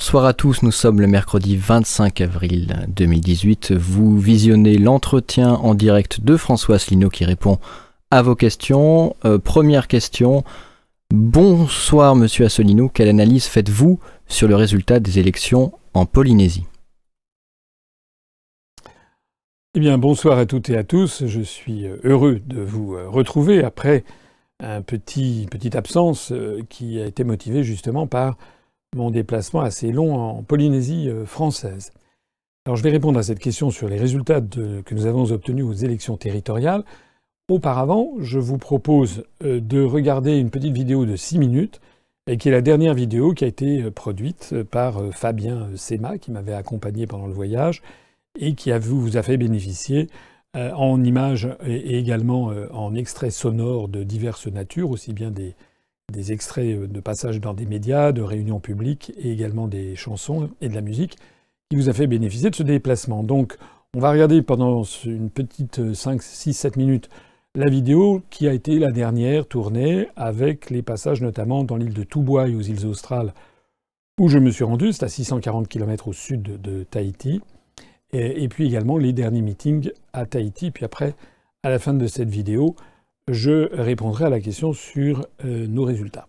Bonsoir à tous, nous sommes le mercredi 25 avril 2018. Vous visionnez l'entretien en direct de François Asselineau qui répond à vos questions. Euh, première question. Bonsoir Monsieur Asselineau, quelle analyse faites-vous sur le résultat des élections en Polynésie? Eh bien, bonsoir à toutes et à tous. Je suis euh, heureux de vous euh, retrouver après une petit, petite absence qui a été motivée justement par mon déplacement assez long en Polynésie euh, française. Alors je vais répondre à cette question sur les résultats que nous avons obtenus aux élections territoriales. Auparavant, je vous propose euh, de regarder une petite vidéo de 6 minutes, et qui est la dernière vidéo qui a été euh, produite par Fabien Sema, qui m'avait accompagné pendant le voyage, et qui vous a fait bénéficier en images et également en extraits sonores de diverses natures, aussi bien des, des extraits euh, de passages dans des médias, de réunions publiques et également des chansons et de la musique qui vous a fait bénéficier de ce déplacement. Donc on va regarder pendant une petite 5, 6, 7 minutes la vidéo qui a été la dernière tournée avec les passages notamment dans l'île de Tubuai aux îles australes où je me suis rendu, c'est à 640 km au sud de, Tahiti, et, et, puis également les derniers meetings à Tahiti, puis après, à la fin de cette vidéo, je répondrai à la question sur euh, nos résultats.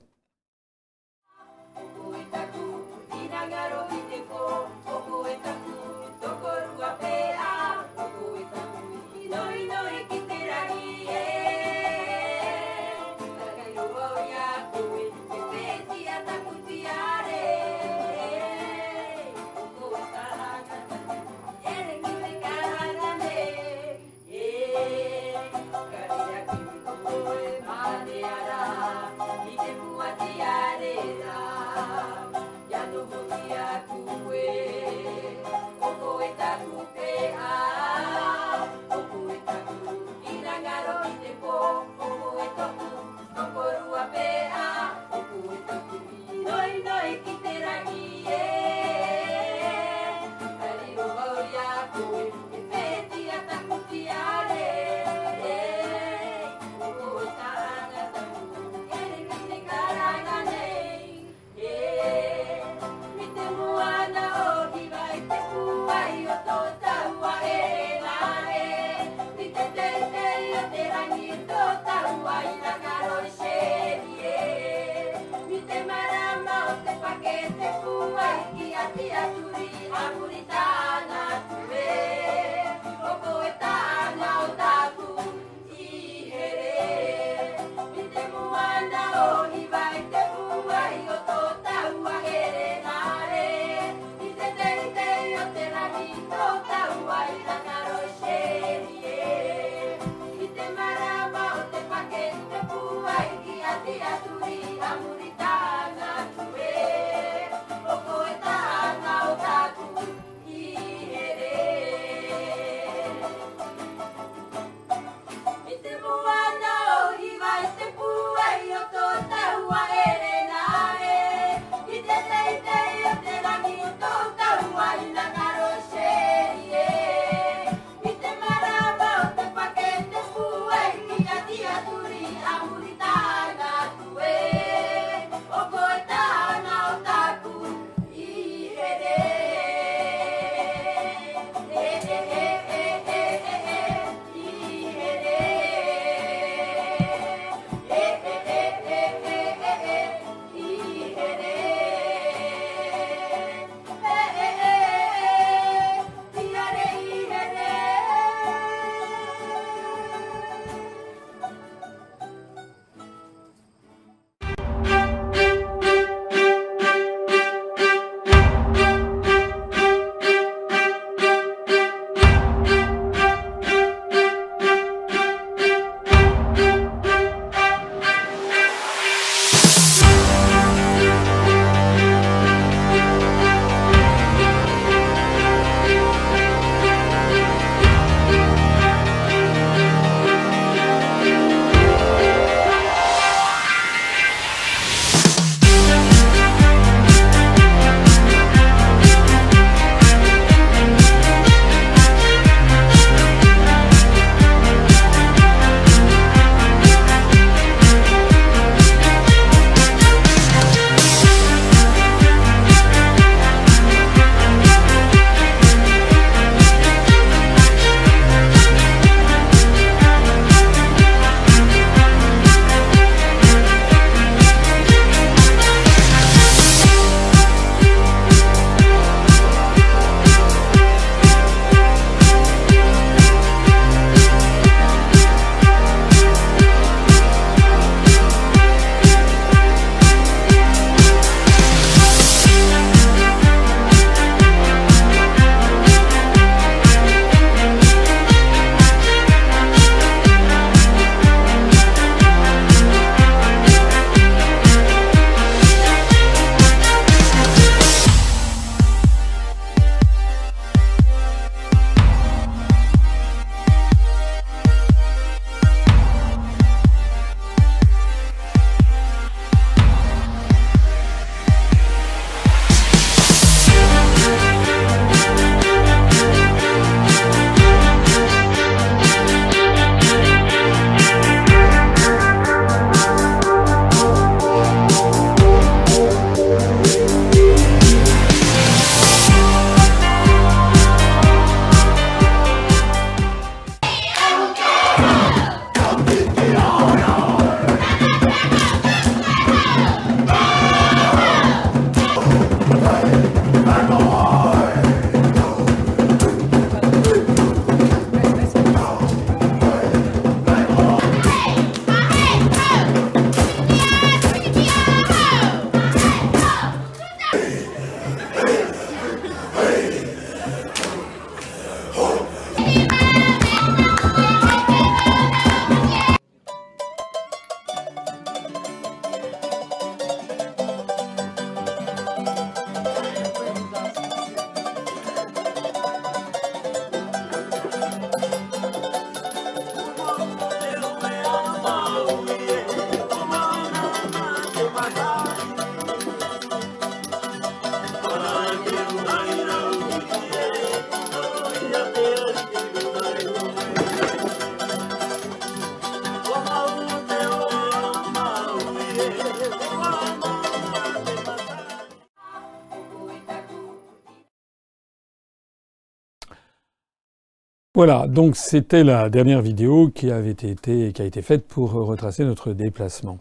Voilà, donc c'était la dernière vidéo qui a été faite pour retracer notre déplacement.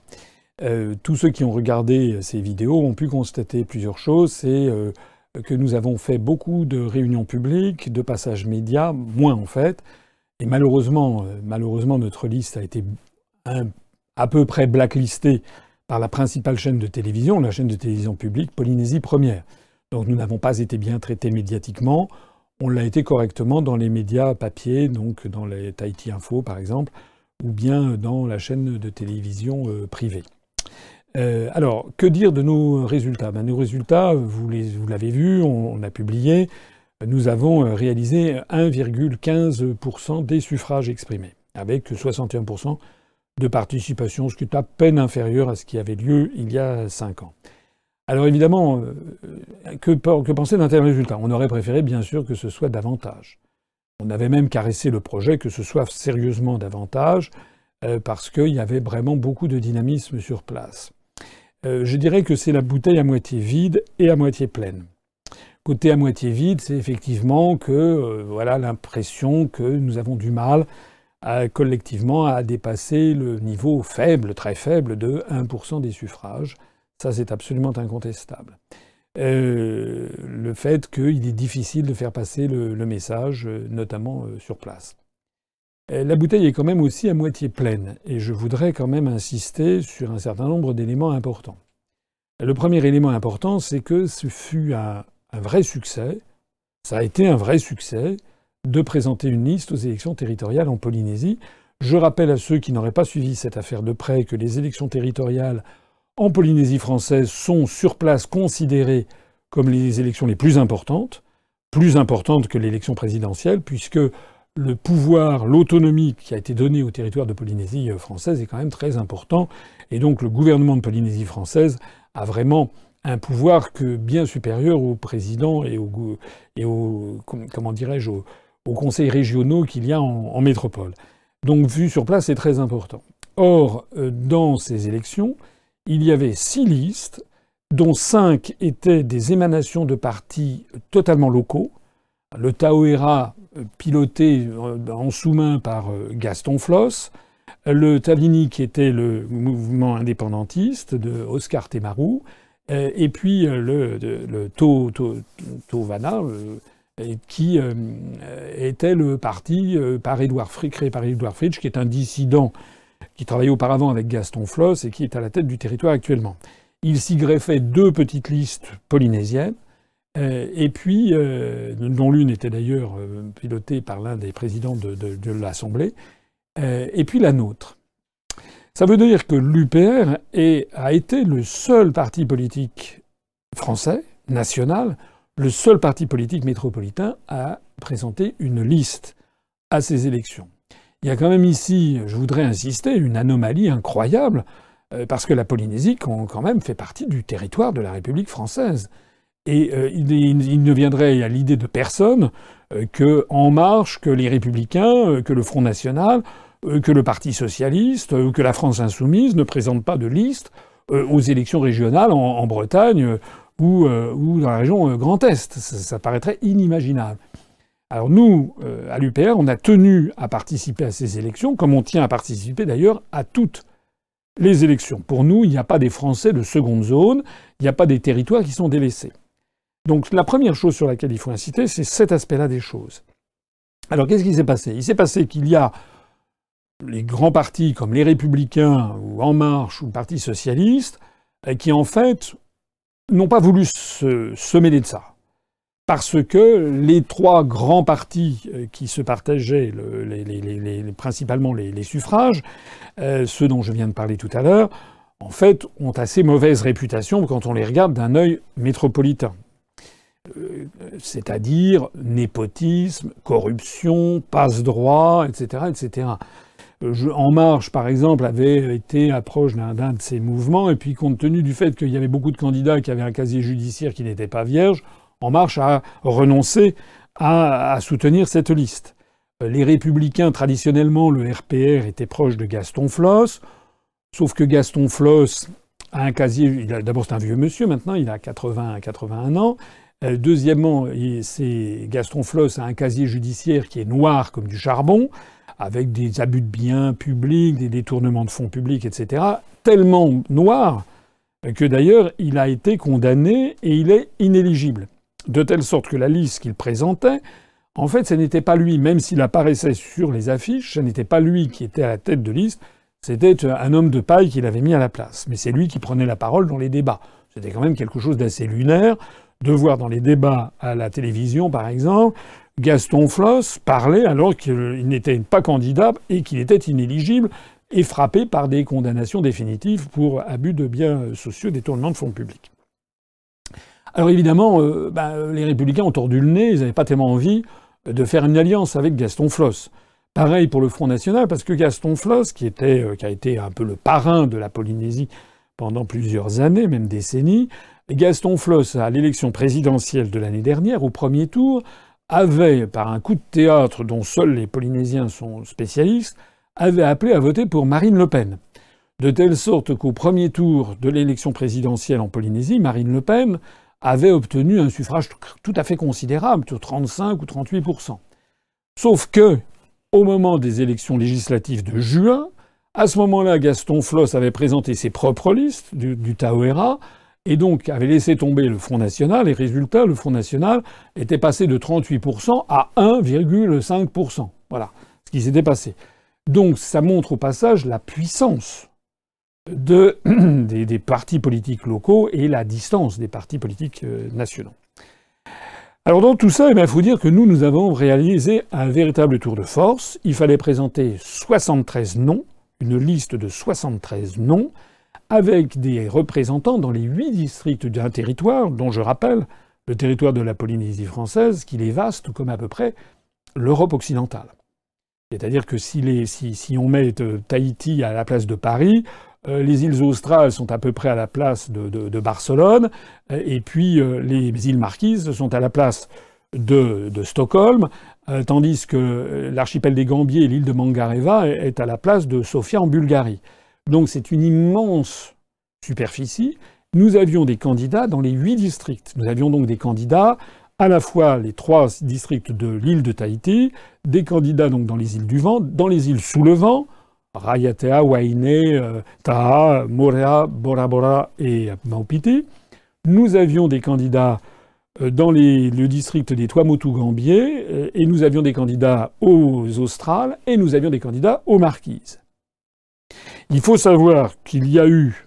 Euh, tous ceux qui ont regardé ces vidéos ont pu constater plusieurs choses. C'est euh, que nous avons fait beaucoup de réunions publiques, de passages médias, moins en fait. Et malheureusement, euh, malheureusement notre liste a été à peu près blacklistée par la principale chaîne de télévision, la chaîne de télévision publique, Polynésie Première. Donc nous n'avons pas été bien traités médiatiquement on l'a été correctement dans les médias papier, donc dans les Tahiti Info par exemple, ou bien dans la chaîne de télévision euh, privée. Euh, alors, que dire de nos résultats? Ben, Nos résultats, vous, l'avez vu, on, a publié, nous avons euh, réalisé 1,15% des suffrages exprimés, avec 61% de participation, ce qui est à peine inférieur à ce qui avait lieu il y a 5 ans. Alors évidemment, euh, que, penser d'un tel résultat? On aurait préféré bien sûr que ce soit davantage. On avait même caressé le projet que ce soit sérieusement davantage, euh, parce qu'il y avait vraiment beaucoup de dynamisme sur place. Euh, je dirais que c'est la bouteille à moitié vide et à moitié pleine. Côté à moitié vide, c'est effectivement que voilà l'impression que nous avons du mal collectivement à dépasser le niveau faible, très faible, de 1% des suffrages. Ça, c'est absolument incontestable. Euh, le fait qu'il est difficile de faire passer le, message, euh, notamment euh, sur place. La bouteille est quand même aussi à moitié pleine, et je voudrais quand même insister sur un certain nombre d'éléments importants. Le premier élément important, c'est que ce fut un, vrai succès, ça a été un vrai succès, de présenter une liste aux élections territoriales en Polynésie. Je rappelle à ceux qui n'auraient pas suivi cette affaire de près que les élections territoriales en Polynésie française sont sur place considérées comme les élections les plus importantes, plus importantes que l'élection présidentielle, puisque le pouvoir, l'autonomie qui a été donnée au territoire de Polynésie française est quand même très important. Et donc le gouvernement de Polynésie française a vraiment un pouvoir que bien supérieur au président et aux, conseils régionaux qu'il y a en, en, métropole. Donc vu sur place, c'est très important. Or, euh, dans ces élections, il y avait six listes, dont cinq étaient des émanations de partis totalement locaux. Le Taoera, euh, piloté euh, en sous-main par euh, Gaston Floss, le Talini, qui était le mouvement indépendantiste de Oscar Temarou, et puis le, le qui était le parti par Edouard créé par Edouard Fritsch, qui est un dissident qui travaillait auparavant avec Gaston Floss et qui est à la tête du territoire actuellement. Il s'y greffait deux petites listes polynésiennes, euh, et puis, euh, dont l'une était d'ailleurs euh, pilotée par l'un des présidents de, l'Assemblée, et puis la nôtre. Ça veut dire que l'UPR a été le seul parti politique français, national, le seul parti politique métropolitain à présenter une liste à ces élections. Il y a quand même ici, je voudrais insister, une anomalie incroyable, euh, parce que la Polynésie, quand même, fait partie du territoire de la République française. Et euh, il, ne viendrait à l'idée de personne euh, que En Marche, que les Républicains, que le Front National, que le Parti Socialiste, que la France Insoumise ne présentent pas de liste aux élections régionales en, Bretagne ou, dans la région Grand Est. ça paraîtrait inimaginable. Alors nous, euh, à l'UPR, on a tenu à participer à ces élections, comme on tient à participer d'ailleurs à toutes les élections. Pour nous, il n'y a pas des Français de seconde zone, il n'y a pas des territoires qui sont délaissés. Donc la première chose sur laquelle il faut inciter, c'est cet aspect-là des choses. Alors qu'est-ce qui s'est passé? Il s'est passé qu'il y a les grands partis comme les Républicains ou En Marche ou le Parti Socialiste, euh, qui en fait n'ont pas voulu se, mêler de ça. Parce que les trois grands partis euh, qui se partageaient principalement les, suffrages, euh, ceux dont je viens de parler tout à l'heure, en fait, ont assez mauvaise réputation quand on les regarde d'un œil métropolitain. Euh, c'est-à-dire népotisme, corruption, passe-droit, etc., etc. en Marche, par exemple, avait été approche d'un de ces mouvements, et puis compte tenu du fait qu'il y avait beaucoup de candidats qui avaient un casier judiciaire qui n'était pas vierge, En Marche a renoncé à, soutenir cette liste. Les Républicains, traditionnellement, le RPR était proche de Gaston Floss. Sauf que Gaston Floss a un casier. D'abord, c'est un vieux monsieur maintenant, il a 80, 81 ans. Euh, deuxièmement, Gaston Floss a un casier judiciaire qui est noir comme du charbon, avec des abus de biens publics, des détournements de fonds publics, etc. Tellement noir que d'ailleurs il a été condamné et il est inéligible. De telle sorte que la liste qu'il présentait, en fait, ce n'était pas lui, même s'il apparaissait sur les affiches, ce n'était pas lui qui était à la tête de liste, c'était un homme de paille qu'il avait mis à la place. Mais c'est lui qui prenait la parole dans les débats. C'était quand même quelque chose d'assez lunaire de voir dans les débats à la télévision, par exemple, Gaston Floss parler alors qu'il n'était pas candidat et qu'il était inéligible et frappé par des condamnations définitives pour abus de biens sociaux, détournement de fonds publics. Alors évidemment, euh, ben, les républicains ont tordu le nez, ils n'avaient pas tellement envie de faire une alliance avec Gaston Floss. Pareil pour le Front National, parce que Gaston Floss, qui, euh, qui a été un peu le parrain de la Polynésie pendant plusieurs années, même décennies, Gaston Floss, à l'élection présidentielle de l'année dernière, au premier tour, avait, par un coup de théâtre dont seuls les Polynésiens sont spécialistes, avait appelé à voter pour Marine Le Pen. De telle sorte qu'au premier tour de l'élection présidentielle en Polynésie, Marine Le Pen avait obtenu un suffrage tout à fait considérable, de 35 ou 38% Sauf que au moment des élections législatives de juin. À ce moment-là, Gaston Floss avait présenté ses propres listes du, du et donc avait laissé tomber le Front National. Et résultat, le Front National était passé de 38% à 1,5%. Voilà ce qui s'était passé. Donc ça montre au passage la puissance de, des, partis politiques locaux et la distance des partis politiques euh, nationaux. Alors dans tout ça, il eh faut dire que nous, nous avons réalisé un véritable tour de force. Il fallait présenter 73 noms, une liste de 73 noms, avec des représentants dans les huit districts d'un territoire, dont je rappelle le territoire de la Polynésie française, qu'il est vaste comme à peu près l'Europe occidentale. C'est-à-dire que si, on met euh, Tahiti à la place de Paris, euh, les îles australes sont à peu près à la place de, Barcelone, euh, et puis euh, les îles Marquises sont à la place de, Stockholm, tandis que l'archipel des Gambiers et l'île de Mangareva est à la place de Sofia en Bulgarie. Donc c'est une immense superficie. Nous avions des candidats dans les huit districts. Nous avions donc des candidats à la fois les trois districts de l'île de Tahiti, des candidats donc dans les îles du vent, dans les îles sous le vent, Rayatea, Waine, euh, Taha, Morea, Bora Bora et Maupiti. Nous avions des candidats euh, dans le district des Tuamotu-Gambier, euh, et nous avions des candidats aux Australes, et nous avions des candidats aux Marquises. Il faut savoir qu'il y a eu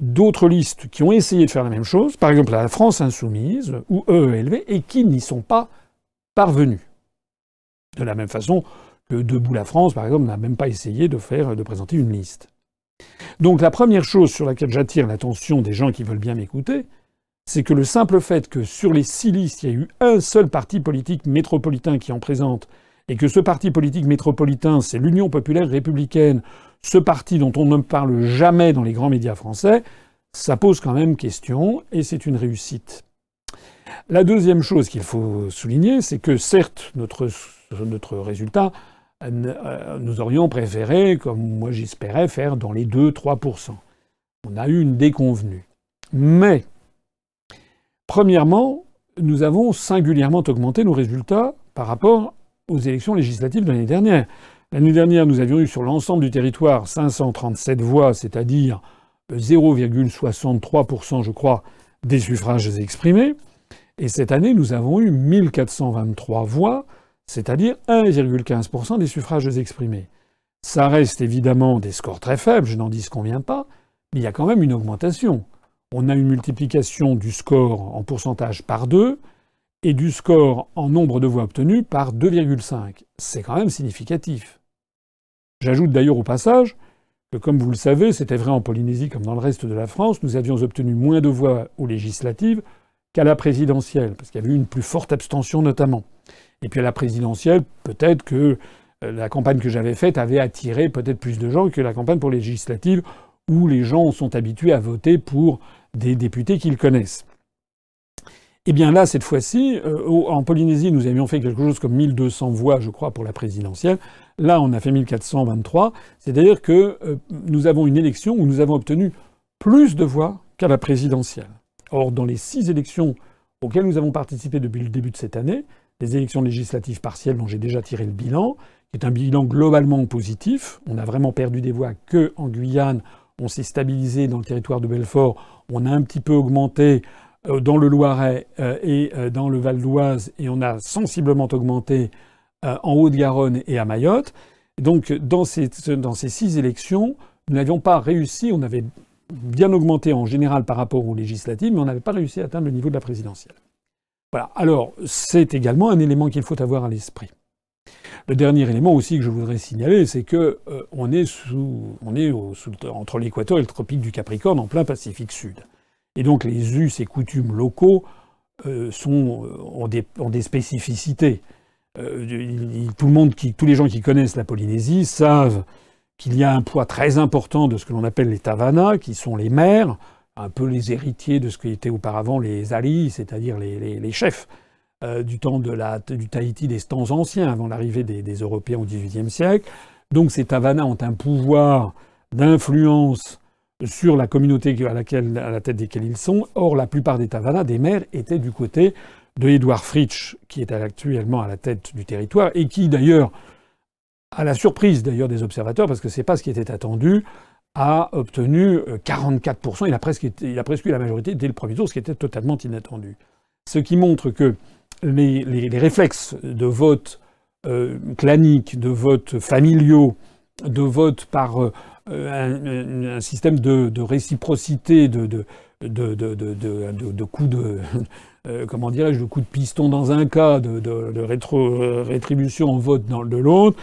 d'autres listes qui ont essayé de faire la même chose, par exemple la France Insoumise ou EELV, et qui n'y sont pas parvenus. De la même façon, que Debout la France, par exemple, n'a même pas essayé de faire, de présenter une liste. Donc la première chose sur laquelle j'attire l'attention des gens qui veulent bien m'écouter, c'est que le simple fait que sur les six listes, il y a eu un seul parti politique métropolitain qui en présente, et que ce parti politique métropolitain, c'est l'Union populaire républicaine, ce parti dont on ne parle jamais dans les grands médias français, ça pose quand même question, et c'est une réussite. La deuxième chose qu'il faut souligner, c'est que certes, notre, résultat nous aurions préféré, comme moi j'espérais, faire dans les 2-3%. On a eu une déconvenue. Mais, premièrement, nous avons singulièrement augmenté nos résultats par rapport aux élections législatives de l'année dernière. L'année dernière, nous avions eu sur l'ensemble du territoire 537 voix, c'est-à-dire 0,63%, je crois, des suffrages exprimés. Et cette année, nous avons eu 1423 voix, c'est-à-dire 1,15% des suffrages exprimés. Ça reste évidemment des scores très faibles, je n'en dis vient pas, mais il y a quand même une augmentation. on a une multiplication du score en pourcentage par 2 et du score en nombre de voix obtenues par 2,5. C'est quand même significatif. J'ajoute d'ailleurs au passage que, comme vous le savez, c'était vrai en Polynésie comme dans le reste de la France, nous avions obtenu moins de voix aux législatives qu'à la présidentielle, parce qu'il y avait eu une plus forte abstention notamment. Et puis à la présidentielle, peut-être que euh, la campagne que j'avais faite avait attiré peut-être plus de gens que la campagne pour les législatives, où les gens sont habitués à voter pour des députés qu'ils connaissent. Eh bien là, cette fois-ci, euh, en Polynésie, nous avions fait quelque chose comme 1200 voix, je crois, pour la présidentielle. Là, on a fait 1423. C'est-à-dire que euh, nous avons une élection où nous avons obtenu plus de voix qu'à la présidentielle. Or, dans les six élections auxquelles nous avons participé depuis le début de cette année, les élections législatives partielles dont j'ai déjà tiré le bilan, qui est un bilan globalement positif, on a vraiment perdu des voix que en Guyane, on s'est stabilisé dans le territoire de Belfort, on a un petit peu augmenté euh, dans le Loiret euh, et euh, dans le Val d'Oise, et on a sensiblement augmenté en Haute-Garonne et à Mayotte. Donc dans ces, dans ces six élections, nous n'avions pas réussi, on avait bien augmenté en général par rapport aux législatives, mais on n'avait pas réussi à atteindre le niveau de la présidentielle. Alors, c'est également un élément qu'il faut avoir à l'esprit. Le dernier élément aussi que je voudrais signaler, c'est que on est, sous, on est entre l'équateur et le tropique du Capricorne, en plein Pacifique Sud. Et donc les us et coutumes locaux euh, euh, ont, des, spécificités. Euh, tout le monde tous les gens qui connaissent la Polynésie savent qu'il y a un poids très important de ce que l'on appelle les tavanas, qui sont les maires, un peu les héritiers de ce qui était auparavant les alis, c'est-à-dire les, chefs du temps de du Tahiti des temps anciens, avant l'arrivée des, des, Européens au XVIIIe siècle. Donc ces tavanas ont un pouvoir d'influence sur la communauté à, laquelle, à la tête desquelles ils sont. Or, la plupart des Tavanas, des maires, étaient du côté de Edouard Fritsch, qui est actuellement à la tête du territoire, et qui d'ailleurs, à la surprise d'ailleurs des observateurs, parce que c'est pas ce qui était attendu, a obtenu 44%. Euh, il a presque, il a presque eu la majorité dès le premier tour, ce qui était totalement inattendu. Ce qui montre que les, réflexes de vote euh, clanique, de vote familiaux, de vote par euh, un, système de, réciprocité, de, de, de, coups de, comment dirais-je, de coups de piston dans un cas, de, rétribution en vote dans de l'autre,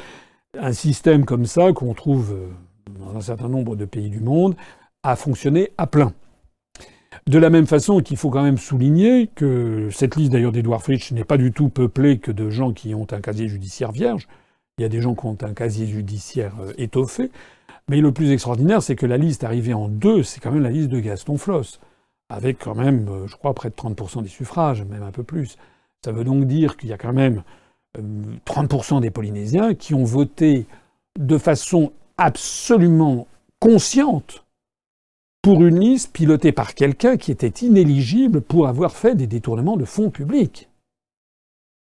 un système comme ça qu'on trouve dans un certain nombre de pays du monde a fonctionné à plein. De la même façon qu'il faut quand même souligner que cette liste d'ailleurs d'Edouard Fritsch n'est pas du tout peuplée que de gens qui ont un casier judiciaire vierge. Il y a des gens qui ont un casier judiciaire étoffé. Mais le plus extraordinaire, c'est que la liste arrivée en deux, c'est quand même la liste de Gaston Floss, avec quand même, euh, je crois, près de 30% des suffrages, même un peu plus. Ça veut donc dire qu'il y a quand même 30% euh, des Polynésiens qui ont voté de façon absolument consciente pour une liste pilotée par quelqu'un qui était inéligible pour avoir fait des détournements de fonds publics.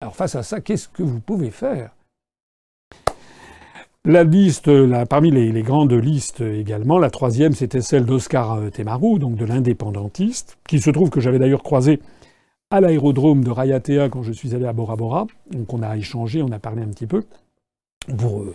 Alors face à ça, qu'est-ce que vous pouvez faire? La liste, parmi les, grandes listes également, la troisième, c'était celle d'Oscar euh, Temarou, donc de l'indépendantiste, qui se trouve que j'avais d'ailleurs croisé à l'aérodrome de Rayatea quand je suis allé à Bora Bora. Donc on a échangé, on a parlé un petit peu euh,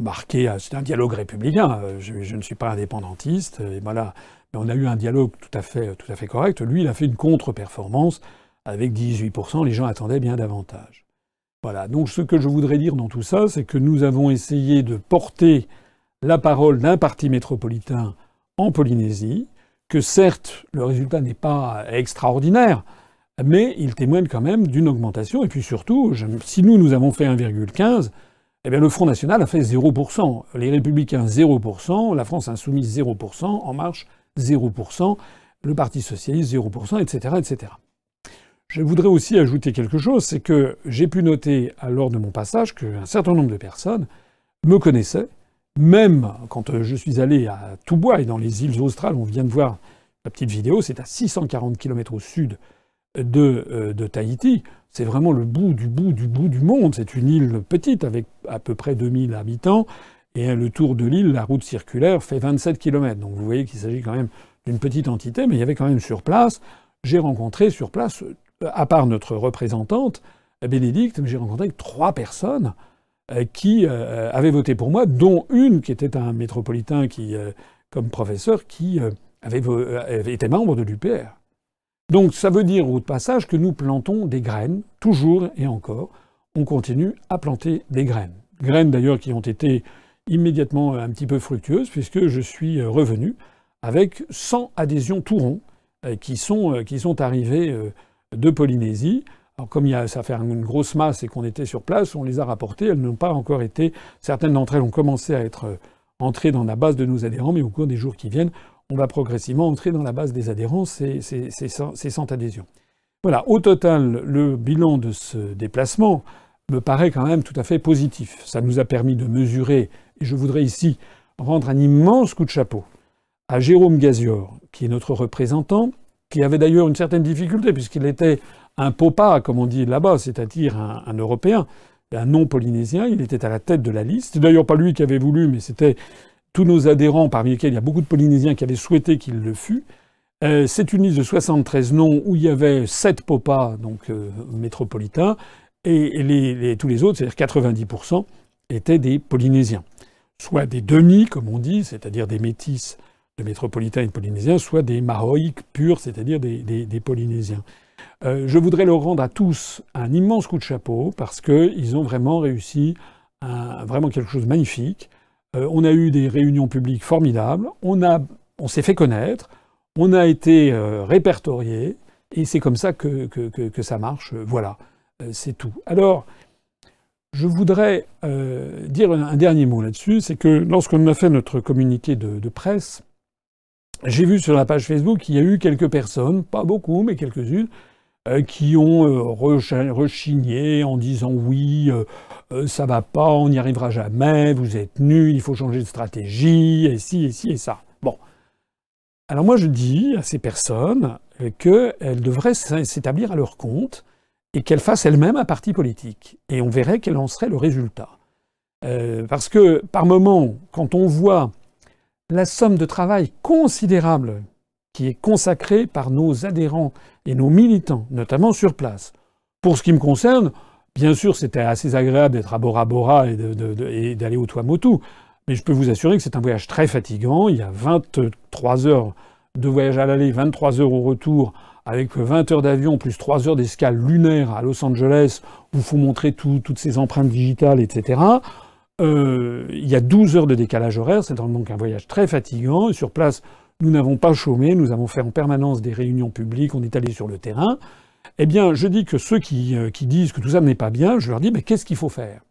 marquer. Euh, c'est un dialogue républicain. Je, ne suis pas indépendantiste, voilà. Mais on a eu un dialogue tout à fait, tout à fait correct. Lui, il a fait une contre-performance avec 18%. Les gens attendaient bien davantage. Voilà, donc ce que je voudrais dire dans tout ça, c'est que nous avons essayé de porter la parole d'un parti métropolitain en Polynésie, que certes le résultat n'est pas extraordinaire, mais il témoigne quand même d'une augmentation, et puis surtout, si nous, nous avons fait 1,15, eh bien le Front National a fait 0%, les Républicains 0%, la France Insoumise 0%, En Marche 0%, le Parti Socialiste 0%, etc., etc. Je voudrais aussi ajouter quelque chose, c'est que j'ai pu noter lors de mon passage qu'un certain nombre de personnes me connaissaient, même quand je suis allé à Toubois et dans les îles australes, on vient de voir la petite vidéo, c'est à 640 km au sud de, euh, de Tahiti. C'est vraiment le bout du bout du bout du monde. C'est une île petite avec à peu près 2000 habitants. Et le tour de l'île, la route circulaire, fait 27 km. Donc vous voyez qu'il s'agit quand même d'une petite entité, mais il y avait quand même sur place, j'ai rencontré sur place à part notre représentante, Bénédicte, j'ai rencontré trois personnes euh, qui euh, avaient voté pour moi, dont une qui était un métropolitain qui, euh, comme professeur, qui était membre de l'UPR. Donc ça veut dire au passage que nous plantons des graines, toujours et encore. On continue à planter des graines. Graines d'ailleurs qui ont été immédiatement un petit peu fructueuses puisque je suis revenu avec 100 adhésions tout rond euh, qui sont, euh, arrivées euh, de Polynésie. Alors comme ça fait une grosse masse et qu'on était sur place, on les a rapportées. Elles n'ont pas encore été. Certaines d'entre elles ont commencé à être entrées dans la base de nos adhérents, mais au cours des jours qui viennent, on va progressivement entrer dans la base des adhérents ces, ces, ces, 100, adhésions. Voilà, au total, le bilan de ce déplacement me paraît quand même tout à fait positif. Ça nous a permis de mesurer, et je voudrais ici rendre un immense coup de chapeau à Jérôme Gazior, qui est notre représentant, qui avait d'ailleurs une certaine difficulté, puisqu'il était un popa, comme on dit là-bas, c'est-à-dire un, un, Européen, un non-polynésien. Il était à la tête de la liste. C'est d'ailleurs pas lui qui avait voulu, mais c'était tous nos adhérents, parmi lesquels il y a beaucoup de Polynésiens qui avaient souhaité qu'il le fût. Euh, c'est une liste de 73 noms où il y avait 7 popas, donc euh, métropolitains, et, tous les autres, c'est-à-dire 90%, étaient des Polynésiens. Soit des demi, comme on dit, c'est-à-dire des métis de métropolitains et de Polynésiens, soit des maroïques purs, c'est-à-dire des, Polynésiens. Euh, je voudrais leur rendre à tous un immense coup de chapeau parce qu'ils ont vraiment réussi vraiment quelque chose de magnifique. Euh, on a eu des réunions publiques formidables, on, on s'est fait connaître, on a été euh, répertorié, et c'est comme ça que, ça marche. Voilà, euh, c'est tout. Alors, je voudrais dire un, dernier mot là-dessus, c'est que lorsqu'on a fait notre communiqué de, presse, j'ai vu sur la page Facebook qu'il y a eu quelques personnes, pas beaucoup, mais quelques-unes, qui ont rechigné en disant oui, euh, ça va pas, on n'y arrivera jamais, vous êtes nuls, il faut changer de stratégie, et ci, et ci, et ça. Bon. Alors moi je dis à ces personnes qu'elles devraient s'établir à leur compte et qu'elles fassent elles-mêmes un parti politique. Et on verrait quel en serait le résultat. Euh, parce que par moment, quand on voit la somme de travail considérable qui est consacrée par nos adhérents et nos militants, notamment sur place, pour ce qui me concerne, Bien sûr, c'était assez agréable d'être à Bora Bora et d'aller au Tuamotu, mais je peux vous assurer que c'est un voyage très fatigant. Il y a 23 heures de voyage à l'aller, 23 heures au retour, avec 20 heures d'avion plus 3 heures d'escale lunaire à Los Angeles, où il faut montrer toutes ces empreintes digitales, etc. Euh, il y a 12 heures de décalage horaire, c'est donc un voyage très fatigant. Sur place, nous n'avons pas chômé, nous avons fait en permanence des réunions publiques, on est allé sur le terrain. Eh bien, je dis que ceux euh, qui, disent que tout ça n'est pas bien, je leur dis, mais qu'est-ce qu'il faut faire?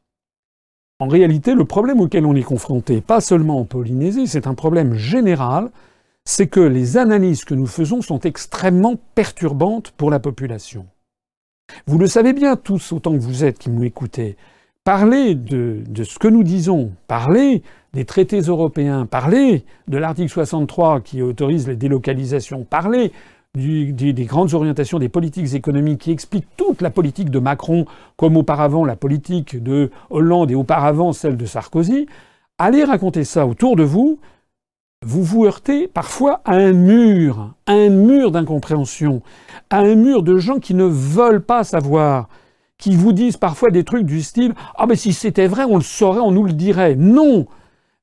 En réalité, le problème auquel on est confronté, pas seulement en Polynésie, c'est un problème général, c'est que les analyses que nous faisons sont extrêmement perturbantes pour la population. Vous le savez bien tous, autant que vous êtes qui m'écoutez. Parler de, ce que nous disons, parler des traités européens, parler de l'article 63 qui autorise les délocalisations, parler des grandes orientations des politiques économiques qui expliquent toute la politique de Macron, comme auparavant la politique de Hollande et auparavant celle de Sarkozy, allez raconter ça autour de vous, vous vous heurtez parfois à un mur, à un mur d'incompréhension, à un mur de gens qui ne veulent pas savoir, qui vous disent parfois des trucs du style Ah mais si c'était vrai, on le saurait, on nous le dirait. Non.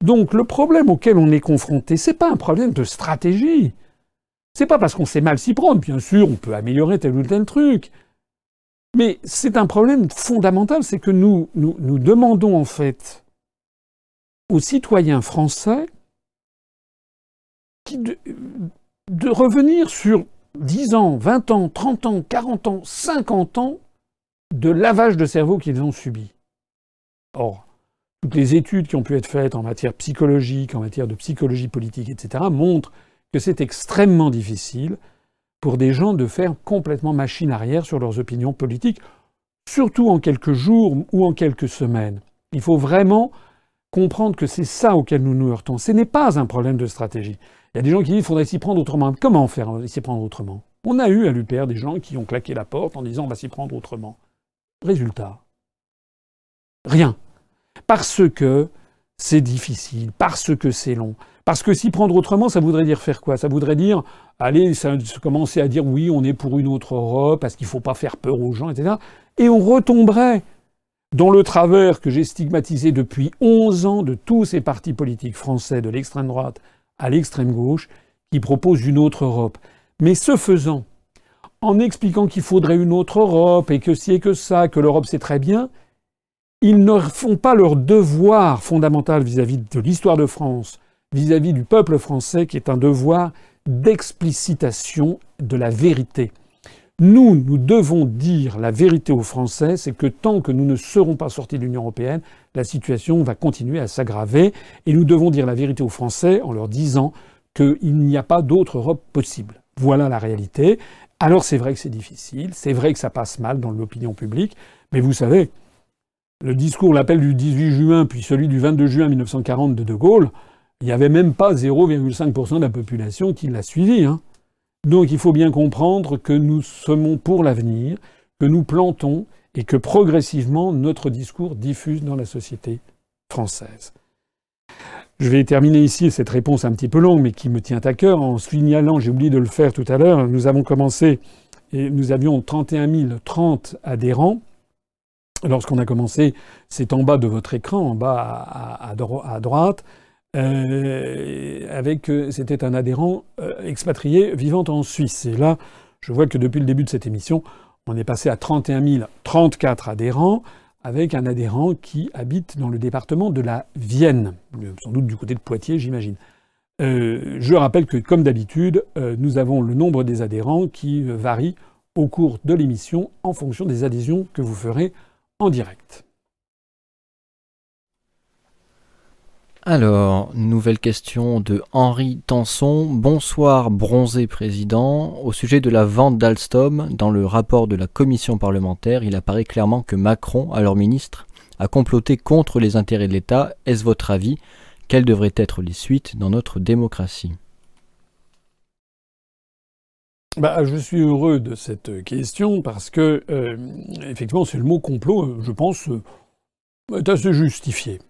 Donc le problème auquel on est confronté, c'est pas un problème de stratégie. C'est pas parce qu'on sait mal s'y prendre, bien sûr, on peut améliorer tel ou tel truc. Mais c'est un problème fondamental, c'est que nous, nous, demandons en fait aux citoyens français de, de revenir sur 10 ans, 20 ans, 30 ans, 40 ans, 50 ans de lavage de cerveau qu'ils ont subi. Or, toutes les études qui ont pu être faites en matière psychologique, en matière de psychologie politique, etc., montrent que c'est extrêmement difficile pour des gens de faire complètement machine arrière sur leurs opinions politiques, surtout en quelques jours ou en quelques semaines. Il faut vraiment comprendre que c'est ça auquel nous nous heurtons. Ce n'est pas un problème de stratégie. Il y a des gens qui disent qu'il faudrait s'y prendre autrement. Comment faire s'y prendre autrement? On a eu à l'UPR des gens qui ont claqué la porte en disant on va s'y prendre autrement. Résultat. Rien. Parce que c'est difficile, parce que c'est long, parce que s'y prendre autrement, ça voudrait dire faire quoi? Ça voudrait dire, allez, ça, commencer à dire oui, on est pour une autre Europe, parce qu'il ne faut pas faire peur aux gens, etc. Et on retomberait dans le travers que j'ai stigmatisé depuis 11 ans de tous ces partis politiques français, de l'extrême droite à l'extrême gauche, qui propose une autre Europe. Mais ce faisant, en expliquant qu'il faudrait une autre Europe et que si que ça, que l'Europe c'est très bien, ils ne font pas leur devoir fondamental vis-à-vis de l'histoire de France, vis-à-vis du peuple français, qui est un devoir d'explicitation de la vérité. Nous, nous devons dire la vérité aux Français, c'est que tant que nous ne serons pas sortis de l'Union européenne, la situation va continuer à s'aggraver, et nous devons dire la vérité aux Français en leur disant qu'il n'y a pas d'autre Europe possible. Voilà la réalité. Alors c'est vrai que c'est difficile, c'est vrai que ça passe mal dans l'opinion publique, mais vous savez, le discours, l'appel du 18 juin, puis celui du 22 juin 1940 de De Gaulle, il n'y avait même pas 0,5% de la population qui l'a suivi. Hein. Donc il faut bien comprendre que nous semons pour l'avenir, que nous plantons et que progressivement notre discours diffuse dans la société française. Je vais terminer ici cette réponse un petit peu longue, mais qui me tient à cœur, en signalant, j'ai oublié de le faire tout à l'heure, nous avons commencé et nous avions 31 030 adhérents. Lorsqu'on a commencé, c'est en bas de votre écran, en bas à, droite. Euh, avec, euh, c'était un adhérent euh, expatrié vivant en Suisse. Et là, je vois que depuis le début de cette émission, on est passé à 31 034 adhérents avec un adhérent qui habite dans le département de la Vienne, sans doute du côté de Poitiers, j'imagine. Euh, je rappelle que, comme d'habitude, euh, nous avons le nombre des adhérents qui varie au cours de l'émission en fonction des adhésions que vous ferez en direct. Alors, nouvelle question de Henri Tanson. Bonsoir, bronzé président. Au sujet de la vente d'Alstom, dans le rapport de la commission parlementaire, il apparaît clairement que Macron, alors ministre, a comploté contre les intérêts de l'État. Est-ce votre avis? Quelles devraient être les suites dans notre démocratie? Bah, je suis heureux de cette question parce que, euh, effectivement, c'est le mot complot, je pense, euh, est assez justifié.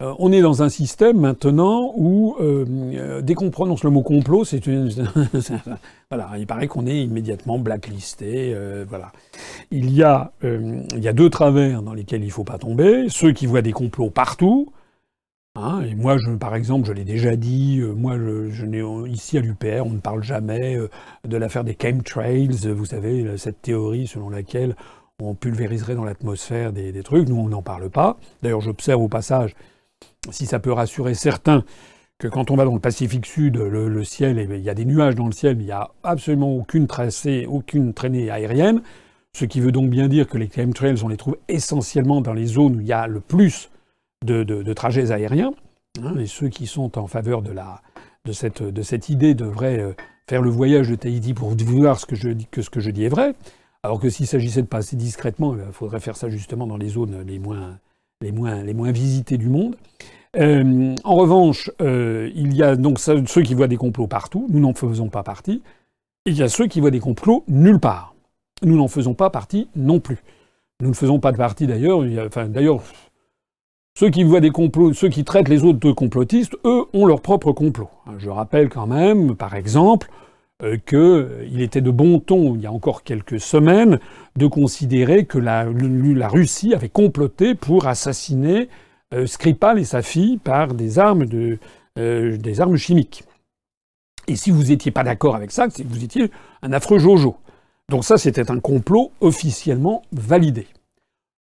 Euh, on est dans un système maintenant où euh, euh, dès qu'on prononce le mot complot, c'est une... voilà, il paraît qu'on est immédiatement blacklisté. voilà, il y a il y a deux travers dans lesquels il faut pas tomber. Ceux qui voient des complots partout. Hein, et moi, par exemple, je l'ai déjà dit, moi, je, je ici à l'UPR, on ne parle jamais de l'affaire des chemtrails. Vous savez, cette théorie selon laquelle on pulvériserait dans l'atmosphère des, des trucs. Nous, on n'en parle pas. D'ailleurs, j'observe au passage si ça peut rassurer certains que quand on va dans le Pacifique Sud, le, ciel, il y a des nuages dans le ciel, mais il n'y a absolument aucune tracée, aucune traînée aérienne. Ce qui veut donc bien dire que les chemtrails, on les trouve essentiellement dans les zones où il y a le plus de, trajets aériens. Hein, et ceux qui sont en faveur de, cette, idée devraient euh, faire le voyage de Tahiti pour voir ce que je, ce que je dis est vrai. Alors que s'il s'agissait de passer discrètement, il faudrait faire ça justement dans les zones les moins, visités du monde. Euh, en revanche, euh, il y a donc ceux qui voient des complots partout, nous n'en faisons pas partie, et il y a ceux qui voient des complots nulle part. Nous n'en faisons pas partie non plus. Nous ne faisons pas de partie d'ailleurs, enfin d'ailleurs, ceux qui voient des complots, ceux qui traitent les autres de complotistes, eux ont leur propre complot. Je rappelle quand même, par exemple, euh, qu'il était de bon ton, il y a encore quelques semaines, de considérer que la, la Russie avait comploté pour assassiner euh, et sa fille par des armes, euh, chimiques. Et si vous n'étiez pas d'accord avec ça, vous étiez un affreux Jojo. Donc ça, c'était un complot officiellement validé.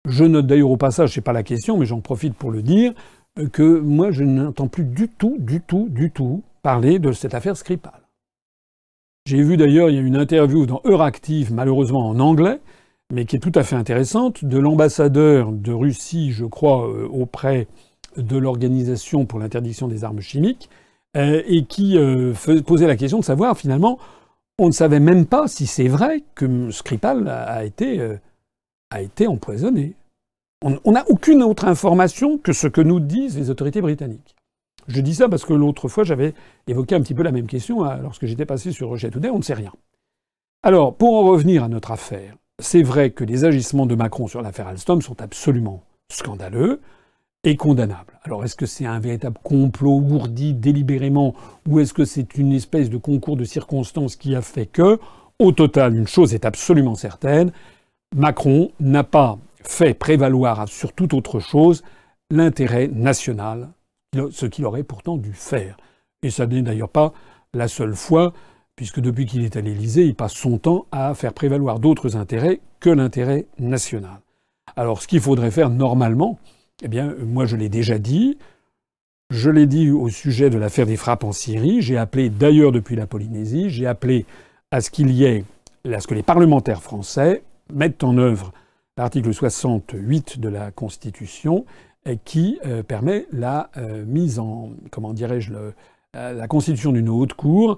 Je note d'ailleurs au passage, c'est pas la question, mais j'en profite pour le dire, euh, que moi, je n'entends plus du tout, du tout, du tout parler de cette affaire Skripal. J'ai vu d'ailleurs, il y a une interview dans Euractiv, malheureusement en anglais, mais qui est tout à fait intéressante, de l'ambassadeur de Russie, je crois, euh, auprès de l'Organisation pour l'interdiction des armes chimiques, euh, et qui euh, posait la question de savoir, finalement, on ne savait même pas si c'est vrai que Skripal a été, a été empoisonné. On n'a aucune autre information que ce que nous disent les autorités britanniques. Je dis ça parce que l'autre fois, j'avais évoqué un petit peu la même question lorsque j'étais passé sur Roger Today, on ne sait rien. Alors, pour en revenir à notre affaire, c'est vrai que les agissements de Macron sur l'affaire Alstom sont absolument scandaleux et condamnables. Alors est-ce que c'est un véritable complot ourdi délibérément ou est-ce que c'est une espèce de concours de circonstances qui a fait que, au total, une chose est absolument certaine, Macron n'a pas fait prévaloir sur toute autre chose l'intérêt national, ce qu'il aurait pourtant dû faire. Et ça n'est d'ailleurs pas la seule fois, puisque depuis qu'il est à l'Élysée, il passe son temps à faire prévaloir d'autres intérêts que l'intérêt national. Alors ce qu'il faudrait faire normalement, eh bien, moi je l'ai déjà dit, je l'ai dit au sujet de l'affaire des frappes en Syrie, j'ai appelé d'ailleurs depuis la Polynésie, j'ai appelé à ce qu'il y ait, à ce que les parlementaires français mettent en œuvre l'article 68 de la Constitution qui euh, permet la euh, mise en, comment dirais-je, euh, la constitution d'une haute cour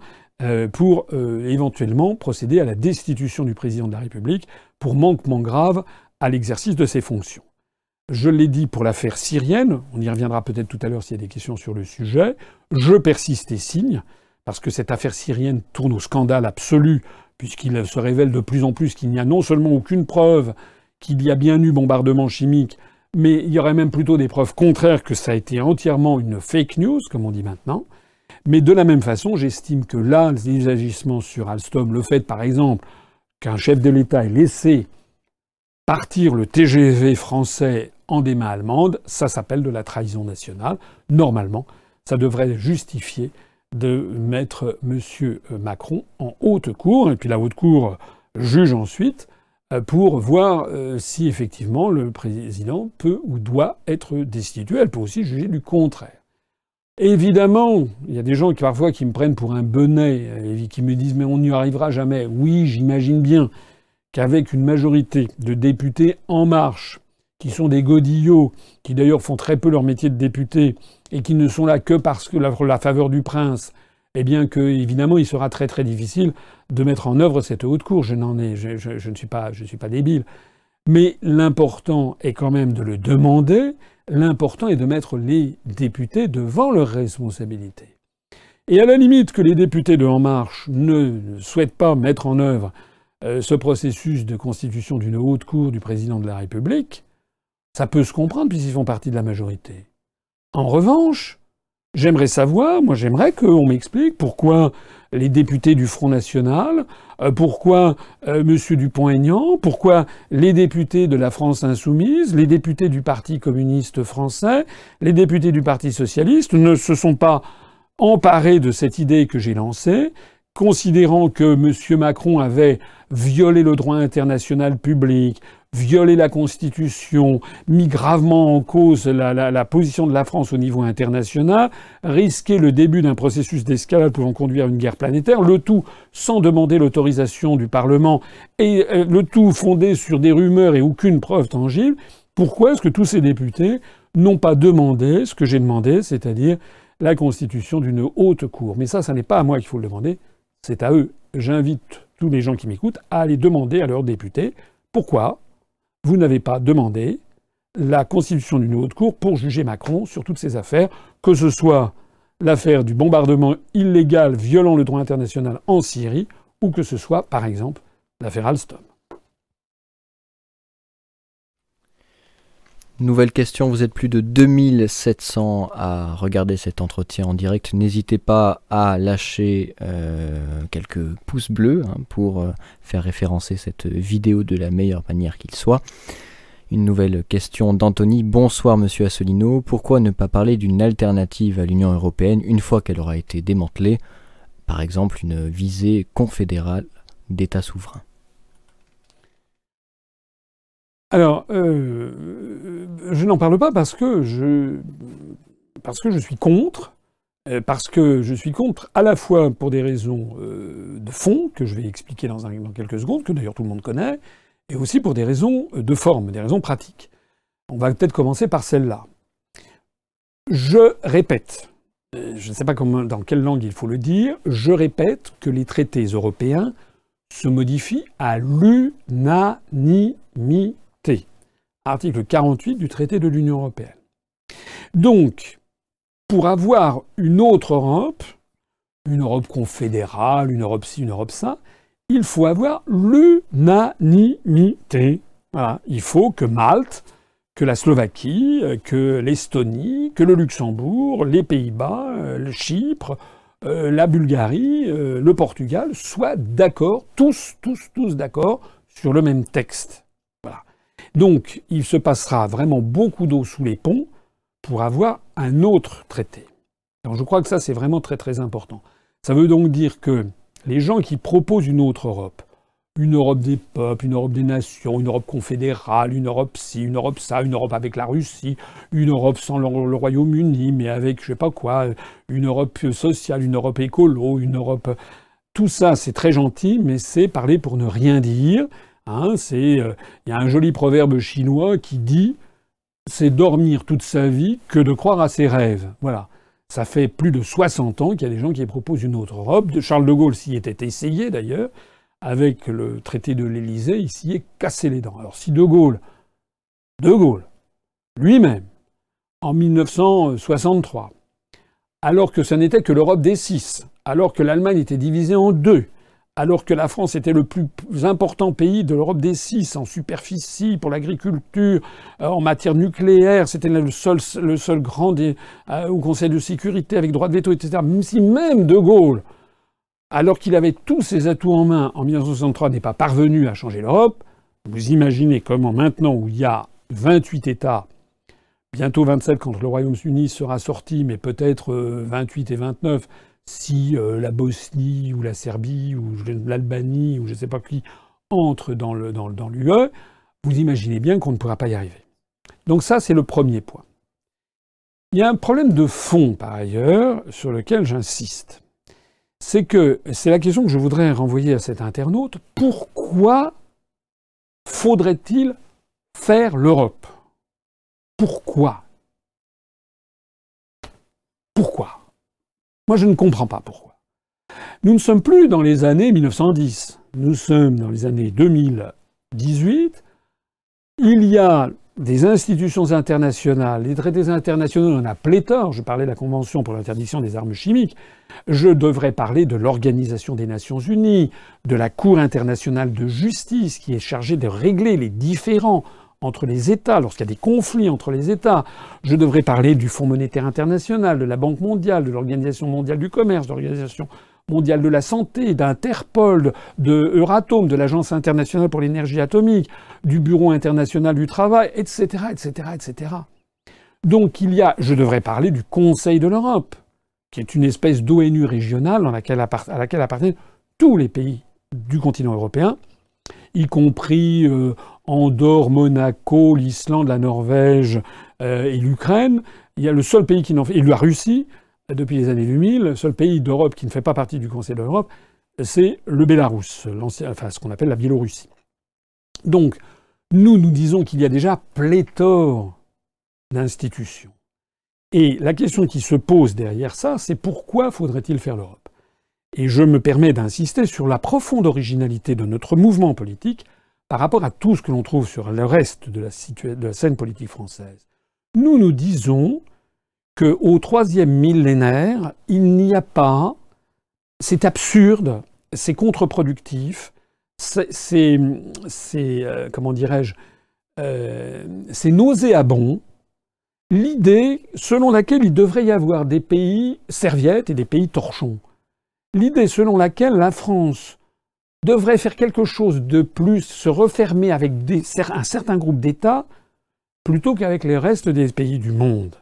pour éventuellement procéder à la destitution du président de la République pour manquement grave à l'exercice de ses fonctions. Je l'ai dit pour l'affaire syrienne, on y reviendra peut-être tout à l'heure s'il y a des questions sur le sujet. Je persiste et signe, parce que cette affaire syrienne tourne au scandale absolu, puisqu'il se révèle de plus en plus qu'il n'y a non seulement aucune preuve qu'il y a bien eu bombardement chimique, mais il y aurait même plutôt des preuves contraires que ça a été entièrement une fake news, comme on dit maintenant. Mais de la même façon, j'estime que là, les agissements sur Alstom, le fait par exemple qu'un chef de l'État ait laissé partir le TGV français en des mains allemandes, ça s'appelle de la trahison nationale. Normalement, ça devrait justifier de mettre M. Macron en haute cour, et puis la haute cour juge ensuite euh, pour voir euh, si effectivement le président peut ou doit être destitué. Elle peut aussi juger du contraire. Évidemment, il y a des gens qui parfois qui me prennent pour un benet et qui me disent mais on n'y arrivera jamais. Oui, j'imagine bien qu'avec une majorité de députés en marche qui sont des godillots, qui d'ailleurs font très peu leur métier de député, et qui ne sont là que parce que la, faveur du prince, eh bien que, évidemment, il sera très très difficile de mettre en œuvre cette haute cour. Je n'en ai, je, je, ne suis pas, je suis pas débile. Mais l'important est quand même de le demander. L'important est de mettre les députés devant leurs responsabilités. Et à la limite que les députés de En Marche ne souhaitent pas mettre en œuvre euh, ce processus de constitution d'une haute cour du président de la République, ça peut se comprendre puisqu'ils font partie de la majorité. En revanche, j'aimerais savoir, moi j'aimerais qu'on m'explique pourquoi les députés du Front National, euh, pourquoi euh, M. Dupont-Aignan, pourquoi les députés de la France insoumise, les députés du Parti communiste français, les députés du Parti socialiste ne se sont pas emparés de cette idée que j'ai lancée, considérant que M. Macron avait violé le droit international public, violer la Constitution, mis gravement en cause la, position de la France au niveau international, risquer le début d'un processus d'escalade pouvant conduire à une guerre planétaire, le tout sans demander l'autorisation du Parlement, et euh, le tout fondé sur des rumeurs et aucune preuve tangible, pourquoi est-ce que tous ces députés n'ont pas demandé ce que j'ai demandé, c'est-à-dire la constitution d'une haute cour? Mais ça, ça n'est pas à moi qu'il faut le demander, c'est à eux. J'invite tous les gens qui m'écoutent à aller demander à leurs députés pourquoi vous n'avez pas demandé la constitution d'une haute cour pour juger Macron sur toutes ces affaires, que ce soit l'affaire du bombardement illégal violant le droit international en Syrie, ou que ce soit, par exemple, l'affaire Alstom. Nouvelle question, vous êtes plus de 2700 à regarder cet entretien en direct. N'hésitez pas à lâcher euh, quelques pouces bleus hein, pour euh, faire référencer cette vidéo de la meilleure manière qu'il soit. Une nouvelle question d'Anthony. Bonsoir Monsieur Assolino. Pourquoi ne pas parler d'une alternative à l'Union européenne une fois qu'elle aura été démantelée? Par exemple une visée confédérale d'États souverains. Alors, euh, je n'en parle pas parce que je, parce que je suis contre, euh, parce que je suis contre à la fois pour des raisons euh, de fond, que je vais expliquer dans, quelques secondes, que d'ailleurs tout le monde connaît, et aussi pour des raisons de forme, des raisons pratiques. On va peut-être commencer par celle-là. Je répète, je ne sais pas dans quelle langue il faut le dire, je répète que les traités européens se modifient à l'unanimité article 48 du traité de l'Union européenne. Donc, pour avoir une autre Europe, une Europe confédérale, une Europe ci, une Europe ça, il faut avoir l'unanimité. Il faut que Malte, que la Slovaquie, que l'Estonie, que le Luxembourg, les Pays-Bas, le Chypre, euh, la Bulgarie, euh, le Portugal soient d'accord, tous, tous, tous d'accord sur le même texte. Donc il se passera vraiment beaucoup d'eau sous les ponts pour avoir un autre traité. Je crois que ça c'est vraiment très très important. Ça veut donc dire que les gens qui proposent une autre Europe, une Europe des peuples, une Europe des nations, une Europe confédérale, une Europe ci, une Europe ça, une Europe avec la Russie, une Europe sans le, Royaume-Uni, mais avec je sais pas quoi, une Europe sociale, une Europe écolo, une Europe. Tout ça, c'est très gentil, mais c'est parler pour ne rien dire. Hein, euh, il y a un joli proverbe chinois qui dit c'est dormir toute sa vie que de croire à ses rêves. Voilà. Ça fait plus de 60 ans qu'il y a des gens qui proposent une autre Europe. Charles de Gaulle s'y était essayé d'ailleurs avec le traité de l'Élysée, il s'y est cassé les dents. Alors si De Gaulle, De Gaulle, lui-même, en 1963, alors que ce n'était que l'Europe des six, alors que l'Allemagne était divisée en deux, alors que la France était le plus important pays de l'Europe des six en superficie pour l'agriculture, euh, en matière nucléaire, c'était le seul, grand euh, au Conseil de sécurité avec droit de veto, etc. Même si même De Gaulle alors qu'il avait tous ses atouts en main en 1963, n'est pas parvenu à changer l'Europe, vous imaginez comment maintenant, où il y a 28 États, bientôt 27 quand le Royaume-Uni sera sorti, mais peut-être 28 euh, et 29 si euh, la Bosnie ou la Serbie ou l'Albanie ou je ne sais pas qui entrent dans l'UE, vous imaginez bien qu'on ne pourra pas y arriver. Donc ça, c'est le premier point. Il y a un problème de fond, par ailleurs, sur lequel j'insiste c'est que c'est la question que je voudrais renvoyer à cet internaute. Pourquoi faudrait-il faire l'Europe? Pourquoi? Pourquoi? Moi, je ne comprends pas pourquoi. Nous ne sommes plus dans les années 1910. Nous sommes dans les années 2018. Il y a des institutions internationales, les traités internationaux, on en a pléthore. Je parlais de la Convention pour l'interdiction des armes chimiques. Je devrais parler de l'Organisation des Nations Unies, de la Cour internationale de justice qui est chargée de régler les différends entre les États, lorsqu'il y a des conflits entre les États. Je devrais parler du Fonds monétaire international, de la Banque mondiale, de l'Organisation mondiale du commerce, de l'Organisation mondiale de la santé, d'Interpol, de Euratom, de l'Agence internationale pour l'énergie atomique, du Bureau international du travail, etc., etc.. Donc il y a, je devrais parler du Conseil de l'Europe, qui est une espèce d'ONU régionale à laquelle appartiennent tous les pays du continent européen, y compris euh, Andorre, Monaco, l'Islande, la Norvège euh, et l'Ukraine. Il y a le seul pays qui n'en fait, et la Russie, depuis les années 2000, le seul pays d'Europe qui ne fait pas partie du Conseil de l'Europe, c'est le Bélarus, enfin ce qu'on appelle la Biélorussie. Donc, nous, nous disons qu'il y a déjà pléthore d'institutions. Et la question qui se pose derrière ça, c'est pourquoi faudrait-il faire l'Europe? Et je me permets d'insister sur la profonde originalité de notre mouvement politique par rapport à tout ce que l'on trouve sur le reste de la, scène politique française. Nous nous disons qu'au troisième millénaire, il n'y a pas, c'est absurde, c'est contre-productif, c'est, euh, comment dirais-je, euh, c'est nauséabond, l'idée selon laquelle il devrait y avoir des pays serviettes et des pays torchons. L'idée selon laquelle la France devrait faire quelque chose de plus, se refermer avec un certain groupe d'États, plutôt qu'avec les restes des pays du monde.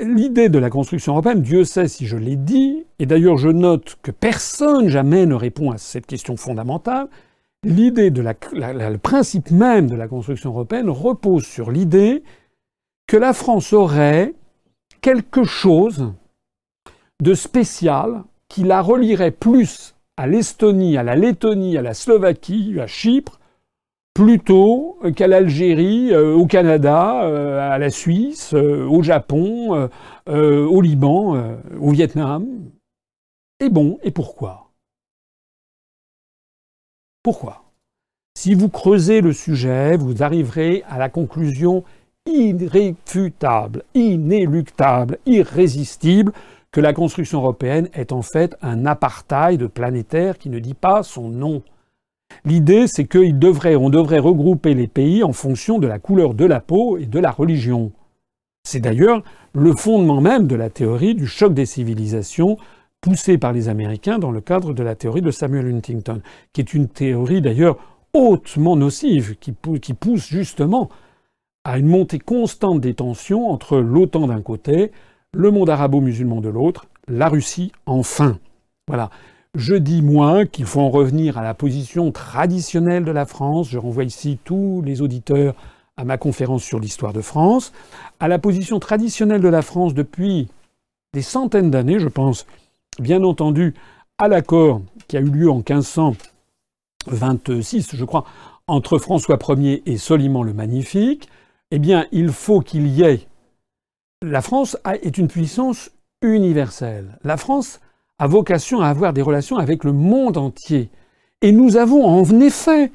L'idée de la construction européenne, Dieu sait si je l'ai dit, et d'ailleurs je note que personne jamais ne répond à cette question fondamentale, l'idée le principe même de la construction européenne repose sur l'idée que la France aurait quelque chose de spécial qui la relierait plus à l'Estonie, à la Lettonie, à la Slovaquie, à Chypre, plutôt qu'à l'Algérie, euh, au Canada, euh, à la Suisse, euh, au Japon, au Liban, au Vietnam. Et bon, et pourquoi? Pourquoi? Si vous creusez le sujet, vous arriverez à la conclusion irréfutable, inéluctable, irrésistible que la construction européenne est en fait un apartheid planétaire qui ne dit pas son nom. L'idée, c'est qu'on devrait, devrait regrouper les pays en fonction de la couleur de la peau et de la religion. C'est d'ailleurs le fondement même de la théorie du choc des civilisations poussée par les Américains dans le cadre de la théorie de Samuel Huntington, qui est une théorie d'ailleurs hautement nocive, qui, qui pousse justement à une montée constante des tensions entre l'OTAN d'un côté, le monde arabo-musulman de l'autre, la Russie enfin. Voilà. Je dis moi qu'il faut en revenir à la position traditionnelle de la France. Je renvoie ici tous les auditeurs à ma conférence sur l'histoire de France, à la position traditionnelle de la France depuis des centaines d'années, je pense, bien entendu, à l'accord qui a eu lieu en 1526, je crois, entre François Ier et Soliman le Magnifique, eh bien, il faut qu'il y ait. La France est une puissance universelle. La France a vocation à avoir des relations avec le monde entier. Et nous avons en effet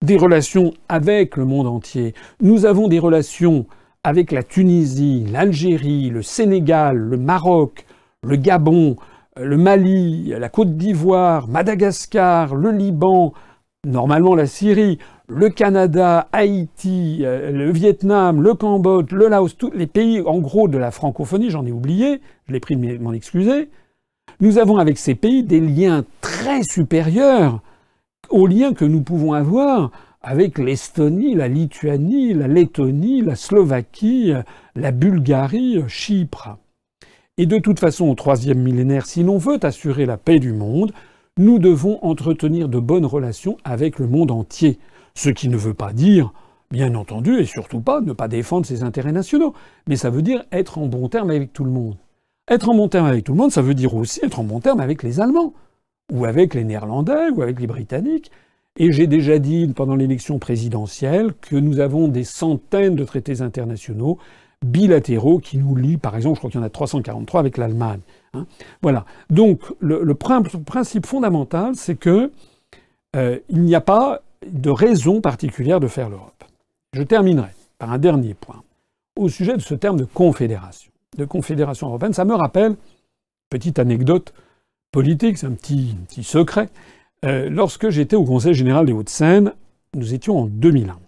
des relations avec le monde entier. Nous avons des relations avec la Tunisie, l'Algérie, le Sénégal, le Maroc, le Gabon, le Mali, la Côte d'Ivoire, Madagascar, le Liban, normalement la Syrie, le Canada, Haïti, le Vietnam, le Cambodge, le Laos, tous les pays en gros de la francophonie, j'en ai oublié, je l'ai pris de m'en excuser, nous avons avec ces pays des liens très supérieurs aux liens que nous pouvons avoir avec l'Estonie, la Lituanie, la Lettonie, la Slovaquie, la Bulgarie, Chypre. Et de toute façon, au troisième millénaire, si l'on veut assurer la paix du monde, nous devons entretenir de bonnes relations avec le monde entier. Ce qui ne veut pas dire, bien entendu, et surtout pas, ne pas défendre ses intérêts nationaux, mais ça veut dire être en bon terme avec tout le monde. Être en bon terme avec tout le monde, ça veut dire aussi être en bon terme avec les Allemands, ou avec les Néerlandais, ou avec les Britanniques. Et j'ai déjà dit pendant l'élection présidentielle que nous avons des centaines de traités internationaux bilatéraux qui nous lient, par exemple, je crois qu'il y en a 343 avec l'Allemagne. Hein. Voilà. Donc le, principe fondamental, c'est que euh, il n'y a pas de raison particulière de faire l'Europe. Je terminerai par un dernier point au sujet de ce terme de confédération de Confédération européenne. Ça me rappelle, petite anecdote politique, c'est un petit, secret. Euh, lorsque j'étais au Conseil général des Hauts-de-Seine, nous étions en 2001.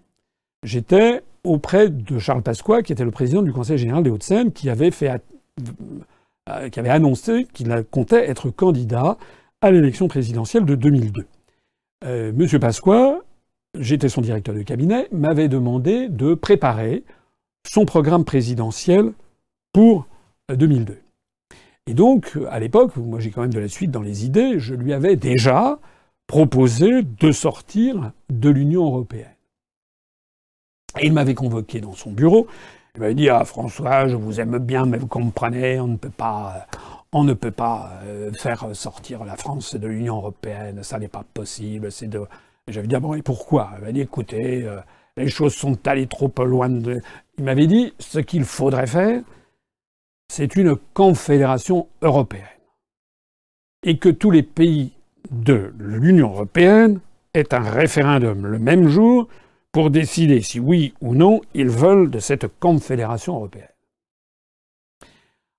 J'étais auprès de Charles Pasqua, qui était le président du Conseil général des Hauts-de-Seine, qui avait fait euh, qui avait annoncé qu'il comptait être candidat à l'élection présidentielle de 2002. Euh, Monsieur Pasqua, j'étais son directeur de cabinet, m'avait demandé de préparer son programme présidentiel pour 2002. Et donc, à l'époque, moi j'ai quand même de la suite dans les idées, je lui avais déjà proposé de sortir de l'Union européenne. Et il m'avait convoqué dans son bureau. Il m'avait dit Ah, François, je vous aime bien, mais vous comprenez, on ne peut pas, pas euh, faire sortir la France de l'Union européenne, ça n'est pas possible. C'est de. J'avais dit Ah et pourquoi? Il m'a dit Écoutez, euh, les choses sont allées trop loin. Il m'avait dit Ce qu'il faudrait faire, c'est une confédération européenne. Et que tous les pays de l'Union européenne aient un référendum le même jour pour décider si oui ou non ils veulent de cette confédération européenne.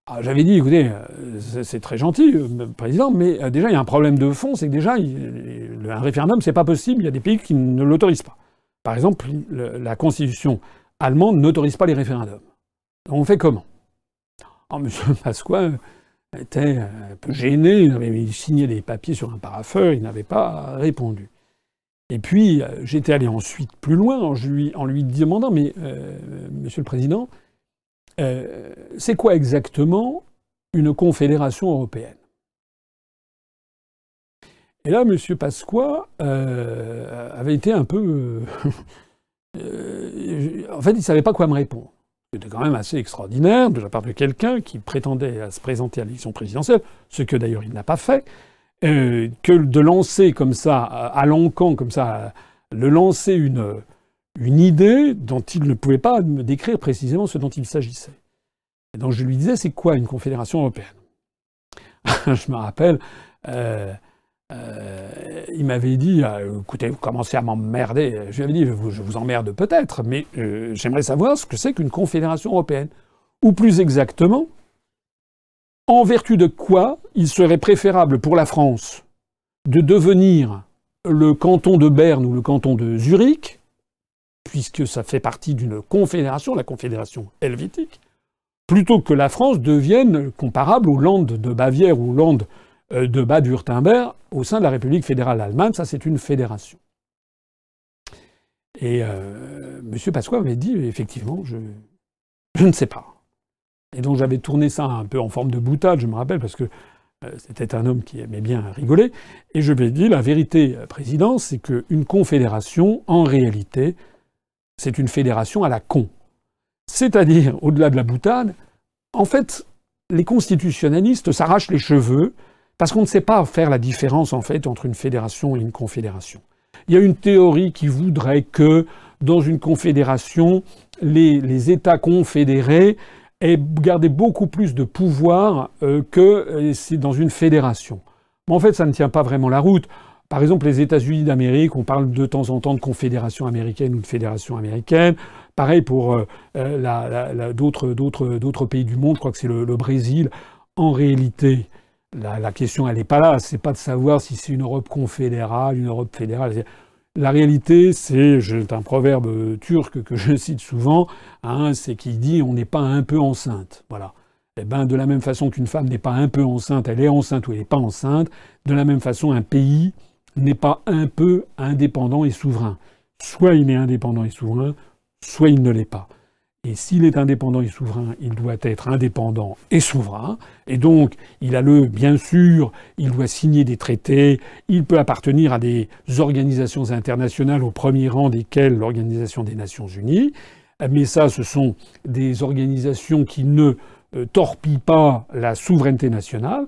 Ah, j'avais dit, écoutez, euh, c'est très gentil, euh, président, mais euh, déjà il y a un problème de fond, c'est que déjà un référendum c'est pas possible, il y a des pays qui ne l'autorisent pas. Par exemple, la constitution allemande n'autorise pas les référendums. On fait comment? Oh, M. Pasqua était un peu gêné, il avait signé des papiers sur un paraffeur, il n'avait pas répondu. Et puis, euh, j'étais allé ensuite plus loin en lui, demandant, mais euh, Monsieur le Président, euh, c'est quoi exactement une confédération européenne? Et là, M. Pasqua avait été un peu... en fait, il ne savait pas quoi me répondre. C'était quand même assez extraordinaire de la part de quelqu'un qui prétendait à se présenter à l'élection présidentielle, ce que d'ailleurs il n'a pas fait, euh, que de lancer comme ça, à l'encan, comme ça, de lancer une, une idée dont il ne pouvait pas me décrire précisément ce dont il s'agissait. Et donc je lui disais, c'est quoi une confédération européenne? Je me rappelle, euh, euh, il m'avait dit, euh, écoutez, vous commencez à m'emmerder. Je lui avais dit, je vous, emmerde peut-être, mais euh, j'aimerais savoir ce que c'est qu'une confédération européenne. Ou plus exactement, en vertu de quoi il serait préférable pour la France de devenir le canton de Berne ou le canton de Zurich, puisque ça fait partie d'une confédération, la confédération helvétique, plutôt que la France devienne comparable aux Landes de Bavière ou Landes euh, de Bade-Württemberg au sein de la République fédérale allemande. Ça, c'est une fédération. Et euh, M. Pasqua m'avait dit, effectivement, je, ne sais pas. Et donc j'avais tourné ça un peu en forme de boutade, je me rappelle, parce que c'était un homme qui aimait bien rigoler. Et je lui ai la vérité, euh, président, c'est qu'une confédération, en réalité, c'est une fédération à la con. C'est-à-dire, au-delà de la boutade, en fait, les constitutionnalistes s'arrachent les cheveux parce qu'on ne sait pas faire la différence, en fait, entre une fédération et une confédération. Il y a une théorie qui voudrait que, dans une confédération, les États confédérés et garder beaucoup plus de pouvoir euh, que euh, dans une fédération. Mais en fait, ça ne tient pas vraiment la route. Par exemple, les États-Unis d'Amérique, on parle de temps en temps de confédération américaine ou de fédération américaine. Pareil pour euh, d'autres pays du monde, je crois que c'est le, Brésil. En réalité, la, la question, elle n'est pas là. C'est pas de savoir si c'est une Europe confédérale, une Europe fédérale. La réalité, c'est un proverbe turc que je cite souvent, hein, c'est qui dit on n'est pas un peu enceinte. Voilà. Eh ben, de la même façon qu'une femme n'est pas un peu enceinte, elle est enceinte ou elle n'est pas enceinte, de la même façon, un pays n'est pas un peu indépendant et souverain. Soit il est indépendant et souverain, soit il ne l'est pas. Et s'il est indépendant et souverain, il doit être indépendant et souverain. Et donc, il a le, bien sûr, il doit signer des traités, il peut appartenir à des organisations internationales, au premier rang desquelles l'Organisation des Nations Unies. Mais ça, ce sont des organisations qui ne euh, torpillent pas la souveraineté nationale.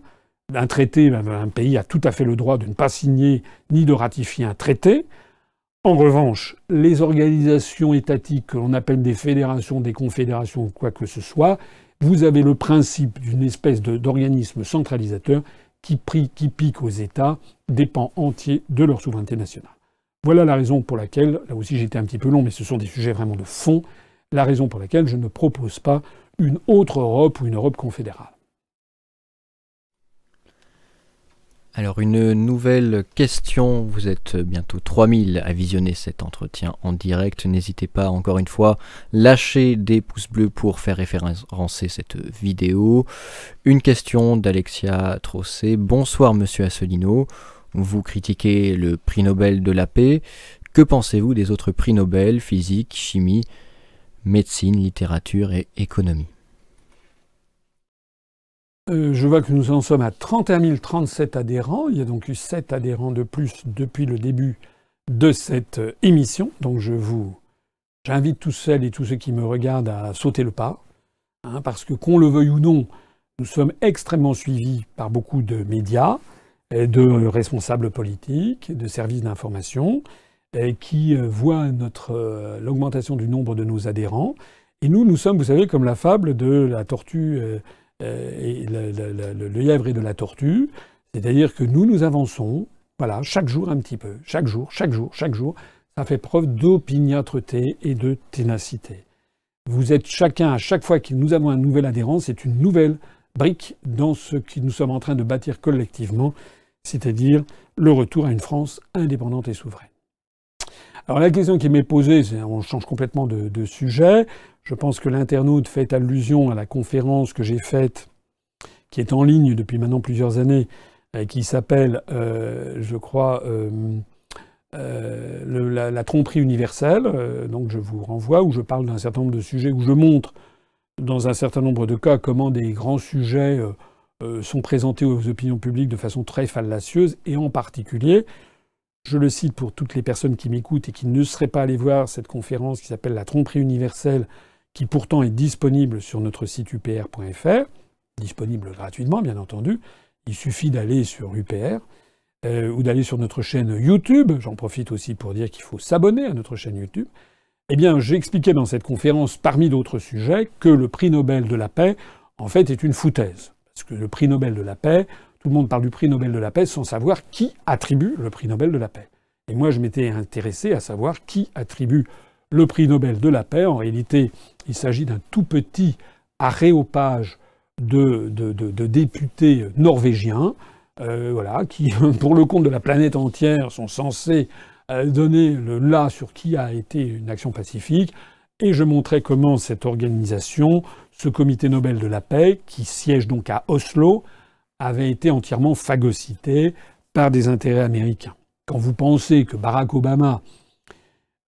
Un traité, un pays a tout à fait le droit de ne pas signer ni de ratifier un traité. En revanche, les organisations étatiques que l'on appelle des fédérations, des confédérations ou quoi que ce soit, vous avez le principe d'une espèce d'organisme centralisateur qui, pique aux États des pans entiers de leur souveraineté nationale. Voilà la raison pour laquelle, là aussi j'étais un petit peu long, mais ce sont des sujets vraiment de fond, la raison pour laquelle je ne propose pas une autre Europe ou une Europe confédérale. Alors une nouvelle question, vous êtes bientôt 3000 à visionner cet entretien en direct, n'hésitez pas encore une fois, lâcher des pouces bleus pour faire référencer cette vidéo. Une question d'Alexia Trossé, bonsoir monsieur Asselineau, vous critiquez le prix Nobel de la paix, que pensez-vous des autres prix Nobel, physique, chimie, médecine, littérature et économie? Euh, je vois que nous en sommes à 31 037 adhérents. Il y a donc eu 7 adhérents de plus depuis le début de cette euh, émission. Donc je vous, j'invite tous celles et tous ceux qui me regardent à sauter le pas, hein, parce que qu'on le veuille ou non, nous sommes extrêmement suivis par beaucoup de médias, et de responsables politiques, de services d'information, qui euh, voient notre l'augmentation du nombre de nos adhérents. Et nous, nous sommes, vous savez, comme la fable de la tortue. Euh, et le, lièvre et de la tortue. C'est-à-dire que nous, nous avançons, voilà, chaque jour un petit peu, chaque jour, chaque jour, chaque jour. Ça fait preuve d'opiniâtreté et de ténacité. Vous êtes chacun, à chaque fois que nous avons un nouvel adhérent, c'est une nouvelle brique dans ce que nous sommes en train de bâtir collectivement, c'est-à-dire le retour à une France indépendante et souveraine. Alors la question qui m'est posée, on change complètement de sujet, je pense que l'internaute fait allusion à la conférence que j'ai faite, qui est en ligne depuis maintenant plusieurs années, et qui s'appelle, euh, je crois, euh, euh, la, tromperie universelle. donc je vous renvoie, où je parle d'un certain nombre de sujets, où je montre dans un certain nombre de cas comment des grands sujets sont présentés aux opinions publiques de façon très fallacieuse, et en particulier, je le cite pour toutes les personnes qui m'écoutent et qui ne seraient pas allées voir cette conférence qui s'appelle La tromperie universelle qui pourtant est disponible sur notre site upr.fr, disponible gratuitement bien entendu. Il suffit d'aller sur UPR euh, ou d'aller sur notre chaîne YouTube. J'en profite aussi pour dire qu'il faut s'abonner à notre chaîne YouTube. Eh bien, j'ai expliqué dans cette conférence, parmi d'autres sujets, que le prix Nobel de la paix, en fait, est une foutaise. Parce que le prix Nobel de la paix, tout le monde parle du prix Nobel de la paix sans savoir qui attribue le prix Nobel de la paix. Et moi, je m'étais intéressé à savoir qui attribue le prix Nobel de la paix. En réalité, il s'agit d'un tout petit aréopage de, de, députés norvégiens, euh, voilà, qui, pour le compte de la planète entière, sont censés euh, donner le là sur qui a été une action pacifique. Et je montrais comment cette organisation, ce comité Nobel de la paix, qui siège donc à Oslo, avait été entièrement phagocyté par des intérêts américains. Quand vous pensez que Barack Obama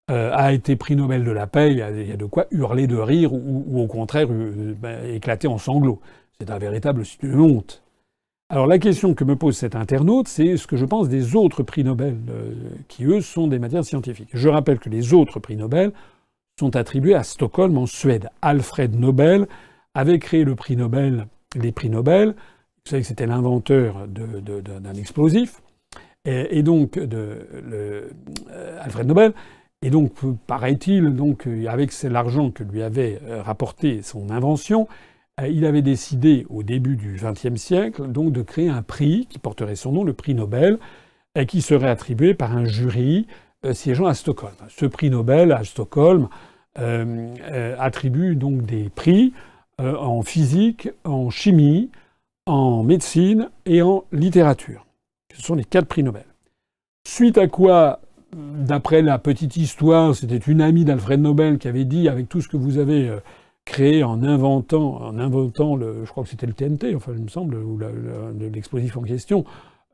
a été prix Nobel de la paix, il y a, de quoi hurler de rire ou, au contraire ben, éclater en sanglots. C'est un véritable une honte. Alors la question que me pose cet internaute, c'est ce que je pense des autres prix Nobel, qui eux sont des matières scientifiques. Je rappelle que les autres prix Nobel sont attribués à Stockholm en Suède. Alfred Nobel avait créé le prix Nobel, les prix Nobel. Vous savez que c'était l'inventeur d'un explosif. Et, donc, de, euh, Alfred Nobel. Et donc, paraît-il, donc, avec l'argent que lui avait euh, rapporté son invention, euh, il avait décidé au début du XXe siècle donc de créer un prix qui porterait son nom, le prix Nobel, qui serait attribué par un jury siégeant à Stockholm. Ce prix Nobel à Stockholm attribue donc des prix en physique, en chimie, en médecine et en littérature. Ce sont les quatre prix Nobel. Suite à quoi, d'après la petite histoire, c'était une amie d'Alfred Nobel qui avait dit, avec tout ce que vous avez euh, créé en inventant, en inventant le, je crois que c'était le TNT, enfin il me semble, ou l'explosif en question,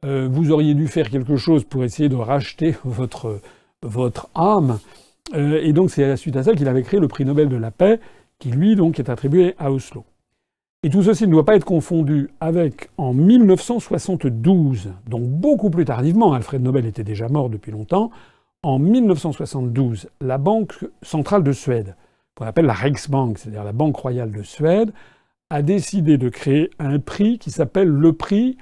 euh, vous auriez dû faire quelque chose pour essayer de racheter votre, âme. Euh, et donc c'est à la suite à ça qu'il avait créé le prix Nobel de la paix, qui lui donc est attribué à Oslo. Et tout ceci ne doit pas être confondu avec en 1972, donc beaucoup plus tardivement, Alfred Nobel était déjà mort depuis longtemps, en 1972, la Banque centrale de Suède, qu'on appelle la Riksbank, c'est-à-dire la Banque royale de Suède, a décidé de créer un prix qui s'appelle le prix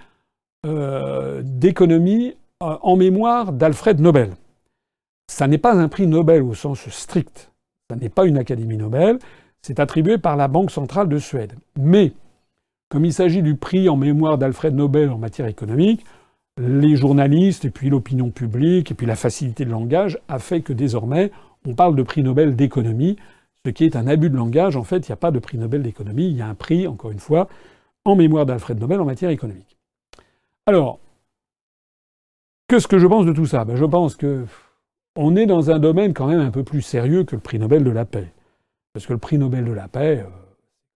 euh, d'économie euh, en mémoire d'Alfred Nobel. Ça n'est pas un prix Nobel au sens strict, ça n'est pas une académie Nobel, c'est attribué par la Banque centrale de Suède. Mais, comme il s'agit du prix en mémoire d'Alfred Nobel en matière économique, les journalistes et puis l'opinion publique et puis la facilité de langage a fait que désormais on parle de prix Nobel d'économie, ce qui est un abus de langage. En fait, il n'y a pas de prix Nobel d'économie, il y a un prix, encore une fois, en mémoire d'Alfred Nobel en matière économique. Alors, qu'est-ce que je pense de tout ça? Ben, Je pense que on est dans un domaine quand même un peu plus sérieux que le prix Nobel de la paix. Parce que le prix Nobel de la paix, euh,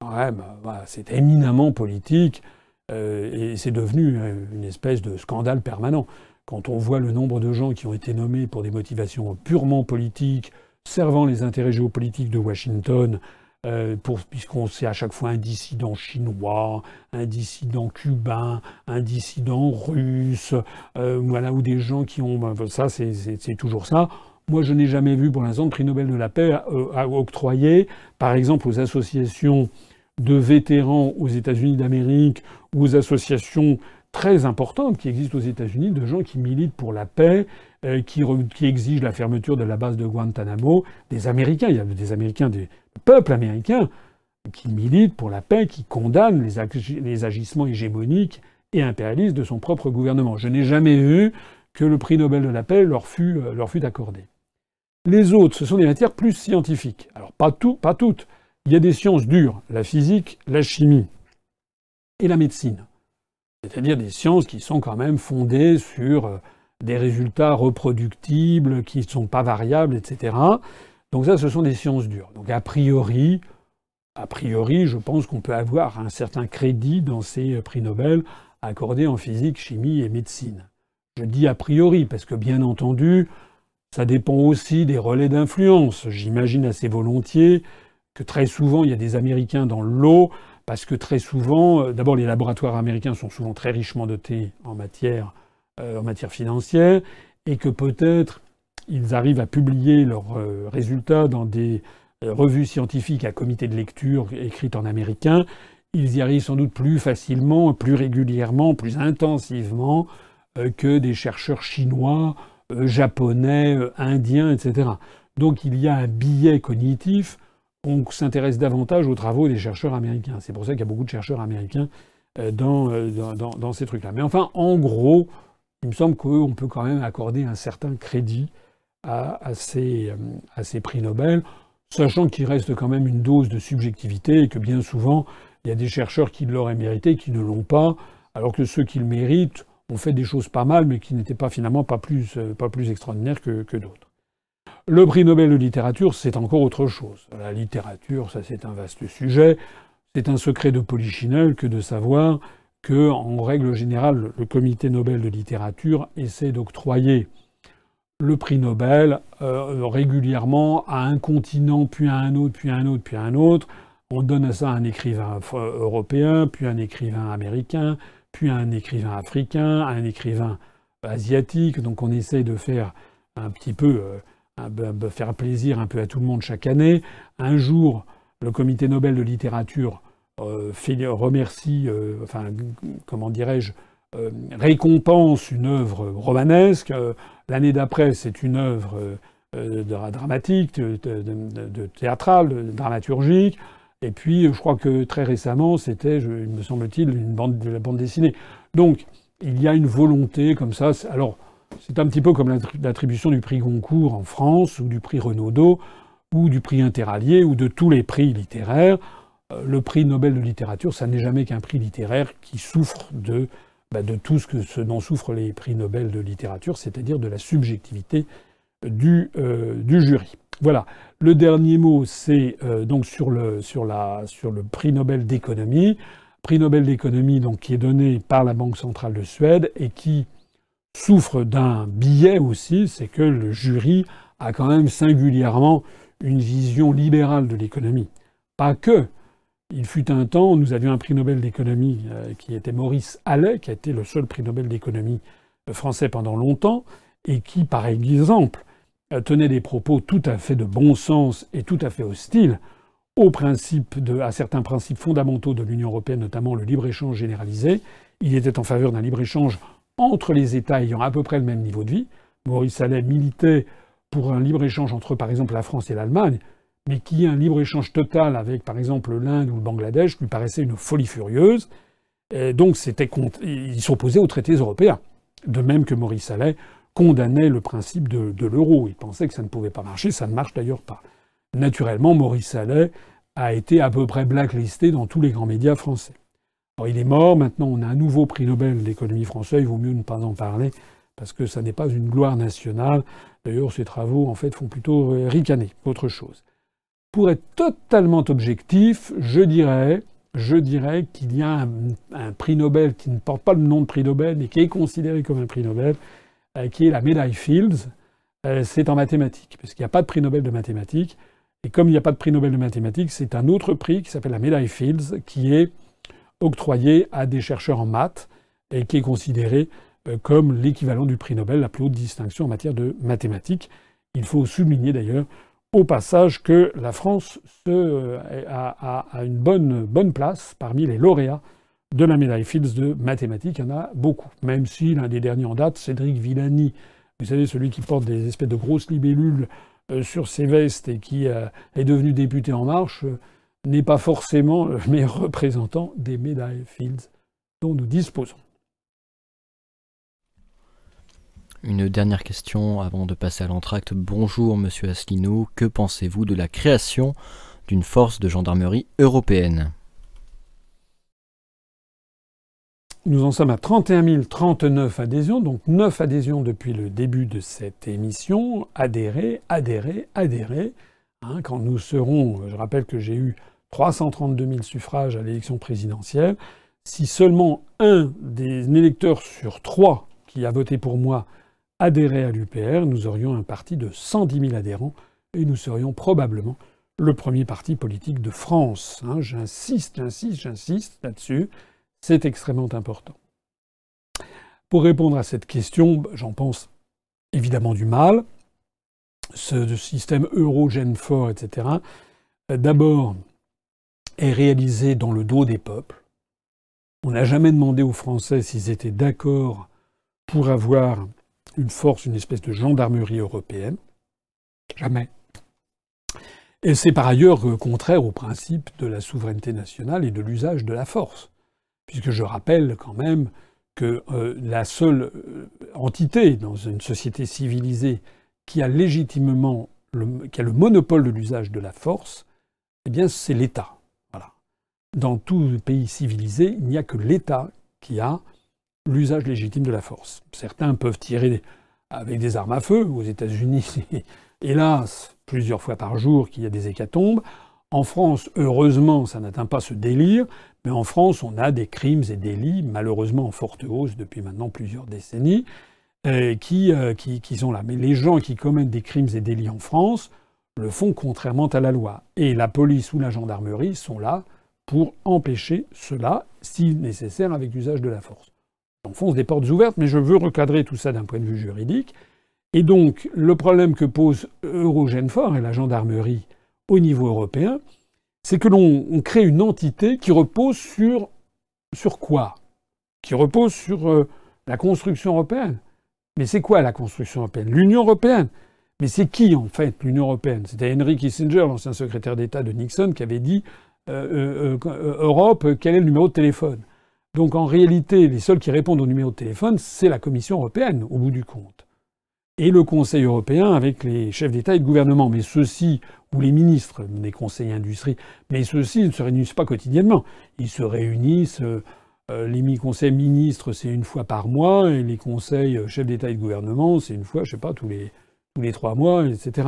quand même, euh, c'est éminemment politique euh, et c'est devenu une espèce de scandale permanent. Quand on voit le nombre de gens qui ont été nommés pour des motivations purement politiques, servant les intérêts géopolitiques de Washington, puisqu'on sait à chaque fois un dissident chinois, un dissident cubain, un dissident russe, voilà, ou des gens qui ont, ça c'est toujours ça. Moi, je n'ai jamais vu pour l'instant de prix Nobel de la paix euh, octroyé, par exemple, aux associations de vétérans aux États-Unis d'Amérique ou aux associations très importantes qui existent aux États-Unis de gens qui militent pour la paix, euh, qui, exigent la fermeture de la base de Guantanamo, des Américains, il y a des Américains, des peuples américains qui militent pour la paix, qui condamnent les, les agissements hégémoniques et impérialistes de son propre gouvernement. Je n'ai jamais vu que le prix Nobel de la paix leur fut, euh, leur fut accordé. Les autres, ce sont des matières plus scientifiques. Alors pas, tout, pas toutes. Il y a des sciences dures, la physique, la chimie et la médecine. C'est-à-dire des sciences qui sont quand même fondées sur euh, des résultats reproductibles, qui ne sont pas variables, etc. Donc ça, ce sont des sciences dures. Donc a priori, a priori, je pense qu'on peut avoir un certain crédit dans ces prix Nobel accordés en physique, chimie et médecine. Je dis a priori parce que bien entendu, ça dépend aussi des relais d'influence. J'imagine assez volontiers que très souvent, il y a des Américains dans l'eau, parce que très souvent, euh, d'abord, les laboratoires américains sont souvent très richement dotés en matière, euh, en matière financière, et que peut-être ils arrivent à publier leurs euh, résultats dans des revues scientifiques à comité de lecture écrites en américain. Ils y arrivent sans doute plus facilement, plus régulièrement, plus intensivement que des chercheurs chinois japonais, euh, indiens, etc. Donc il y a un biais cognitif. On s'intéresse davantage aux travaux des chercheurs américains. C'est pour ça qu'il y a beaucoup de chercheurs américains euh, dans, dans, ces trucs-là. Mais enfin, en gros, il me semble qu'on peut quand même accorder un certain crédit à, ces, à ces prix Nobel, sachant qu'il reste quand même une dose de subjectivité et que bien souvent, il y a des chercheurs qui l'auraient mérité qui ne l'ont pas, alors que ceux qui le méritent ont fait des choses pas mal, mais qui n'étaient pas finalement pas plus, euh, pas plus extraordinaires que, d'autres. Le prix Nobel de littérature, c'est encore autre chose. La littérature, ça c'est un vaste sujet. C'est un secret de Polichinelle que de savoir que, en règle générale, le comité Nobel de littérature essaie d'octroyer le prix Nobel euh, régulièrement à un continent, puis à un autre, puis à un autre, puis à un autre. On donne ça à un écrivain européen, puis un écrivain américain, puis un écrivain africain, un écrivain asiatique. Donc on essaye de faire un petit peu, euh, faire plaisir un peu à tout le monde chaque année. Un jour, le comité Nobel de littérature euh, remercie, enfin, comment dirais-je, récompense une œuvre romanesque. L'année d'après, c'est une œuvre euh, dramatique, de, théâtrale, dramaturgique. Et puis, je crois que très récemment, c'était, me semble-t-il, une bande de la bande dessinée. Donc, il y a une volonté comme ça. Alors, c'est un petit peu comme l'attribution du prix Goncourt en France, ou du prix Renaudot, ou du prix Interallié, ou de tous les prix littéraires. Euh, le prix Nobel de littérature, ça n'est jamais qu'un prix littéraire qui souffre de bah, de tout ce, que, ce dont souffrent les prix Nobel de littérature, c'est-à-dire de la subjectivité du, euh, du, jury. Voilà. Le dernier mot, c'est euh, donc sur le, prix Nobel d'économie. Prix Nobel d'économie qui est donné par la Banque centrale de Suède et qui souffre d'un billet aussi, c'est que le jury a quand même singulièrement une vision libérale de l'économie. Pas que, il fut un temps, nous avions un prix Nobel d'économie euh, qui était Maurice Allais, qui a été le seul prix Nobel d'économie français pendant longtemps, et qui, par exemple, tenait des propos tout à fait de bon sens et tout à fait hostiles aux principes de, à certains principes fondamentaux de l'Union européenne, notamment le libre-échange généralisé. Il était en faveur d'un libre-échange entre les États ayant à peu près le même niveau de vie. Maurice Allais militait pour un libre-échange entre, par exemple, la France et l'Allemagne mais qui un libre-échange total avec, par exemple, l'Inde ou le Bangladesh, lui paraissait une folie furieuse. Donc, c'était il s'opposait aux traités européens. De même que Maurice Allais condamnait le principe de, l'euro. Il pensait que ça ne pouvait pas marcher, ça ne marche d'ailleurs pas. Naturellement, Maurice Allais a été à peu près blacklisté dans tous les grands médias français. Il est mort, maintenant on a un nouveau prix Nobel d'économie français, il vaut mieux ne pas en parler, parce que ça n'est pas une gloire nationale. D'ailleurs, ses travaux, en fait, font plutôt ricaner, autre chose. Pour être totalement objectif, je dirais, qu'il y a un, prix Nobel qui ne porte pas le nom de prix Nobel, mais qui est considéré comme un prix Nobel, qui est la médaille Fields. Euh, c'est en mathématiques, parce qu'il n'y a pas de prix Nobel de mathématiques. Et comme il n'y a pas de prix Nobel de mathématiques, c'est un autre prix qui s'appelle la médaille Fields, qui est octroyé à des chercheurs en maths et qui est considéré euh, comme l'équivalent du prix Nobel, la plus haute distinction en matière de mathématiques. Il faut souligner d'ailleurs au passage que la France se, a, une bonne, bonne place parmi les lauréats de la médaille Fields de mathématiques. Il y en a beaucoup, même si l'un des derniers en date, Cédric Villani, vous savez, celui qui porte des espèces de grosses libellules euh, sur ses vestes et qui euh, est devenu député En Marche, euh, n'est pas forcément le meilleur représentant des médailles Fields dont nous disposons. Une dernière question avant de passer à l'entracte. Bonjour Monsieur Asselineau, que pensez-vous de la création d'une force de gendarmerie européenne? Nous en sommes à 31 039 adhésions, donc 9 adhésions depuis le début de cette émission. Adhérer, adhérer, adhérer. Hein, quand nous serons, je rappelle que j'ai eu 332 000 suffrages à l'élection présidentielle. Si seulement un des électeurs sur trois qui a voté pour moi adhérer à l'UPR, nous aurions un parti de 110 000 adhérents et nous serions probablement le premier parti politique de France. Hein. j'insiste, j'insiste, j'insiste là-dessus. C'est extrêmement important. Pour répondre à cette question, j'en pense évidemment du mal. Ce système eurogène fort, etc., d'abord est réalisé dans le dos des peuples. On n'a jamais demandé aux Français s'ils étaient d'accord pour avoir une force, une espèce de gendarmerie européenne. Jamais. Et c'est par ailleurs euh, contraire au principe de la souveraineté nationale et de l'usage de la force. Puisque je rappelle quand même que euh, la seule euh, entité dans une société civilisée qui a légitimement le, monopole de l'usage de la force, eh bien c'est l'État. Voilà. Dans tout pays civilisé, il n'y a que l'État qui a l'usage légitime de la force. Certains peuvent tirer avec des armes à feu. Aux États-Unis, hélas, plusieurs fois par jour qu'il y a des hécatombes. En France, heureusement, ça n'atteint pas ce délire, mais en France, on a des crimes et délits, malheureusement en forte hausse depuis maintenant plusieurs décennies. qui, qui, qui sont là. Mais les gens qui commettent des crimes et délits en France le font contrairement à la loi. Et la police ou la gendarmerie sont là pour empêcher cela, si nécessaire, avec usage de la force. On des portes ouvertes, mais je veux recadrer tout ça d'un point de vue juridique. Et donc, le problème que pose Eurogenfort et la gendarmerie au niveau européen, c'est que l'on crée une entité qui repose sur, sur quoi? Qui repose sur euh, la construction européenne. Mais c'est quoi la construction européenne? L'Union européenne. Mais c'est qui en fait l'Union européenne? C'était Henry Kissinger, l'ancien secrétaire d'État de Nixon, qui avait dit euh, euh, Europe, quel est le numéro de téléphone? Donc en réalité, les seuls qui répondent au numéro de téléphone, c'est la Commission européenne, au bout du compte. Et le Conseil européen avec les chefs d'État et de gouvernement. Mais ceux-ci, ou les ministres des conseils industrie, mais ceux-ci ne se réunissent pas quotidiennement. Ils se réunissent, les conseils ministres, c'est une fois par mois, et les conseils chefs d'État et de gouvernement, c'est une fois, je sais pas, tous les, tous les trois mois, etc.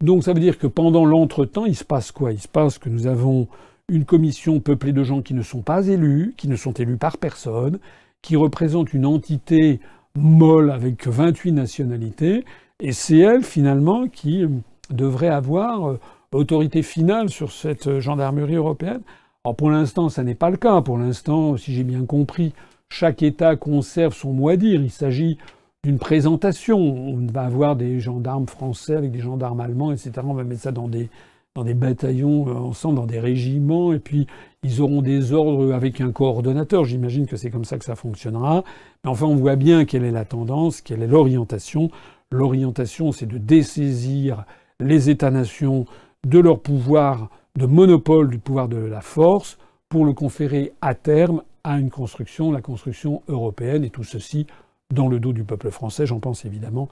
Donc ça veut dire que pendant l'entretemps, il se passe quoi? Il se passe que nous avons une commission peuplée de gens qui ne sont pas élus, qui ne sont élus par personne, qui représentent une entité molle avec 28 nationalités, et c'est elle finalement qui devrait avoir euh, autorité finale sur cette euh, gendarmerie européenne. Alors pour l'instant, ça n'est pas le cas. Pour l'instant, si j'ai bien compris, chaque État conserve son mot à dire. Il s'agit d'une présentation. On va avoir des gendarmes français avec des gendarmes allemands, etc. On va mettre ça dans des, dans des bataillons euh, ensemble, dans des régiments, et puis ils auront des ordres avec un coordonnateur. J'imagine que c'est comme ça que ça fonctionnera. Mais enfin, on voit bien quelle est la tendance, quelle est l'orientation. L'orientation, c'est de dessaisir les États-nations de leur pouvoir de monopole du pouvoir de la force pour le conférer à terme à une construction, la construction européenne, et tout ceci dans le dos du peuple français. J'en pense évidemment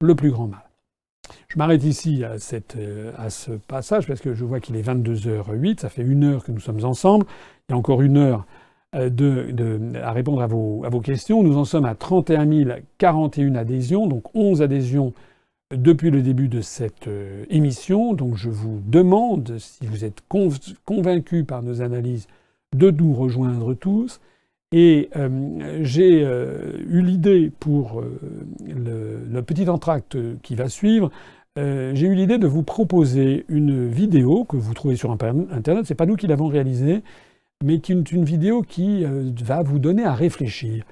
le plus grand mal. Je m'arrête ici à, euh, ce passage parce que je vois qu'il est 22h08, ça fait une heure que nous sommes ensemble. Il y a encore une heure euh, à répondre à vos, questions. Nous en sommes à 31 041 adhésions, donc 11 adhésions depuis le début de cette euh, émission. Donc je vous demande, si vous êtes convaincus par nos analyses, de nous rejoindre tous. Et j'ai eu l'idée pour le, petit entracte qui va suivre, euh, j'ai eu l'idée de vous proposer une vidéo que vous trouvez sur Internet. C'est pas nous qui l'avons réalisée, mais qui est une vidéo qui euh, va vous donner à réfléchir.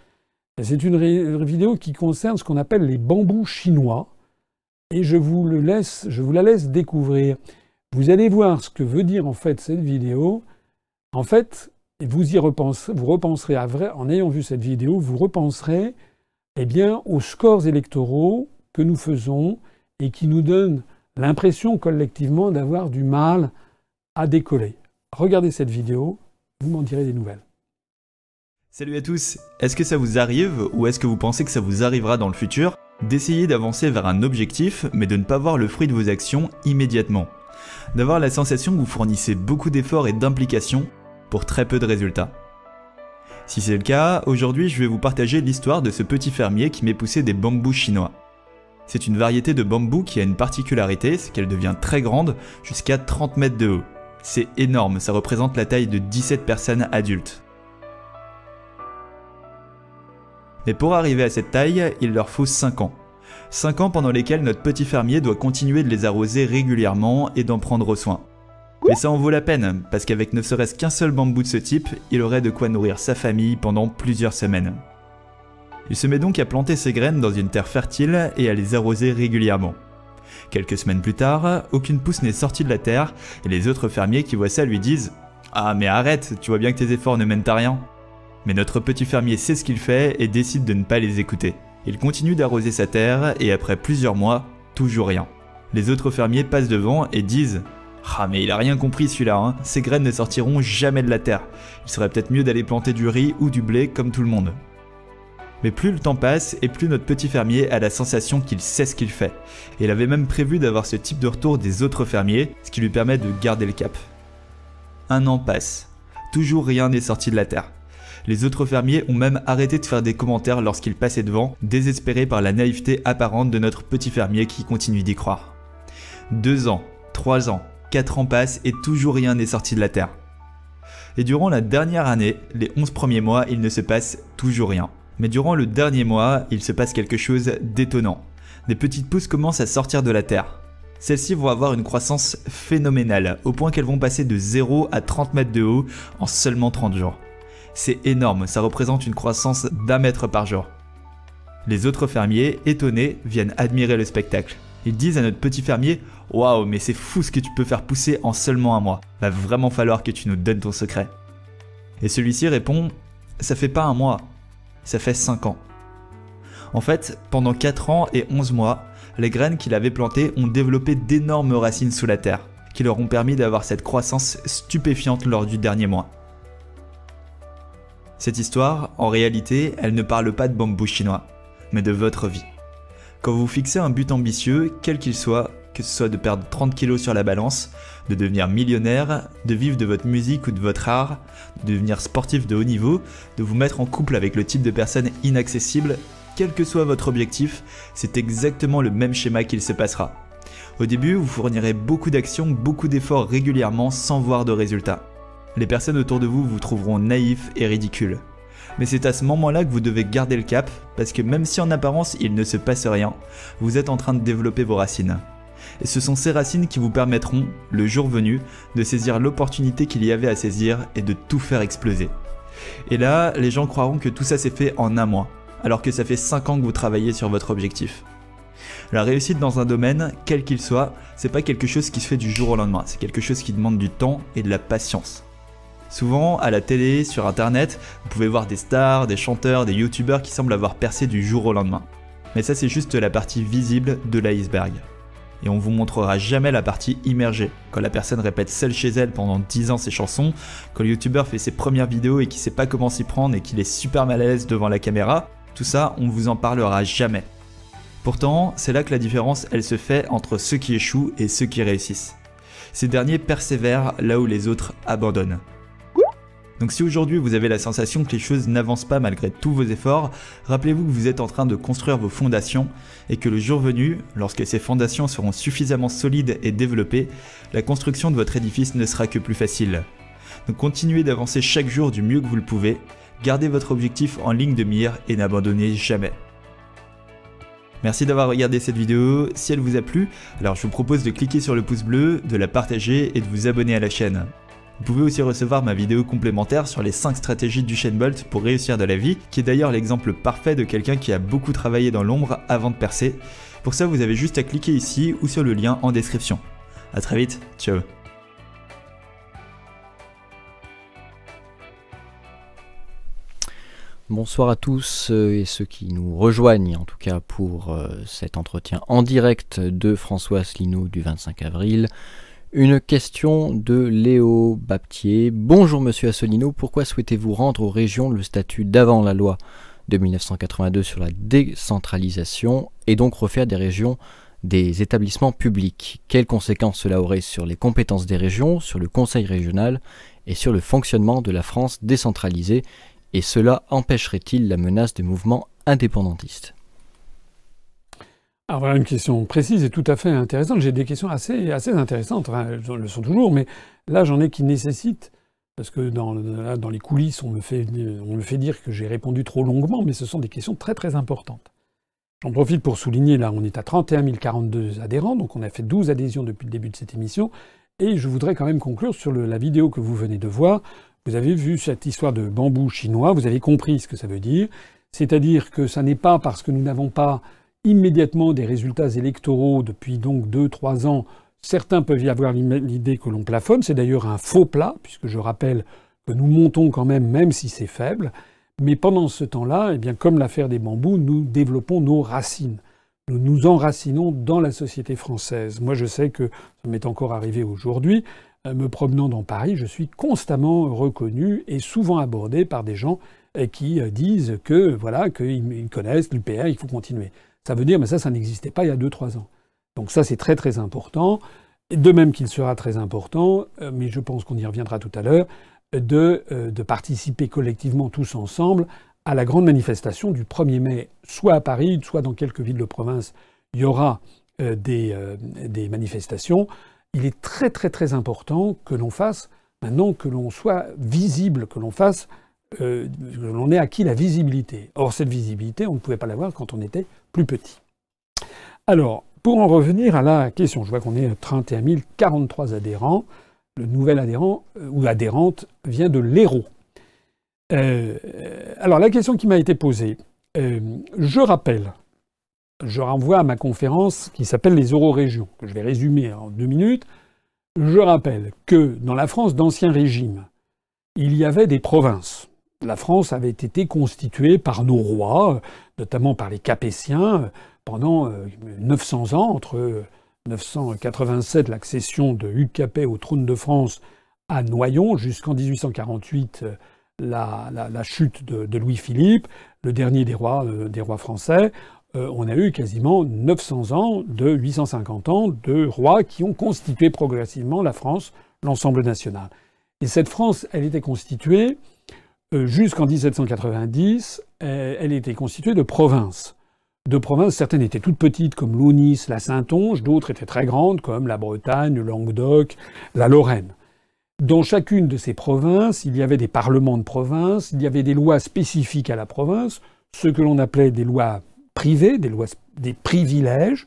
C'est une vidéo qui concerne ce qu'on appelle les bambous chinois, et je vous, laisse, la laisse découvrir. Vous allez voir ce que veut dire en fait cette vidéo. En fait, vous y repenserez, vous repenserez à vrai, en ayant vu cette vidéo, vous repenserez eh bien, aux scores électoraux que nous faisons et qui nous donnent l'impression collectivement d'avoir du mal à décoller. Regardez cette vidéo, vous m'en direz des nouvelles. Salut à tous, est-ce que ça vous arrive ou est-ce que vous pensez que ça vous arrivera dans le futur d'essayer d'avancer vers un objectif mais de ne pas voir le fruit de vos actions immédiatement? D'avoir la sensation que vous fournissez beaucoup d'efforts et d'implications pour très peu de résultats si c'est le cas, aujourd'hui je vais vous partager l'histoire de ce petit fermier qui m'est poussé des bambous chinois. C'est une variété de bambou qui a une particularité, c'est qu'elle devient très grande, jusqu'à 30 mètres de haut. C'est énorme, ça représente la taille de 17 personnes adultes. Mais pour arriver à cette taille, il leur faut 5 ans. 5 ans pendant lesquels notre petit fermier doit continuer de les arroser régulièrement et d'en prendre soin. Mais ça en vaut la peine, parce qu'avec ne serait-ce qu'un seul bambou de ce type, il aurait de quoi nourrir sa famille pendant plusieurs semaines. Il se met donc à planter ses graines dans une terre fertile et à les arroser régulièrement. Quelques semaines plus tard, aucune pousse n'est sortie de la terre, et les autres fermiers qui voient ça lui disent Ah mais arrête, tu vois bien que tes efforts ne mènent à rien. Mais notre petit fermier sait ce qu'il fait et décide de ne pas les écouter. Il continue d'arroser sa terre et après plusieurs mois, toujours rien. Les autres fermiers passent devant et disent ah mais il a rien compris celui-là, hein. ces graines ne sortiront jamais de la terre. Il serait peut-être mieux d'aller planter du riz ou du blé comme tout le monde. Mais plus le temps passe et plus notre petit fermier a la sensation qu'il sait ce qu'il fait. Et il avait même prévu d'avoir ce type de retour des autres fermiers, ce qui lui permet de garder le cap. Un an passe. Toujours rien n'est sorti de la terre. Les autres fermiers ont même arrêté de faire des commentaires lorsqu'il passait devant, désespérés par la naïveté apparente de notre petit fermier qui continue d'y croire. Deux ans, trois ans, 4 ans passent et toujours rien n'est sorti de la Terre. Et durant la dernière année, les 11 premiers mois, il ne se passe toujours rien. Mais durant le dernier mois, il se passe quelque chose d'étonnant. Des petites pousses commencent à sortir de la terre. Celles-ci vont avoir une croissance phénoménale, au point qu'elles vont passer de 0 à 30 mètres de haut en seulement 30 jours. C'est énorme, ça représente une croissance d'un mètre par jour. Les autres fermiers, étonnés, viennent admirer le spectacle. Ils disent à notre petit fermier Waouh, mais c'est fou ce que tu peux faire pousser en seulement un mois. Va vraiment falloir que tu nous donnes ton secret. Et celui-ci répond Ça fait pas un mois, ça fait 5 ans. En fait, pendant 4 ans et 11 mois, les graines qu'il avait plantées ont développé d'énormes racines sous la terre, qui leur ont permis d'avoir cette croissance stupéfiante lors du dernier mois. Cette histoire, en réalité, elle ne parle pas de bambou chinois, mais de votre vie. Quand vous fixez un but ambitieux, quel qu'il soit, que ce soit de perdre 30 kilos sur la balance, de devenir millionnaire, de vivre de votre musique ou de votre art, de devenir sportif de haut niveau, de vous mettre en couple avec le type de personne inaccessible, quel que soit votre objectif, c'est exactement le même schéma qu'il se passera. Au début, vous fournirez beaucoup d'actions, beaucoup d'efforts régulièrement sans voir de résultats. Les personnes autour de vous vous trouveront naïfs et ridicules. Mais c'est à ce moment-là que vous devez garder le cap, parce que même si en apparence il ne se passe rien, vous êtes en train de développer vos racines. Et ce sont ces racines qui vous permettront, le jour venu, de saisir l'opportunité qu'il y avait à saisir et de tout faire exploser. Et là, les gens croiront que tout ça s'est fait en un mois, alors que ça fait 5 ans que vous travaillez sur votre objectif. La réussite dans un domaine, quel qu'il soit, c'est pas quelque chose qui se fait du jour au lendemain, c'est quelque chose qui demande du temps et de la patience. Souvent, à la télé, sur internet, vous pouvez voir des stars, des chanteurs, des youtubeurs qui semblent avoir percé du jour au lendemain. Mais ça, c'est juste la partie visible de l'iceberg et on vous montrera jamais la partie immergée. Quand la personne répète seule chez elle pendant 10 ans ses chansons, quand le youtubeur fait ses premières vidéos et qui sait pas comment s'y prendre et qu'il est super mal à l'aise devant la caméra, tout ça, on vous en parlera jamais. Pourtant, c'est là que la différence, elle se fait entre ceux qui échouent et ceux qui réussissent. Ces derniers persévèrent là où les autres abandonnent. Donc si aujourd'hui vous avez la sensation que les choses n'avancent pas malgré tous vos efforts, rappelez-vous que vous êtes en train de construire vos fondations et que le jour venu, lorsque ces fondations seront suffisamment solides et développées, la construction de votre édifice ne sera que plus facile. Donc continuez d'avancer chaque jour du mieux que vous le pouvez, gardez votre objectif en ligne de mire et n'abandonnez jamais. Merci d'avoir regardé cette vidéo, si elle vous a plu, alors je vous propose de cliquer sur le pouce bleu, de la partager et de vous abonner à la chaîne. Vous pouvez aussi recevoir ma vidéo complémentaire sur les 5 stratégies du Bolt pour réussir dans la vie, qui est d'ailleurs l'exemple parfait de quelqu'un qui a beaucoup travaillé dans l'ombre avant de percer. Pour ça, vous avez juste à cliquer ici ou sur le lien en description. A très vite, ciao Bonsoir à tous euh, et ceux qui nous rejoignent en tout cas pour euh, cet entretien en direct de François Asselineau du 25 avril. Une question de Léo Baptier. Bonjour Monsieur Assolino, pourquoi souhaitez-vous rendre aux régions le statut d'avant la loi de 1982 sur la décentralisation et donc refaire des régions des établissements publics? Quelles conséquences cela aurait sur les compétences des régions, sur le Conseil régional et sur le fonctionnement de la France décentralisée? Et cela empêcherait-il la menace des mouvements indépendantistes? Alors voilà une question précise et tout à fait intéressante. J'ai des questions assez, assez intéressantes, elles le sont toujours, mais là j'en ai qui nécessitent, parce que dans, dans les coulisses on me, fait, on me fait dire que j'ai répondu trop longuement, mais ce sont des questions très très importantes. J'en profite pour souligner, là on est à 31 042 adhérents, donc on a fait 12 adhésions depuis le début de cette émission, et je voudrais quand même conclure sur la vidéo que vous venez de voir. Vous avez vu cette histoire de bambou chinois, vous avez compris ce que ça veut dire, c'est-à-dire que ça n'est pas parce que nous n'avons pas immédiatement des résultats électoraux depuis donc deux, trois ans. Certains peuvent y avoir l'idée que l'on plafonne. C'est d'ailleurs un faux plat, puisque je rappelle que nous montons quand même, même si c'est faible. Mais pendant ce temps-là, eh bien, comme l'affaire des bambous, nous développons nos racines. Nous nous enracinons dans la société française. Moi, je sais que ça m'est encore arrivé aujourd'hui. Euh, me promenant dans Paris, je suis constamment reconnu et souvent abordé par des gens euh, qui euh, disent que voilà qu'ils connaissent l'UPR, il faut continuer. Ça veut dire, mais ça, ça n'existait pas il y a 2-3 ans. Donc ça, c'est très très important. De même qu'il sera très important, euh, mais je pense qu'on y reviendra tout à l'heure, de, euh, participer collectivement tous ensemble à la grande manifestation du 1er mai, soit à Paris, soit dans quelques villes de province. Il y aura euh, des, des manifestations. Il est très très très important que l'on fasse, maintenant que l'on soit visible, que l'on fasse euh, l'on ait acquis la visibilité. Or, cette visibilité, on ne pouvait pas l'avoir quand on était plus petit. Alors, pour en revenir à la question, je vois qu'on est à 31 043 adhérents. Le nouvel adhérent euh, ou adhérente vient de l'Hérault. Euh, alors, la question qui m'a été posée, je rappelle, je renvoie à ma conférence qui s'appelle les Eurorégions, que je vais résumer en deux minutes. Je rappelle que dans la France d'Ancien Régime, il y avait des provinces. La France avait été constituée par nos rois, notamment par les Capétiens, pendant 900 euh, ans, entre 987, l'accession de Hugues Capet au trône de France à Noyon, jusqu'en 1848, euh, la, chute de, Louis-Philippe, le dernier des rois, euh, des rois français. on a eu quasiment 900 ans de 850 ans de rois qui ont constitué progressivement la France, l'ensemble national. Et cette France, elle était constituée jusqu'en 1790, elle était constituée de provinces de provinces. Certaines étaient toutes petites, comme l'Aunis, la Saintonge, d'autres étaient très grandes, comme la Bretagne, le Languedoc, la Lorraine. Dans chacune de ces provinces, il y avait des parlements de province, il y avait des lois spécifiques à la province, ce que l'on appelait des lois privées, des lois des privilèges,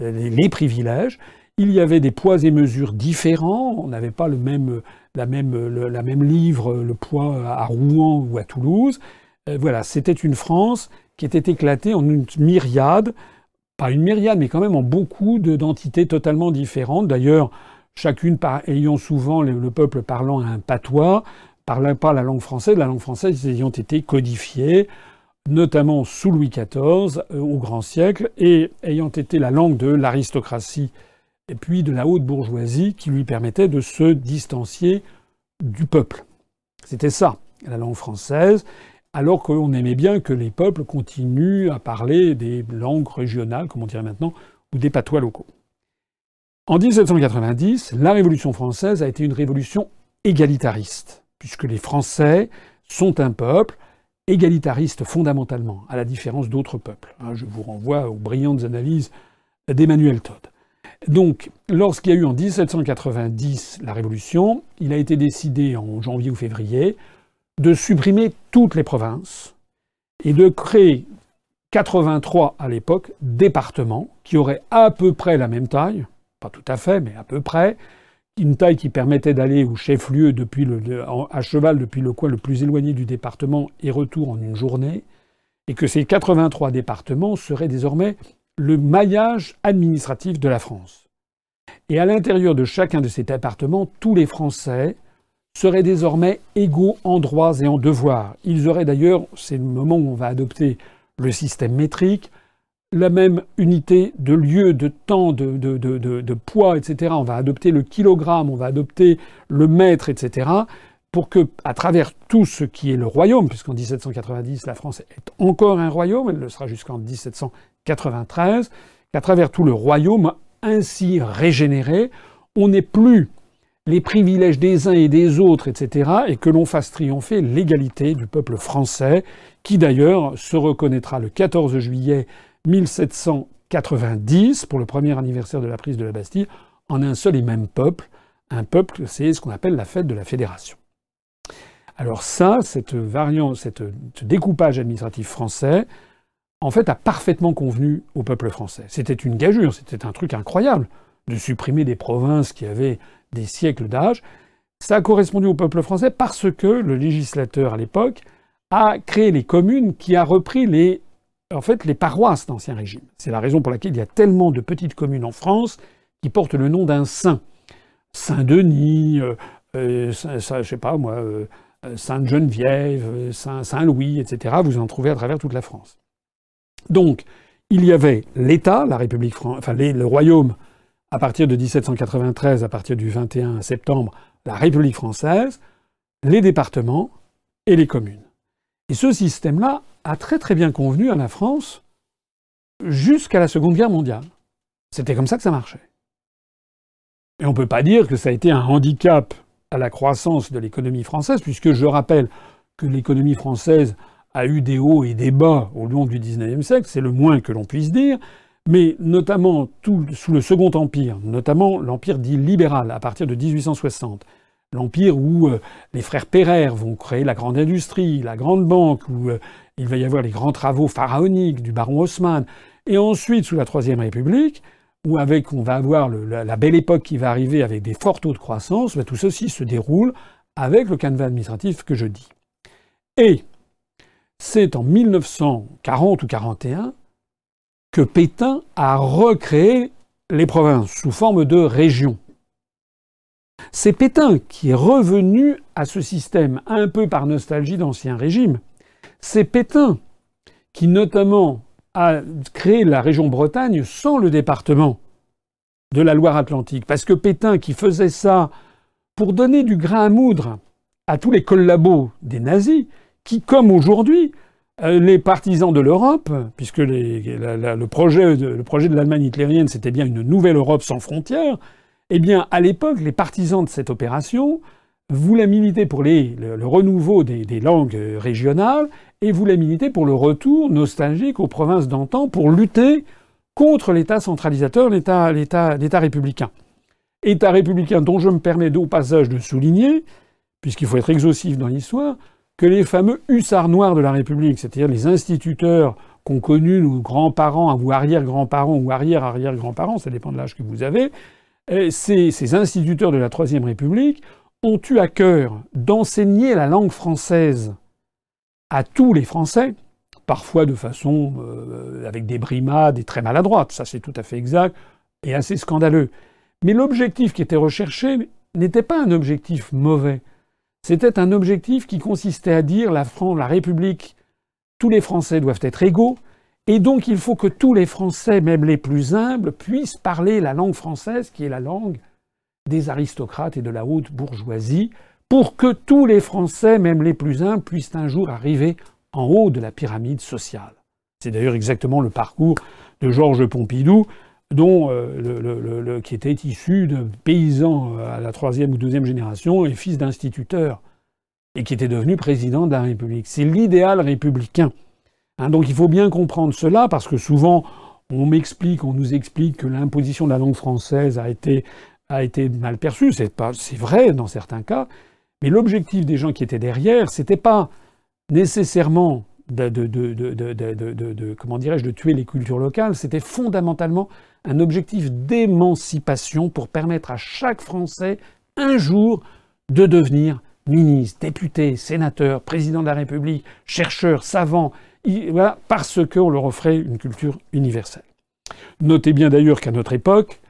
les privilèges. Il y avait des poids et mesures différents. On n'avait pas le même, la même, livre, le poids à Rouen ou à Toulouse. Euh, voilà, c'était une France qui était éclatée en une myriade, pas une myriade, mais quand même en beaucoup d'entités totalement différentes. D'ailleurs, chacune ayant souvent le, peuple parlant un patois, parlant pas la langue française, la langue française ayant été codifiée, notamment sous Louis XIV euh, au grand siècle, et ayant été la langue de l'aristocratie et puis de la haute bourgeoisie qui lui permettait de se distancier du peuple. C'était ça, la langue française alors qu'on aimait bien que les peuples continuent à parler des langues régionales, comme on dirait maintenant, ou des patois locaux. En 1790, la Révolution française a été une révolution égalitariste, puisque les Français sont un peuple égalitariste fondamentalement, à la différence d'autres peuples. Hein, je vous renvoie aux brillantes analyses d'Emmanuel Todd. Donc, lorsqu'il y a eu en 1790 la Révolution, il a été décidé en janvier ou février de supprimer toutes les provinces et de créer 83 à l'époque départements qui auraient à peu près la même taille, pas tout à fait, mais à peu près, une taille qui permettait d'aller au chef-lieu depuis à cheval depuis le coin le plus éloigné du département et retour en une journée, et que ces 83 départements seraient désormais le maillage administratif de la France. Et à l'intérieur de chacun de ces départements, tous les Français seraient désormais égaux en droits et en devoirs. Ils auraient d'ailleurs, c'est le moment où on va adopter le système métrique, la même unité de lieu, de temps, de, poids, etc. On va adopter le kilogramme, on va adopter le mètre, etc. Pour que, à travers tout ce qui est le royaume, puisqu'en 1790 la France est encore un royaume, elle le sera jusqu'en 1793, qu'à travers tout le royaume ainsi régénéré, on n'est plus les privilèges des uns et des autres, etc., et que l'on fasse triompher l'égalité du peuple français, qui d'ailleurs se reconnaîtra le 14 juillet 1790, pour le premier anniversaire de la prise de la Bastille, en un seul et même peuple. Un peuple, c'est ce qu'on appelle la fête de la Fédération. Alors ça, cette, ce découpage administratif français, en fait, a parfaitement convenu au peuple français. C'était une gageure, c'était un truc incroyable de supprimer des provinces qui avaient des siècles d'âge. Ça a correspondu au peuple français parce que le législateur à l'époque a créé les communes qui a repris les, en fait, les paroisses d'Ancien Régime. C'est la raison pour laquelle il y a tellement de petites communes en France qui portent le nom d'un saint. Saint-Denis, euh, euh sais pas moi, euh, Sainte-Geneviève, Saint-Louis, etc. Vous en trouvez à travers toute la France. Donc, il y avait l'État, la République, enfin le royaume à partir de 1793, à partir du 21 septembre, la République française, les départements et les communes. Et ce système-là a très très bien convenu à la France jusqu'à la Seconde Guerre mondiale. C'était comme ça que ça marchait. Et on ne peut pas dire que ça a été un handicap à la croissance de l'économie française, puisque je rappelle que l'économie française a eu des hauts et des bas au long du XIXe siècle, c'est le moins que l'on puisse dire, mais notamment sous le Second Empire, notamment l'Empire dit libéral à partir de 1860, l'empire où euh, les frères Pereire vont créer la grande industrie, la grande banque, où euh, il va y avoir les grands travaux pharaoniques du baron Haussmann. Et ensuite, sous la Troisième République, où on va avoir la, belle époque qui va arriver avec des forts taux de croissance, ben, tout ceci se déroule avec le canevas administratif que je dis. Et c'est en 1940 ou 41 que Pétain a recréé les provinces sous forme de régions. C'est Pétain qui est revenu à ce système un peu par nostalgie d'ancien régime. C'est Pétain qui notamment a créé la région Bretagne sans le département de la Loire-Atlantique. Parce que Pétain qui faisait ça pour donner du grain à moudre à tous les collabos des nazis, qui, comme aujourd'hui, euh, les partisans de l'Europe, puisque le, projet de, le projet de l'Allemagne hitlérienne, c'était bien une nouvelle Europe sans frontières, eh bien, à l'époque, les partisans de cette opération voulaient militer pour le, renouveau des, langues régionales et voulaient militer pour le retour nostalgique aux provinces d'antan pour lutter contre l'État centralisateur, l'État républicain. État républicain dont je me permets au passage de souligner, puisqu'il faut être exhaustif dans l'histoire, que les fameux hussards noirs de la République, c'est-à-dire les instituteurs qu'ont connus nos grands-parents ou arrière-grands-parents ou arrière-arrière-grands-parents, ça dépend de l'âge que vous avez, ces, ces instituteurs de la Troisième République ont eu à cœur d'enseigner la langue française à tous les Français, parfois de façon euh, avec des brimades et très maladroites, ça c'est tout à fait exact et assez scandaleux. Mais l'objectif qui était recherché n'était pas un objectif mauvais. C'était un objectif qui consistait à dire la France, la République, tous les Français doivent être égaux, et donc il faut que tous les Français, même les plus humbles, puissent parler la langue française, qui est la langue des aristocrates et de la haute bourgeoisie, pour que tous les Français, même les plus humbles, puissent un jour arriver en haut de la pyramide sociale. C'est d'ailleurs exactement le parcours de Georges Pompidou, dont euh, qui était issu de paysans euh, à la troisième ou deuxième génération et fils d'instituteurs, et qui était devenu président de la République. C'est l'idéal républicain. Hein, donc il faut bien comprendre cela, parce que souvent on m'explique, on nous explique que l'imposition de la langue française a été, mal perçue. C'est vrai dans certains cas, mais l'objectif des gens qui étaient derrière, c'était pas nécessairement de, comment dirais-je, de tuer les cultures locales, c'était fondamentalement un objectif d'émancipation pour permettre à chaque Français un jour de devenir ministre, député, sénateur, président de la République, chercheur, savant, voilà, parce qu'on leur offrait une culture universelle. Notez bien d'ailleurs qu'à notre époque,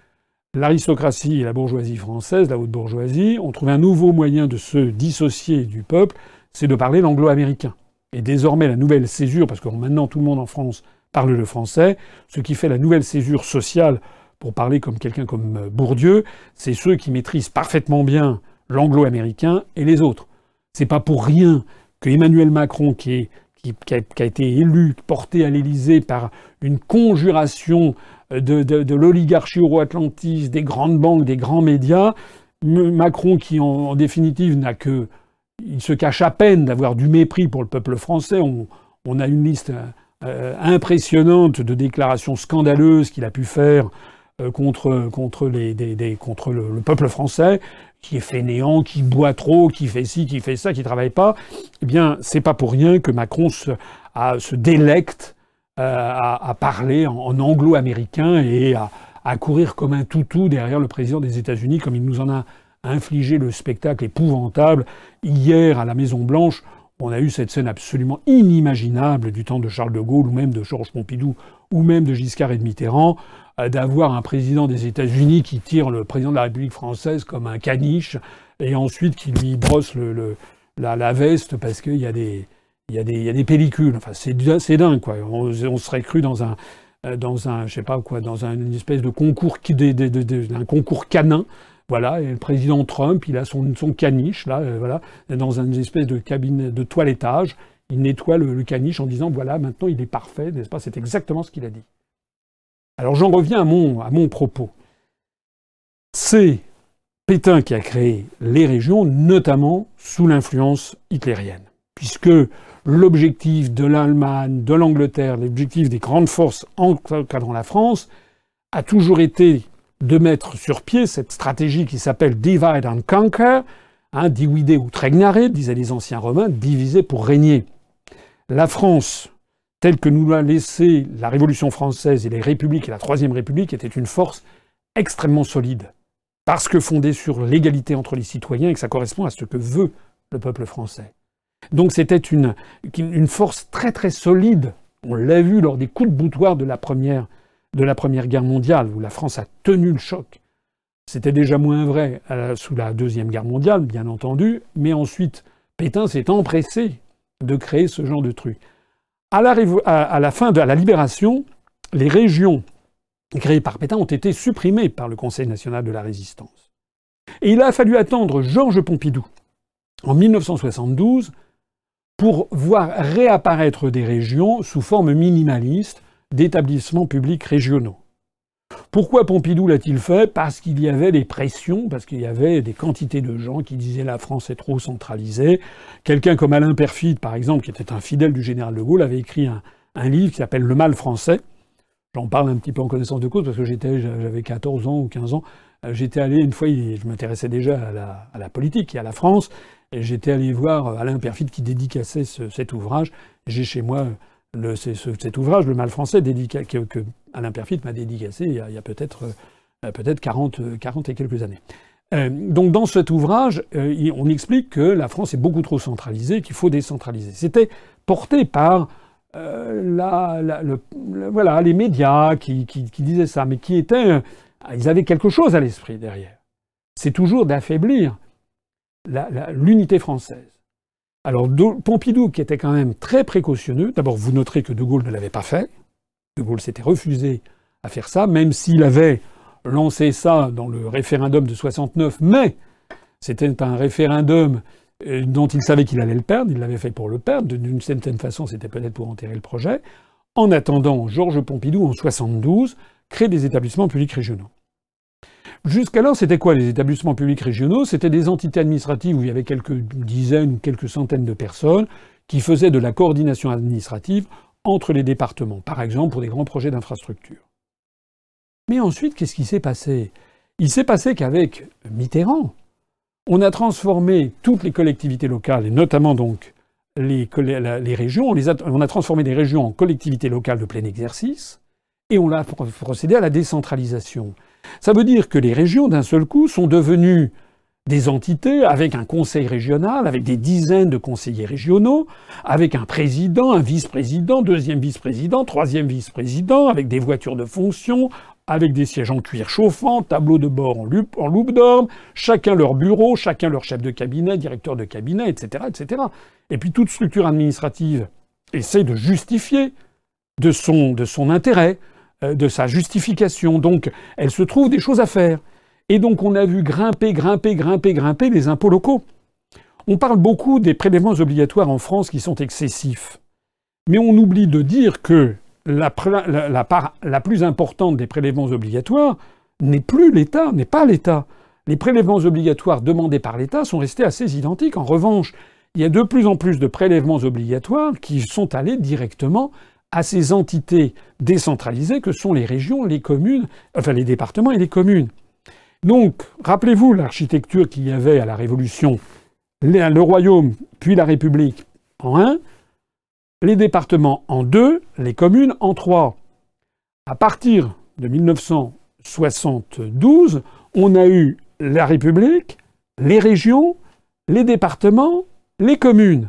l'aristocratie et la bourgeoisie française, la haute bourgeoisie, ont trouvé un nouveau moyen de se dissocier du peuple, c'est de parler l'anglo-américain. Et désormais, la nouvelle césure, parce que maintenant tout le monde en France parle le français. Ce qui fait la nouvelle césure sociale, pour parler comme quelqu'un comme euh, Bourdieu, c'est ceux qui maîtrisent parfaitement bien l'anglo-américain et les autres. C'est pas pour rien que Emmanuel Macron, qui, a, été élu, porté à l'Élysée par une conjuration euh, de, l'oligarchie euro-atlantiste, des grandes banques, des grands médias, Macron qui en, définitive n'a que... Il se cache à peine d'avoir du mépris pour le peuple français. on a une liste euh, impressionnante de déclarations scandaleuses qu'il a pu faire euh, contre, le, peuple français, qui est fainéant, qui boit trop, qui fait ci, qui fait ça, qui travaille pas, eh bien, c'est pas pour rien que Macron se, se délecte euh, à, parler en, anglo-américain et à, à, courir comme un toutou derrière le président des États-Unis, comme il nous en a infligé le spectacle épouvantable hier à la Maison Blanche on a eu cette scène absolument inimaginable du temps de Charles de Gaulle ou même de Georges Pompidou ou même de Giscard et de Mitterrand, euh, d'avoir un président des États-Unis qui tire le président de la République française comme un caniche et ensuite qui lui brosse la, veste parce qu'il y a des pellicules. Enfin, c'est, dingue, quoi. On, serait cru dans un, euh, dans un, je sais pas quoi, dans un, une espèce de concours, d'un concours canin voilà, et le président Trump, il a son, caniche, là, euh, voilà, dans une espèce de cabine de toilettage. Il nettoie le, caniche en disant, voilà, maintenant il est parfait, n'est-ce pas? C'est exactement ce qu'il a dit. Alors j'en reviens à mon, à mon propos. C'est Pétain qui a créé les régions, notamment sous l'influence hitlérienne, puisque l'objectif de l'Allemagne, de l'Angleterre, l'objectif des grandes forces encadrant la France, a toujours été de mettre sur pied cette stratégie qui s'appelle Divide and Conquer, Hein, ou tregnare, disaient les anciens romains, diviser pour régner. La France, telle que nous l'a laissée la Révolution française et les républiques et la Troisième République, était une force extrêmement solide. Parce que fondée sur l'égalité entre les citoyens et que ça correspond à ce que veut le peuple français. Donc c'était une, une force très très solide. On l'a vu lors des coups de boutoir de la première, de la première guerre mondiale, où la France a tenu le choc. C'était déjà moins vrai sous la Deuxième Guerre mondiale, bien entendu, mais ensuite, Pétain s'est empressé de créer ce genre de truc. À la, à la fin de la libération, les régions créées par Pétain ont été supprimées par le Conseil national de la résistance. Et il a fallu attendre Georges Pompidou en 1972 pour voir réapparaître des régions sous forme minimaliste d'établissements publics régionaux. Pourquoi Pompidou l'a-t-il fait? Parce qu'il y avait des pressions, parce qu'il y avait des quantités de gens qui disaient la France est trop centralisée. Quelqu'un comme Alain Perfide, par exemple, qui était un fidèle du général de Gaulle, avait écrit un, livre qui s'appelle Le mal français. J'en parle un petit peu en connaissance de cause parce que j'étais, j'avais 14 ans ou 15 ans. Euh, j'étais allé une fois, je m'intéressais déjà à la, politique et à la France, et j'étais allé voir Alain Perfide qui dédicaçait cet ouvrage. J'ai chez moi cet ouvrage, Le mal français, que, Alain Perfit m'a dédicacé il y a, peut-être euh, peut-être 40, 40 et quelques années. Euh, donc dans cet ouvrage, euh, on explique que la France est beaucoup trop centralisée, qu'il faut décentraliser. C'était porté par voilà, les médias qui, qui, disaient ça, mais qui étaient... ils avaient quelque chose à l'esprit derrière. C'est toujours d'affaiblir l'unité française. Alors Pompidou, qui était quand même très précautionneux, d'abord vous noterez que De Gaulle ne l'avait pas fait. De Gaulle s'était refusé à faire ça, même s'il avait lancé ça dans le référendum de 69, mais c'était un référendum euh, dont il savait qu'il allait le perdre, il l'avait fait pour le perdre, d'une certaine façon c'était peut-être pour enterrer le projet. En attendant, Georges Pompidou, en 72, crée des établissements publics régionaux. Jusqu'alors, c'était quoi les établissements publics régionaux? C'était des entités administratives où il y avait quelques dizaines ou quelques centaines de personnes qui faisaient de la coordination administrative entre les départements, par exemple pour des grands projets d'infrastructure. Mais ensuite, qu'est-ce qui s'est passé? Il s'est passé qu'avec Mitterrand, on a transformé toutes les collectivités locales, et notamment donc les, régions, on, on a transformé les régions en collectivités locales de plein exercice, et on a procédé à la décentralisation. Ça veut dire que les régions, d'un seul coup, sont devenues des entités avec un conseil régional, avec des dizaines de conseillers régionaux, avec un président, un vice-président, deuxième vice-président, troisième vice-président, avec des voitures de fonction, avec des sièges en cuir chauffant, tableaux de bord en, loupe, d'or, chacun leur bureau, chacun leur chef de cabinet, directeur de cabinet, etc., etc. Et puis toute structure administrative essaie de justifier de son, intérêt, de sa justification. Donc, elle se trouve des choses à faire. Et donc, on a vu grimper, grimper, grimper, grimper les impôts locaux. On parle beaucoup des prélèvements obligatoires en France qui sont excessifs. Mais on oublie de dire que la, la plus importante des prélèvements obligatoires n'est plus l'État, n'est pas l'État. Les prélèvements obligatoires demandés par l'État sont restés assez identiques. En revanche, il y a de plus en plus de prélèvements obligatoires qui sont allés directement à ces entités décentralisées que sont les régions, les communes, enfin les départements et les communes. Donc, rappelez-vous l'architecture qu'il y avait à la Révolution, le royaume puis la République en un, les départements en deux, les communes en trois. À partir de 1972, on a eu la République, les régions, les départements, les communes.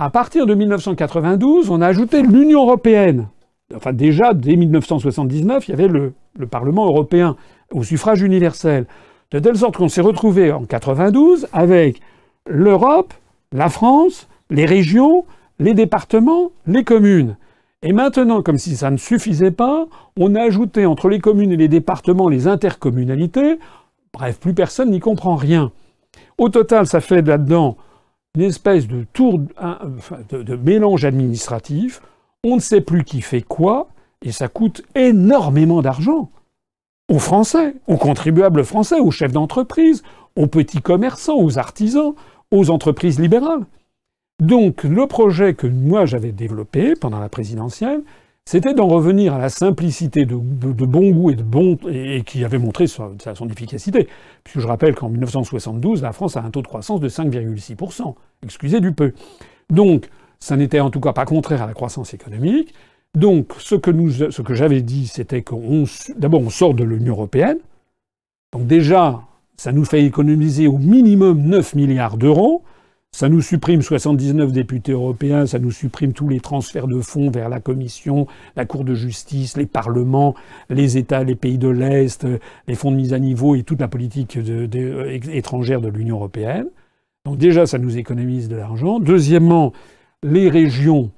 À partir de 1992, on a ajouté l'Union européenne. Enfin, déjà, dès 1979, il y avait le, Parlement européen au suffrage universel. De telle sorte qu'on s'est retrouvé en 92 avec l'Europe, la France, les régions, les départements, les communes. Et maintenant, comme si ça ne suffisait pas, on a ajouté entre les communes et les départements les intercommunalités. Bref, plus personne n'y comprend rien. Au total, ça fait là-dedans une espèce de tour, de, mélange administratif. On ne sait plus qui fait quoi, et ça coûte énormément d'argent aux Français, aux contribuables français, aux chefs d'entreprise, aux petits commerçants, aux artisans, aux entreprises libérales. Donc le projet que moi j'avais développé pendant la présidentielle, c'était d'en revenir à la simplicité de, bon goût et de bon qui avait montré son, efficacité. Puisque je rappelle qu'en 1972, la France a un taux de croissance de 5,6%. Excusez du peu. Donc, ça n'était en tout cas pas contraire à la croissance économique. Donc, ce que, ce que j'avais dit, c'était qu'on d'abord on sort de l'Union européenne. Donc déjà, ça nous fait économiser au minimum 9 milliards d'euros. Ça nous supprime 79 députés européens, ça nous supprime tous les transferts de fonds vers la Commission, la Cour de justice, les parlements, les États, les pays de l'Est, les fonds de mise à niveau et toute la politique étrangère de l'Union européenne. Donc déjà, ça nous économise de l'argent. Deuxièmement, les régions,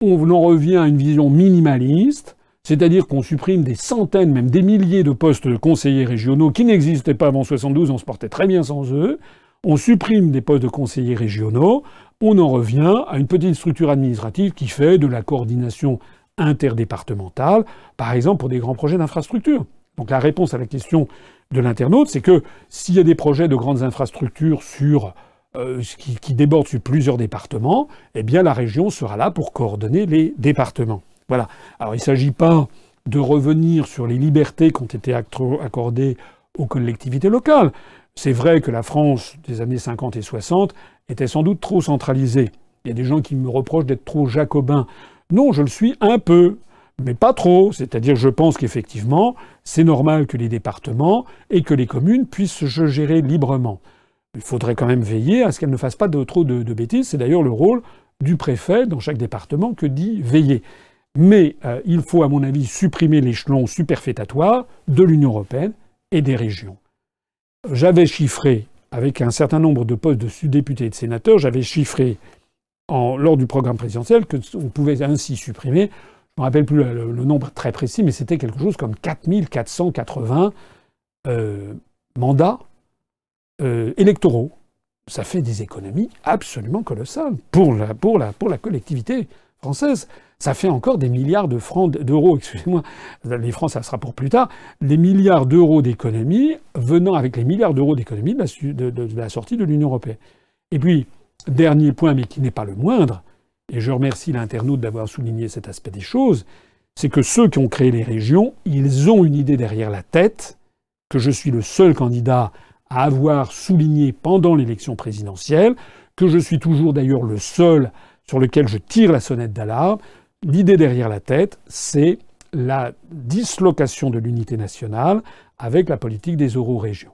on en revient à une vision minimaliste, c'est-à-dire qu'on supprime des centaines, même des milliers de postes de conseillers régionaux qui n'existaient pas avant 72, on se portait très bien sans eux on supprime des postes de conseillers régionaux, on en revient à une petite structure administrative qui fait de la coordination interdépartementale, par exemple pour des grands projets d'infrastructure. Donc la réponse à la question de l'internaute, c'est que s'il y a des projets de grandes infrastructures euh, qui, qui, débordent sur plusieurs départements, eh bien la région sera là pour coordonner les départements. Voilà. Alors il ne s'agit pas de revenir sur les libertés qui ont été accordées aux collectivités locales. C'est vrai que la France des années 50 et 60 était sans doute trop centralisée. Il y a des gens qui me reprochent d'être trop jacobin. Non, je le suis un peu, mais pas trop. C'est-à-dire, je pense qu'effectivement, c'est normal que les départements et que les communes puissent se gérer librement. Il faudrait quand même veiller à ce qu'elles ne fassent pas trop de, bêtises. C'est d'ailleurs le rôle du préfet dans chaque département que dit veiller. Mais euh, il faut, à mon avis, supprimer l'échelon superfétatoire de l'Union européenne et des régions j'avais chiffré, avec un certain nombre de postes de députés et de sénateurs, j'avais chiffré lors du programme présidentiel qu'on pouvait ainsi supprimer, je ne me rappelle plus le, nombre très précis, mais c'était quelque chose comme 4480 euh, mandats euh, électoraux. Ça fait des économies absolument colossales pour la, pour la, pour la collectivité française ça fait encore des milliards de francs d'euros, excusez-moi, les francs ça sera pour plus tard, des milliards d'euros d'économies venant avec les milliards d'euros d'économies de, la sortie de l'Union européenne. Et puis, dernier point, mais qui n'est pas le moindre, et je remercie l'internaute d'avoir souligné cet aspect des choses, c'est que ceux qui ont créé les régions, ils ont une idée derrière la tête, que je suis le seul candidat à avoir souligné pendant l'élection présidentielle, que je suis toujours d'ailleurs le seul sur lequel je tire la sonnette d'alarme, L'idée derrière la tête, c'est la dislocation de l'unité nationale avec la politique des euro-régions.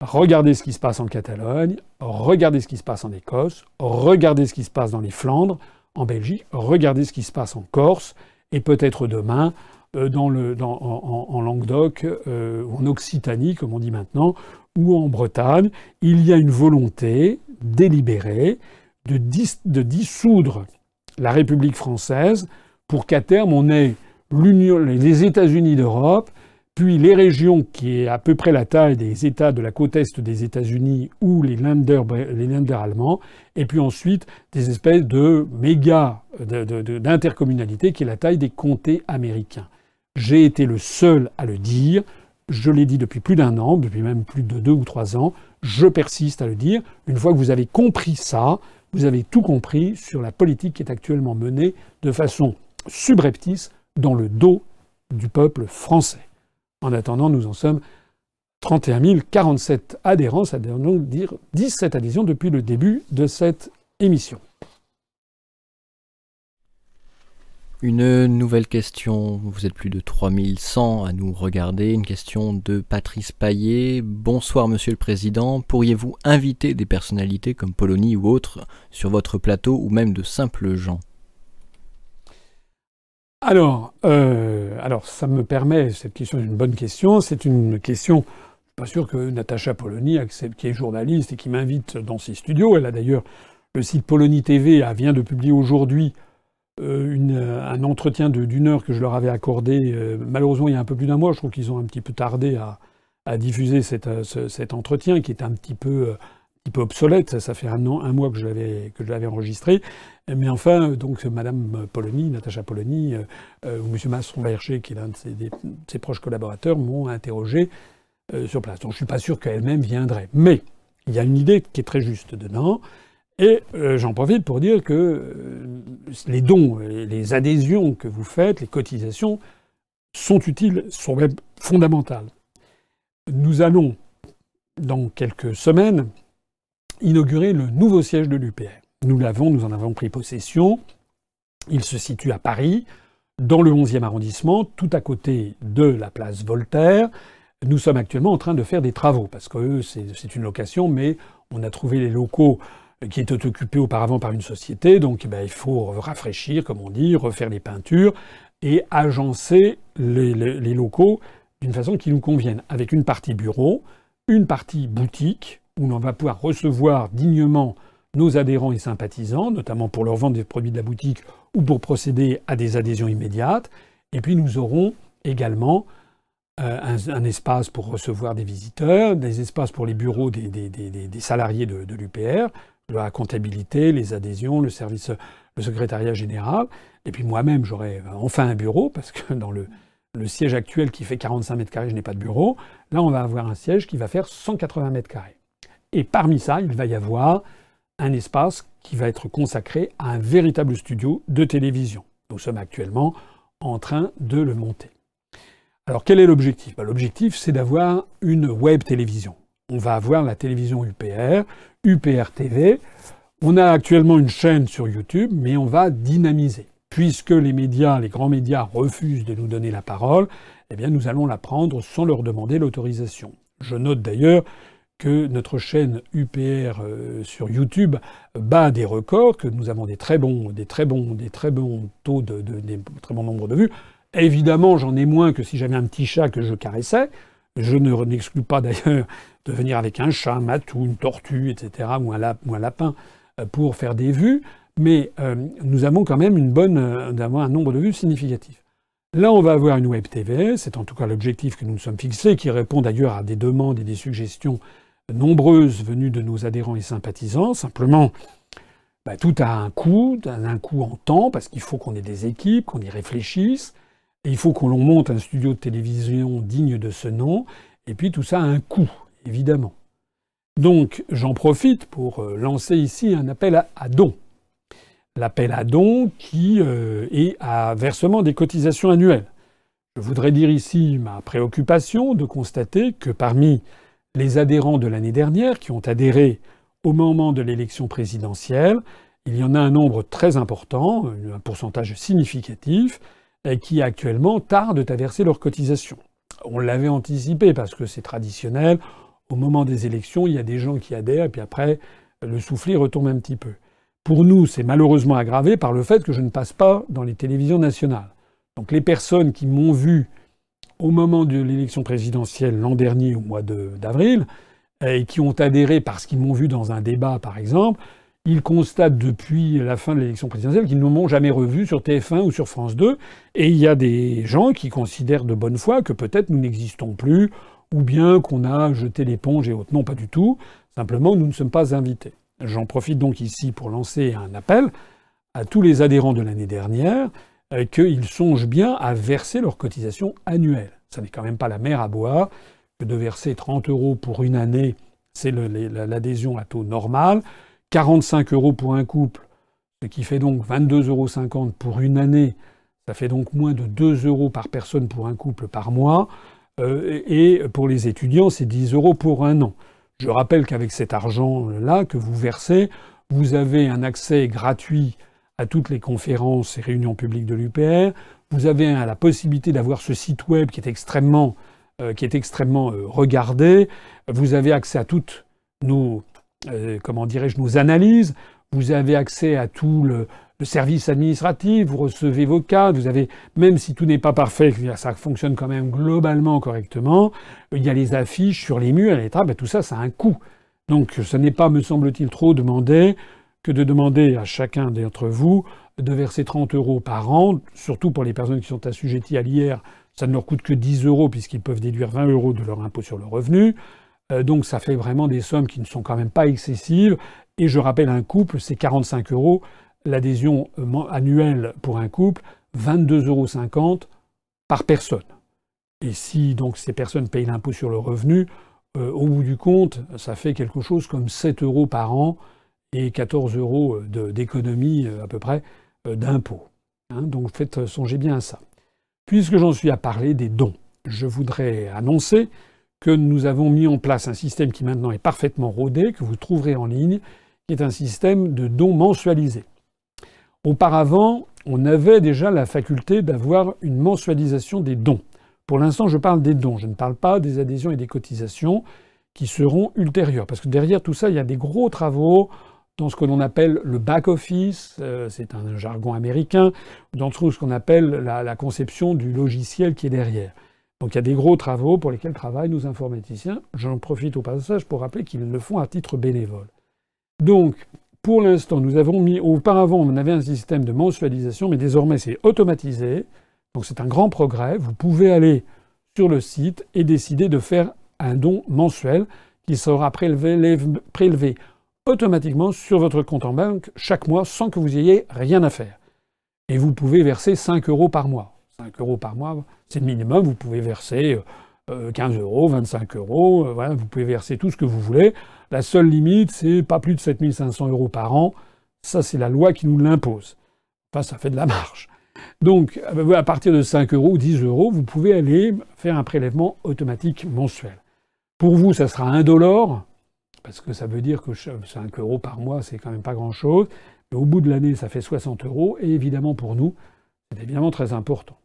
Regardez ce qui se passe en Catalogne, regardez ce qui se passe en Écosse, regardez ce qui se passe dans les Flandres, en Belgique, regardez ce qui se passe en Corse, et peut-être demain euh, dans le, en, Languedoc, euh, en Occitanie, comme on dit maintenant, ou en Bretagne. Il y a une volonté délibérée de dissoudre la République française pour qu'à terme on ait les États-Unis d'Europe, puis les régions qui est à peu près la taille des États de la côte est des États-Unis ou les Länder, les allemands, et puis ensuite des espèces de méga d'intercommunalité qui est la taille des comtés américains. J'ai été le seul à le dire, je l'ai dit depuis plus d'un an, depuis même plus de deux ou trois ans, je persiste à le dire. Une fois que vous avez compris ça, vous avez tout compris sur la politique qui est actuellement menée de façon subreptice dans le dos du peuple français. En attendant, nous en sommes 31 047 adhérents, ça veut dire 17 adhésions depuis le début de cette émission. Une nouvelle question, vous êtes plus de 3100 à nous regarder, une question de Patrice Paillet. Bonsoir Monsieur le Président, pourriez-vous inviter des personnalités comme Polony ou autres sur votre plateau ou même de simples gens? Alors, euh, alors, ça me permet, cette question est une bonne question, c'est une question, je suis pas sûr que Natacha Polony, qui est journaliste et qui m'invite dans ses studios, elle a d'ailleurs, le site Polony TV vient de publier aujourd'hui une, un entretien d'une heure que je leur avais accordé, euh, malheureusement il y a un peu plus d'un mois, je trouve qu'ils ont un petit peu tardé à, diffuser euh, cet entretien qui est un petit peu, un petit peu obsolète, ça, fait un, an, un mois que je l'avais enregistré. Mais enfin, donc Madame Polony, Natacha Polony, euh, ou Monsieur Masson Berger, qui est l'un de ses, proches collaborateurs, m'ont interrogé sur place. Donc je suis pas sûr qu'elle-même viendrait. Mais il y a une idée qui est très juste dedans. Et euh, j'en profite pour dire que euh, les dons, les adhésions que vous faites, les cotisations, sont utiles, sont même fondamentales. Nous allons, dans quelques semaines, inaugurer le nouveau siège de l'UPR. Nous l'avons, nous en avons pris possession. Il se situe à Paris, dans le 11e arrondissement, tout à côté de la place Voltaire. Nous sommes actuellement en train de faire des travaux, parce que c'est une location, mais on a trouvé les locaux qui étaient occupés auparavant par une société, donc eh ben, il faut rafraîchir, comme on dit, refaire les peintures et agencer les, locaux d'une façon qui nous convienne, avec une partie bureau, une partie boutique, où l'on va pouvoir recevoir dignement nos adhérents et sympathisants, notamment pour leur vendre des produits de la boutique ou pour procéder à des adhésions immédiates. Et puis nous aurons également euh, un, espace pour recevoir des visiteurs, des espaces pour les bureaux des, salariés de, l'UPR, la comptabilité, les adhésions, le service, le secrétariat général. Et puis moi-même, j'aurai enfin un bureau, parce que dans le, siège actuel qui fait 45 mètres carrés, je n'ai pas de bureau. Là, on va avoir un siège qui va faire 180 mètres carrés. Et parmi ça, il va y avoir un espace qui va être consacré à un véritable studio de télévision. Nous sommes actuellement en train de le monter. Alors quel est l'objectif? Ben, L'objectif, c'est d'avoir une web télévision. On va avoir la télévision UPR, UPR TV. On a actuellement une chaîne sur YouTube, mais on va dynamiser. Puisque les médias, les grands médias refusent de nous donner la parole, eh bien nous allons la prendre sans leur demander l'autorisation. Je note d'ailleurs que notre chaîne UPR euh, sur YouTube bat des records, que nous avons des très bons, des très bons, des très bons taux de, très bons nombres de vues. Évidemment, j'en ai moins que si j'avais un petit chat que je caressais. Je ne n'exclus pas d'ailleurs de venir avec un chat, un matou, une tortue, etc., ou un, lapin euh, pour faire des vues. Mais euh, nous avons quand même une bonne, d'avoir un nombre de vues significatif. Là, on va avoir une web TV, c'est en tout cas l'objectif que nous nous sommes fixés, qui répond d'ailleurs à des demandes et des suggestions nombreuses venues de nos adhérents et sympathisants. Simplement, bah, tout a un coût, un coût en temps, parce qu'il faut qu'on ait des équipes, qu'on y réfléchisse, il faut qu'on monte un studio de télévision digne de ce nom, et puis tout ça a un coût, évidemment. Donc j'en profite pour euh, lancer ici un appel à, dons. L'appel à dons qui euh, est à versement des cotisations annuelles. Je voudrais dire ici ma préoccupation de constater que parmi les adhérents de l'année dernière qui ont adhéré au moment de l'élection présidentielle, il y en a un nombre très important, un pourcentage significatif, qui actuellement tardent à verser leurs cotisations. On l'avait anticipé parce que c'est traditionnel. Au moment des élections, il y a des gens qui adhèrent puis après, le soufflet retombe un petit peu. Pour nous, c'est malheureusement aggravé par le fait que je ne passe pas dans les télévisions nationales. Donc les personnes qui m'ont vu au moment de l'élection présidentielle l'an dernier, au mois d'avril, et qui ont adhéré parce qu'ils m'ont vu dans un débat, par exemple, ils constatent depuis la fin de l'élection présidentielle qu'ils ne m'ont jamais revu sur TF1 ou sur France 2. Et il y a des gens qui considèrent de bonne foi que peut-être nous n'existons plus, ou bien qu'on a jeté l'éponge et autres. Non, pas du tout. Simplement, nous ne sommes pas invités. J'en profite donc ici pour lancer un appel à tous les adhérents de l'année dernière euh, qu'ils songent bien à verser leur cotisation annuelle. Ça n'est quand même pas la mer à boire que de verser 30 euros pour une année, c'est l'adhésion à taux normal, 45 euros pour un couple, ce qui fait donc 22,50 euros pour une année, ça fait donc moins de 2 euros par personne pour un couple par mois, euh, et pour les étudiants, c'est 10 euros pour un an. Je rappelle qu'avec cet argent-là que vous versez, vous avez un accès gratuit à toutes les conférences et réunions publiques de l'UPR. Vous avez la possibilité d'avoir ce site web qui est extrêmement, euh, euh, regardé. Vous avez accès à toutes nos, euh, comment dirais-je, nos analyses. Vous avez accès à tout le, service administratif. Vous recevez vos cas. Vous avez, même si tout n'est pas parfait, ça fonctionne quand même globalement correctement. Il y a les affiches sur les murs, etc. Ben, tout ça, ça a un coût. Donc, ce n'est pas, me semble-t-il, trop demandé que de demander à chacun d'entre vous de verser 30 euros par an, surtout pour les personnes qui sont assujetties à l'IR, ça ne leur coûte que 10 euros puisqu'ils peuvent déduire 20 euros de leur impôt sur le revenu. Euh, donc ça fait vraiment des sommes qui ne sont quand même pas excessives. Et je rappelle, un couple, c'est 45 euros. L'adhésion euh, annuelle pour un couple, 22,50 euros par personne. Et si donc ces personnes payent l'impôt sur le revenu, euh, au bout du compte, ça fait quelque chose comme 7 euros par an et 14 euros d'économie à peu près d'impôts. Hein. donc faites, songez bien à ça. Puisque j'en suis à parler des dons, je voudrais annoncer que nous avons mis en place un système qui maintenant est parfaitement rodé, que vous trouverez en ligne, qui est un système de dons mensualisés. Auparavant, on avait déjà la faculté d'avoir une mensualisation des dons. Pour l'instant, je parle des dons, je ne parle pas des adhésions et des cotisations qui seront ultérieures. Parce que derrière tout ça, il y a des gros travaux dans ce que l'on appelle le back-office, euh, c'est un jargon américain, dans ce qu'on appelle la, la, conception du logiciel qui est derrière. Donc il y a des gros travaux pour lesquels travaillent nos informaticiens. J'en profite au passage pour rappeler qu'ils le font à titre bénévole. Donc, pour l'instant, nous avons mis, auparavant, on avait un système de mensualisation, mais désormais c'est automatisé. Donc c'est un grand progrès. Vous pouvez aller sur le site et décider de faire un don mensuel qui sera prélevé, automatiquement sur votre compte en banque chaque mois sans que vous ayez rien à faire. Et vous pouvez verser 5 euros par mois. 5 euros par mois, c'est le minimum. Vous pouvez verser 15 euh, euros, 25 euros. Euh, vous pouvez verser tout ce que vous voulez. La seule limite, c'est pas plus de 7500 euros par an. Ça, c'est la loi qui nous l'impose. Enfin, ça fait de la marge. Donc, euh, à partir de 5 euros ou 10 euros, vous pouvez aller faire un prélèvement automatique mensuel. Pour vous, ça sera indolore, parce que ça veut dire que 5 euros par mois, c'est quand même pas grand-chose. Mais au bout de l'année, ça fait 60 euros. Et évidemment, pour nous, c'est évidemment très important.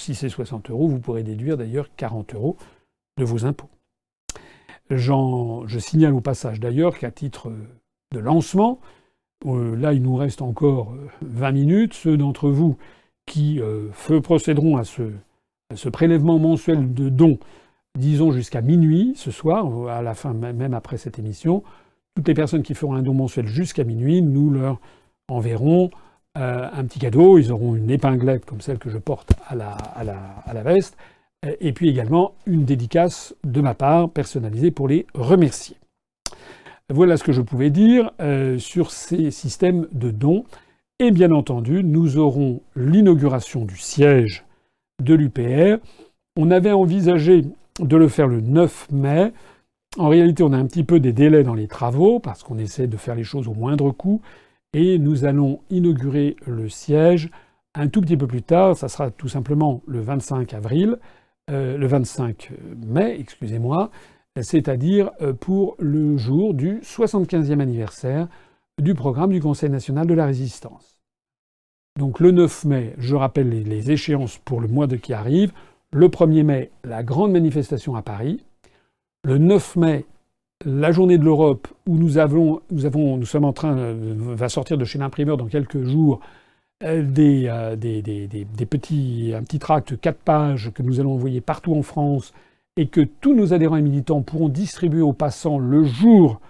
Si c'est 60 euros, vous pourrez déduire d'ailleurs 40 euros de vos impôts. Je signale au passage d'ailleurs qu'à titre de lancement, euh, là il nous reste encore 20 euh, minutes, ceux d'entre vous qui euh, procéderont à ce, à ce, prélèvement mensuel de dons, disons jusqu'à minuit ce soir, à la fin même après cette émission, toutes les personnes qui feront un don mensuel jusqu'à minuit, nous leur enverrons euh, un petit cadeau, ils auront une épinglette comme celle que je porte à la, veste, et puis également une dédicace de ma part personnalisée pour les remercier. Voilà ce que je pouvais dire euh, sur ces systèmes de dons. Et bien entendu, nous aurons l'inauguration du siège de l'UPR. On avait envisagé de le faire le 9 mai. En réalité, on a un petit peu des délais dans les travaux parce qu'on essaie de faire les choses au moindre coût et nous allons inaugurer le siège un tout petit peu plus tard, ça sera tout simplement le 25 avril, euh, le 25 mai, excusez-moi, c'est-à-dire euh, pour le jour du 75e anniversaire du programme du Conseil national de la résistance. Donc le 9 mai, je rappelle les, les échéances pour le mois de qui arrive. Le 1er mai, la grande manifestation à Paris. Le 9 mai, la journée de l'Europe où nous sommes en train, va sortir de chez l'imprimeur dans quelques jours, euh, des, euh, des, petits, un petit tract 4 pages que nous allons envoyer partout en France et que tous nos adhérents et militants pourront distribuer aux passants le jour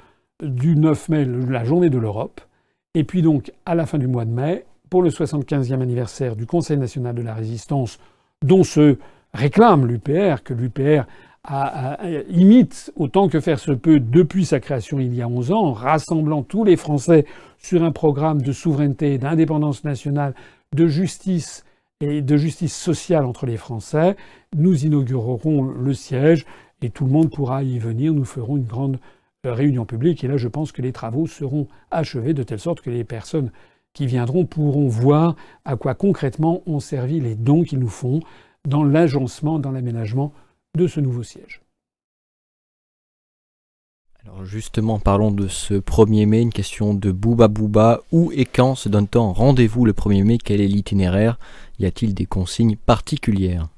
du 9 mai, la journée de l'Europe. Et puis donc, à la fin du mois de mai, pour le 75e anniversaire du Conseil national de la résistance, dont se réclame l'UPR, que l'UPR imite autant que faire se peut depuis sa création il y a 11 ans, en rassemblant tous les Français sur un programme de souveraineté, d'indépendance nationale, de justice et de justice sociale entre les Français. Nous inaugurerons le siège et tout le monde pourra y venir. Nous ferons une grande euh, réunion publique et là je pense que les travaux seront achevés de telle sorte que les personnes qui viendront pourront voir à quoi concrètement ont servi les dons qu'ils nous font dans l'agencement, dans l'aménagement de ce nouveau siège. Alors justement, parlons de ce 1er mai, une question de Bouba Bouba. Où et quand se donne-t-on rendez-vous le 1er mai? Quel est l'itinéraire? Y a-t-il des consignes particulières?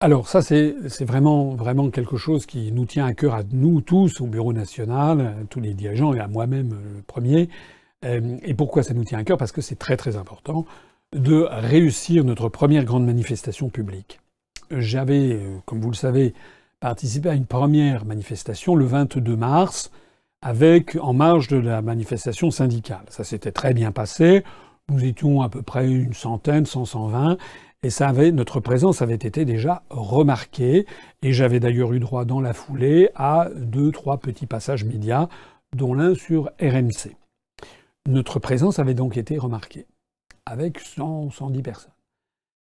Alors ça, c'est vraiment, vraiment quelque chose qui nous tient à cœur à nous tous, au Bureau national, tous les dirigeants et à moi-même le premier. Euh, et pourquoi ça nous tient à cœur? Parce que c'est très très important de réussir notre première grande manifestation publique j'avais, euh, comme vous le savez, participé à une première manifestation le 22 mars avec en marge de la manifestation syndicale. Ça s'était très bien passé. Nous étions à peu près une centaine, 100, 120, et notre présence avait été déjà remarquée. Et j'avais d'ailleurs eu droit dans la foulée à deux, trois petits passages médias, dont l'un sur RMC. Notre présence avait donc été remarquée, avec 100, 110 personnes.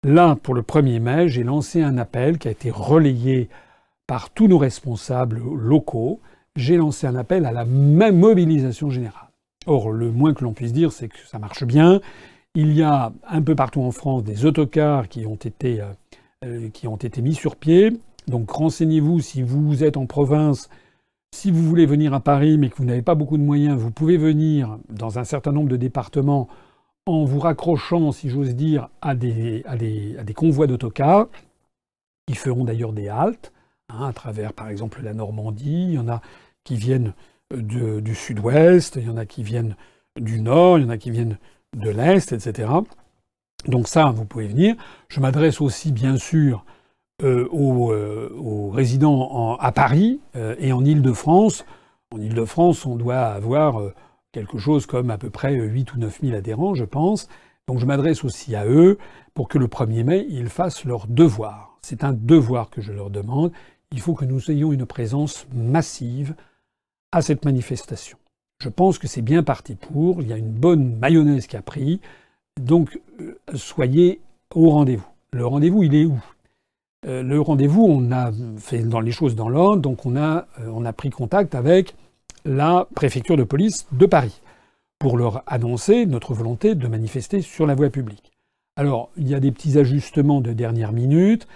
Là, pour le 1er mai, j'ai lancé un appel qui a été relayé par tous nos responsables locaux, j'ai lancé un appel à la même mobilisation générale. Or, le moins que l'on puisse dire, c'est que ça marche bien. Il y a un peu partout en France des autocars qui ont été, euh, euh, qui ont été mis sur pied. Donc renseignez-vous si vous êtes en province, si vous voulez venir à Paris mais que vous n'avez pas beaucoup de moyens, vous pouvez venir dans un certain nombre de départements en vous raccrochant, si j'ose dire, à des, convois d'autocars, qui feront d'ailleurs des haltes, hein, à travers par exemple la Normandie, il y en a qui viennent du sud-ouest, il y en a qui viennent du nord, il y en a qui viennent de l'est, etc. Donc ça, vous pouvez venir. Je m'adresse aussi, bien sûr, euh, euh, aux, résidents à Paris euh, et en Île-de-France. En Île-de-France, on doit avoir quelque chose comme à peu près 8 ou 9 000 adhérents, je pense. Donc je m'adresse aussi à eux pour que le 1er mai, ils fassent leur devoir. C'est un devoir que je leur demande. Il faut que nous ayons une présence massive à cette manifestation. Je pense que c'est bien parti pour. Il y a une bonne mayonnaise qui a pris. Donc euh, soyez au rendez-vous. Le rendez-vous, il est où? Euh, Le rendez-vous, on a fait dans les choses dans l'ordre. Donc on a, euh, on a pris contact avec la préfecture de police de Paris pour leur annoncer notre volonté de manifester sur la voie publique. Alors, il y a des petits ajustements de dernière minute.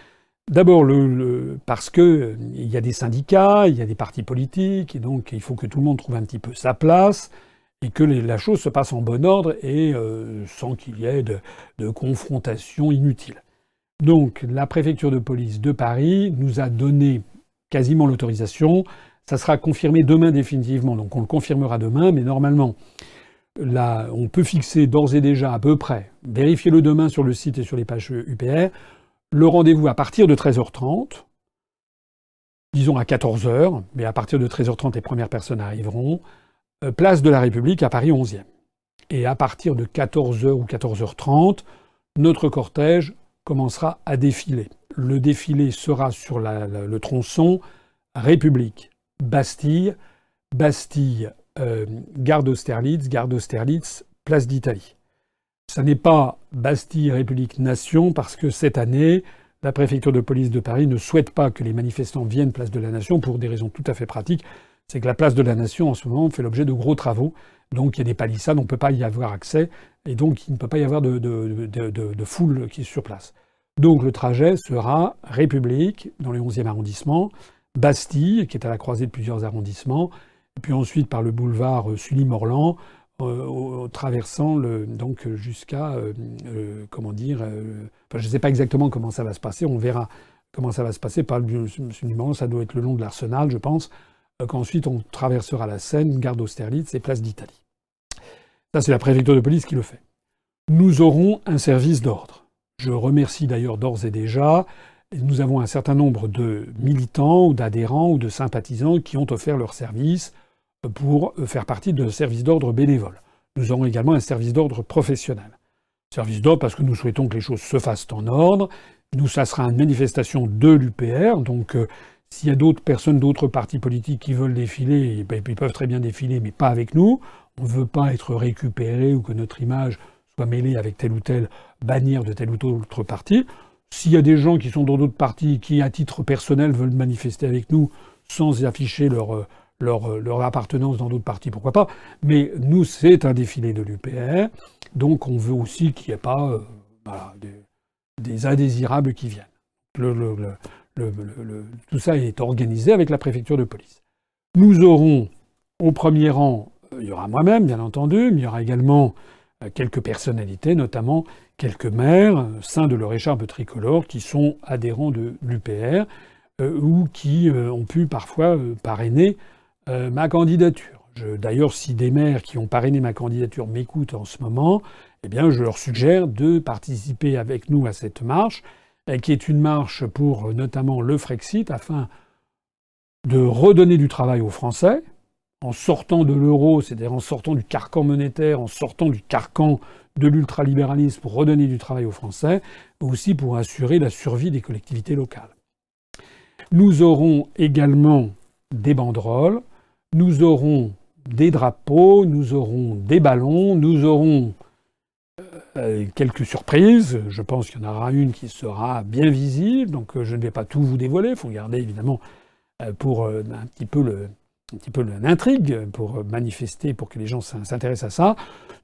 D'abord, parce que euh, y a des syndicats, il y a des partis politiques, et donc il faut que tout le monde trouve un petit peu sa place et que la chose se passe en bon ordre et euh, sans qu'il y ait de, de confrontation inutile. Donc, la préfecture de police de Paris nous a donné quasiment l'autorisation. Ça sera confirmé demain définitivement, donc on le confirmera demain, mais normalement, là, on peut fixer d'ores et déjà à peu près, vérifiez-le demain sur le site et sur les pages UPR, le rendez-vous à partir de 13h30, disons à 14h, mais à partir de 13h30, les premières personnes arriveront, euh, place de la République à Paris 11e. Et à partir de 14h ou 14h30, notre cortège commencera à défiler. Le défilé sera sur le tronçon République, Bastille, Bastille, euh, gare d'Austerlitz, gare d'Austerlitz, place d'Italie. Ça n'est pas Bastille, République, Nation, parce que cette année, la préfecture de police de Paris ne souhaite pas que les manifestants viennent place de la Nation pour des raisons tout à fait pratiques. C'est que la place de la Nation, en ce moment, fait l'objet de gros travaux. Donc il y a des palissades, on ne peut pas y avoir accès, et donc il ne peut pas y avoir de, de, foule qui est sur place. Donc le trajet sera République, dans le 11e arrondissement, Bastille, qui est à la croisée de plusieurs arrondissements, puis ensuite par le boulevard euh, Sully-Morland, euh, traversant le, donc jusqu'à euh, comment dire enfin, je ne sais pas exactement comment ça va se passer on verra comment ça va se passer par le Sully-Morland ça doit être le long de l'Arsenal je pense qu'ensuite on traversera la Seine gare d'Austerlitz et place d'Italie. Ça c'est la préfecture de police qui le fait. Nous aurons un service d'ordre. Je remercie d'ailleurs d'ores et déjà nous avons un certain nombre de militants ou d'adhérents ou de sympathisants qui ont offert leur service pour faire partie de services d'ordre bénévoles. Nous aurons également un service d'ordre professionnel. Service d'ordre parce que nous souhaitons que les choses se fassent en ordre. Nous, ça sera une manifestation de l'UPR. Donc, euh, s'il y a d'autres personnes, d'autres partis politiques qui veulent défiler, eh ben, ils peuvent très bien défiler, mais pas avec nous. On ne veut pas être récupéré ou que notre image soit mêlée avec telle ou telle bannière de tel ou tel autre parti. S'il y a des gens qui sont dans d'autres partis qui, à titre personnel, veulent manifester avec nous sans afficher leur, euh, leur appartenance dans d'autres partis, pourquoi pas. Mais nous, c'est un défilé de l'UPR, donc on veut aussi qu'il n'y ait pas euh, des, indésirables qui viennent. Tout ça est organisé avec la préfecture de police. Nous aurons au premier rang, euh, il y aura moi-même, bien entendu, mais il y aura également euh, quelques personnalités, notamment quelques maires, sein de leur écharpe tricolore, qui sont adhérents de l'UPR ou qui ont pu parfois parrainer euh, ma candidature. D'ailleurs, si des maires qui ont parrainé ma candidature m'écoutent en ce moment, eh bien, je leur suggère de participer avec nous à cette marche, euh, qui est une marche pour euh, notamment le Frexit, afin de redonner du travail aux Français, en sortant de l'euro, c'est-à-dire en sortant du carcan monétaire, en sortant du carcan de l'ultralibéralisme pour redonner du travail aux Français, mais aussi pour assurer la survie des collectivités locales. Nous aurons également des banderoles nous aurons des drapeaux, nous aurons des ballons, nous aurons euh, quelques surprises. Je pense qu'il y en aura une qui sera bien visible, donc euh, je ne vais pas tout vous dévoiler. Il faut garder évidemment euh, pour un petit peu le, un petit peu l'intrigue pour manifester, pour que les gens s'intéressent à ça.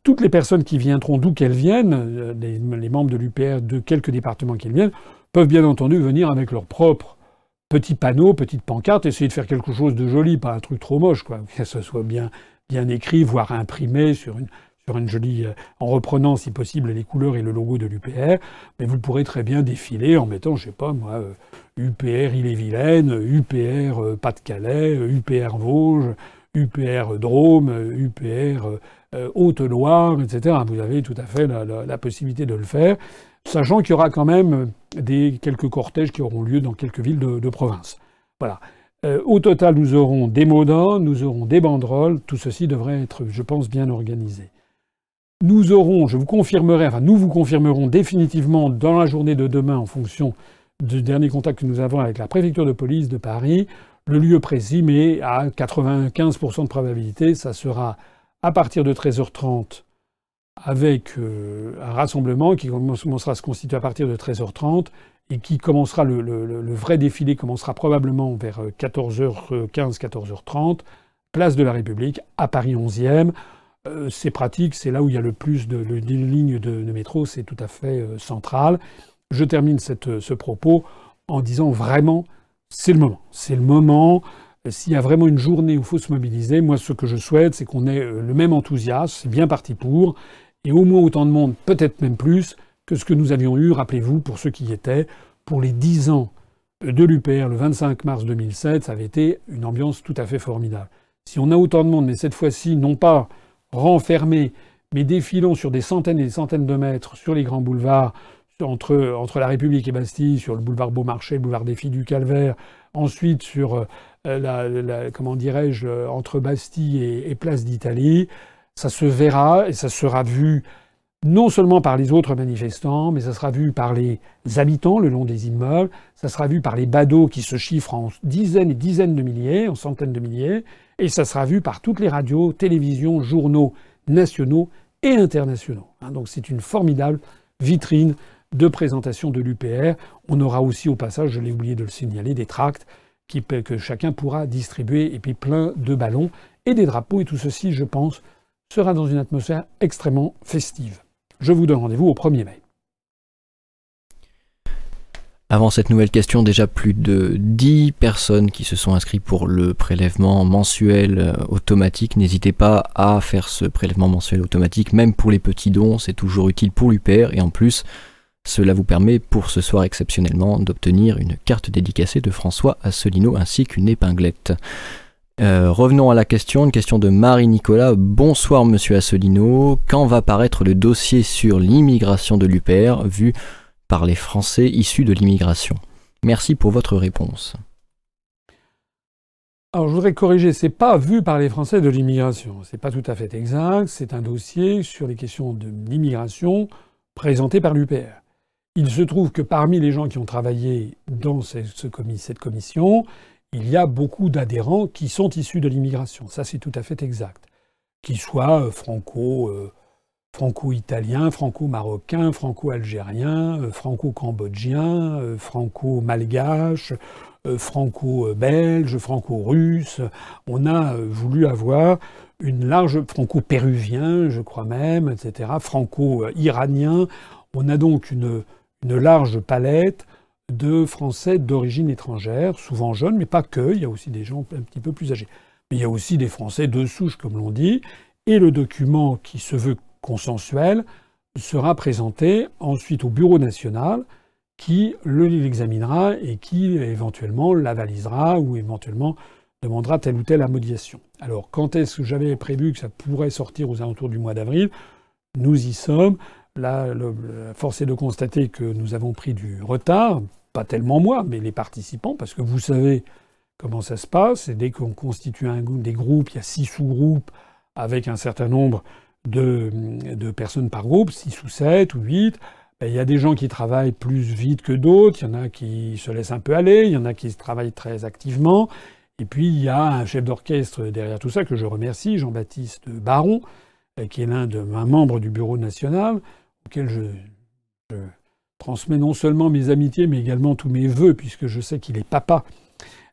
Toutes les personnes qui viendront d'où qu'elles viennent, les, les, membres de l'UPR de quelques départements qu'ils viennent, peuvent bien entendu venir avec leur propre petits panneaux, petites pancartes, essayer de faire quelque chose de joli, pas un truc trop moche, quoi, que ce soit bien écrit, voire imprimé sur une, sur une jolie, euh, en reprenant si possible les couleurs et le logo de l'UPR, mais vous pourrez très bien défiler en mettant, je sais pas moi, UPR euh, Ille-et-Vilaine, UPR euh, Pas-de-Calais, UPR Vosges, UPR Drôme, UPR Haute-Loire, etc. Vous avez tout à fait la possibilité de le faire sachant qu'il y aura quand même des, quelques cortèges qui auront lieu dans quelques villes de, province. Voilà. Au total, nous aurons des mots nous aurons des banderoles, tout ceci devrait être, je pense, bien organisé. Nous aurons, je vous confirmerai, enfin nous vous confirmerons définitivement dans la journée de demain, en fonction du dernier contact que nous avons avec la préfecture de police de Paris, le lieu précis, mais à 95% de probabilité, ça sera à partir de 13h30 avec euh, un rassemblement qui commencera à se constituer à partir de 13h30 et qui commencera, le, vrai défilé commencera probablement vers 14h15, 14h30, place de la République, à Paris 11e. Euh, c'est pratique, c'est là où il y a le plus de, lignes de, métro, c'est tout à fait euh, central. Je termine ce propos en disant vraiment, c'est le moment. C'est le moment. S'il y a vraiment une journée où il faut se mobiliser, moi ce que je souhaite, c'est qu'on ait le même enthousiasme, c'est bien parti pour, et au moins autant de monde, peut-être même plus, que ce que nous avions eu, rappelez-vous, pour ceux qui y étaient, pour les 10 ans de l'UPR le 25 mars 2007, ça avait été une ambiance tout à fait formidable. Si on a autant de monde, mais cette fois-ci, non pas renfermé, mais défilant sur des centaines et des centaines de mètres sur les grands boulevards, entre, entre la République et Bastille, sur le boulevard Beaumarchais, le boulevard des Filles du Calvaire, ensuite sur, euh, la, comment dirais-je, entre Bastille et Place d'Italie, ça se verra et ça sera vu non seulement par les autres manifestants, mais ça sera vu par les habitants le long des immeubles, ça sera vu par les badauds qui se chiffrent en dizaines et dizaines de milliers, en centaines de milliers, et ça sera vu par toutes les radios, télévisions, journaux nationaux et internationaux. Hein, donc c'est une formidable vitrine de présentation de l'UPR. On aura aussi au passage, je l'ai oublié de le signaler, des tracts que chacun pourra distribuer, et puis plein de ballons et des drapeaux, et tout ceci, je pense, sera dans une atmosphère extrêmement festive. Je vous donne rendez-vous au 1er mai. Avant cette nouvelle question, déjà plus de 10 personnes qui se sont inscrites pour le prélèvement mensuel euh, automatique. N'hésitez pas à faire ce prélèvement mensuel automatique, même pour les petits dons, c'est toujours utile pour l'UPR et en plus, cela vous permet pour ce soir exceptionnellement d'obtenir une carte dédicacée de François Asselineau ainsi qu'une épinglette. Euh, revenons à la question, une question de Marie-Nicolas. Bonsoir Monsieur Asselineau. Quand va paraître le dossier sur l'immigration de l'UPR vu par les Français issus de l'immigration Merci pour votre réponse. Alors je voudrais corriger, c'est pas vu par les Français de l'immigration. C'est pas tout à fait exact. C'est un dossier sur les questions de l'immigration présenté par l'UPR. Il se trouve que parmi les gens qui ont travaillé dans cette commission, il y a beaucoup d'adhérents qui sont issus de l'immigration. Ça, c'est tout à fait exact. Qu'ils soient euh, franco, euh, franco-italiens, franco-marocains, franco-algériens, euh, franco-cambodgiens, franco-malgaches, franco-belges, franco-russes. On a voulu avoir une large franco-péruvien, je crois même, etc., franco-iranien. On a donc une, une large palette de Français d'origine étrangère, souvent jeunes, mais pas que, il y a aussi des gens un petit peu plus âgés. Mais il y a aussi des Français de souche, comme l'on dit, et le document qui se veut consensuel sera présenté ensuite au Bureau national qui l'examinera et qui éventuellement l'avalisera ou éventuellement demandera telle ou telle amodiation. Alors quand est-ce que j'avais prévu que ça pourrait sortir aux alentours du mois d'avril? Nous y sommes. Là, force est de constater que nous avons pris du retard, pas tellement moi, mais les participants, parce que vous savez comment ça se passe. Et dès qu'on constitue un, des groupes, il y a six sous-groupes avec un certain nombre de, personnes par groupe, six ou sept ou huit. Ben, il y a des gens qui travaillent plus vite que d'autres, il y en a qui se laissent un peu aller, il y en a qui travaillent très activement. Et puis il y a un chef d'orchestre derrière tout ça que je remercie, Jean-Baptiste Baron, qui est l'un de un membre du bureau national, auquel je, transmets non seulement mes amitiés, mais également tous mes vœux, puisque je sais qu'il est papa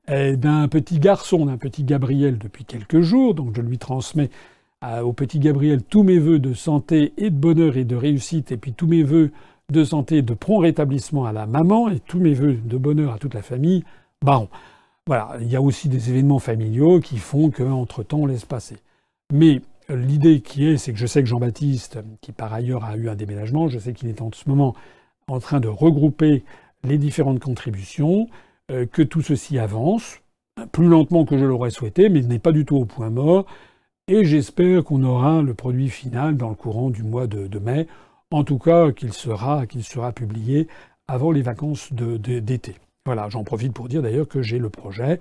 d'un petit garçon, d'un petit Gabriel depuis quelques jours. Donc je lui transmets au petit Gabriel tous mes voeux de santé et de bonheur et de réussite, et puis tous mes voeux de santé et de prompt rétablissement à la maman, et tous mes voeux de bonheur à toute la famille. Bon, voilà, il y a aussi des événements familiaux qui font qu'entre-temps on laisse passer. Mais l'idée qui est, c'est que je sais que Jean-Baptiste, qui par ailleurs a eu un déménagement, je sais qu'il est en ce moment en train de regrouper les différentes contributions, euh, que tout ceci avance, plus lentement que je l'aurais souhaité, mais n'est pas du tout au point mort. Et j'espère qu'on aura le produit final dans le courant du mois de, mai, en tout cas qu'il sera, publié avant les vacances d'été. voilà, j'en profite pour dire d'ailleurs que j'ai le projet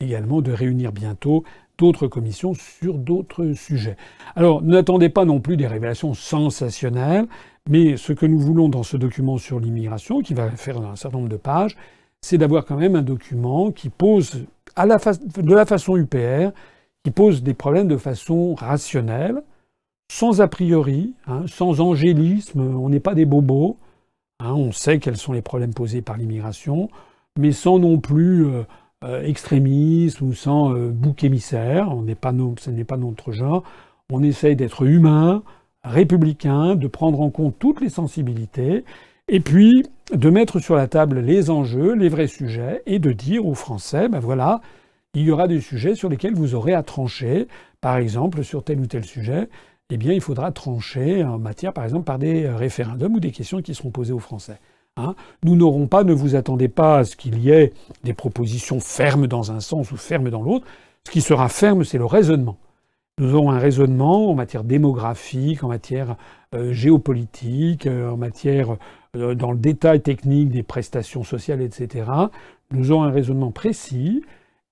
également de réunir bientôt d'autres commissions sur d'autres sujets. Alors n'attendez pas non plus des révélations sensationnelles, mais ce que nous voulons dans ce document sur l'immigration, qui va faire un certain nombre de pages, c'est d'avoir quand même un document qui pose de la façon UPR, qui pose des problèmes de façon rationnelle, sans a priori, hein, sans angélisme, on n'est pas des bobos, hein, on sait quels sont les problèmes posés par l'immigration, mais sans non plus euh, euh, extrémisme ou sans euh, bouc émissaire. On pas ce n'est pas notre genre. On essaye d'être humain, républicain, de prendre en compte toutes les sensibilités, et puis de mettre sur la table les enjeux, les vrais sujets, et de dire aux Français, ben voilà, il y aura des sujets sur lesquels vous aurez à trancher. Par exemple, sur tel ou tel sujet, eh bien, il faudra trancher en matière, par exemple, par des référendums ou des questions qui seront posées aux Français. Hein. Nous n'aurons pas, ne vous attendez pas à ce qu'il y ait des propositions fermes dans un sens ou fermes dans l'autre. Ce qui sera ferme, c'est le raisonnement. Nous aurons un raisonnement en matière démographique, en matière euh, géopolitique, euh, en matière euh, dans le détail technique des prestations sociales, etc. Nous aurons un raisonnement précis.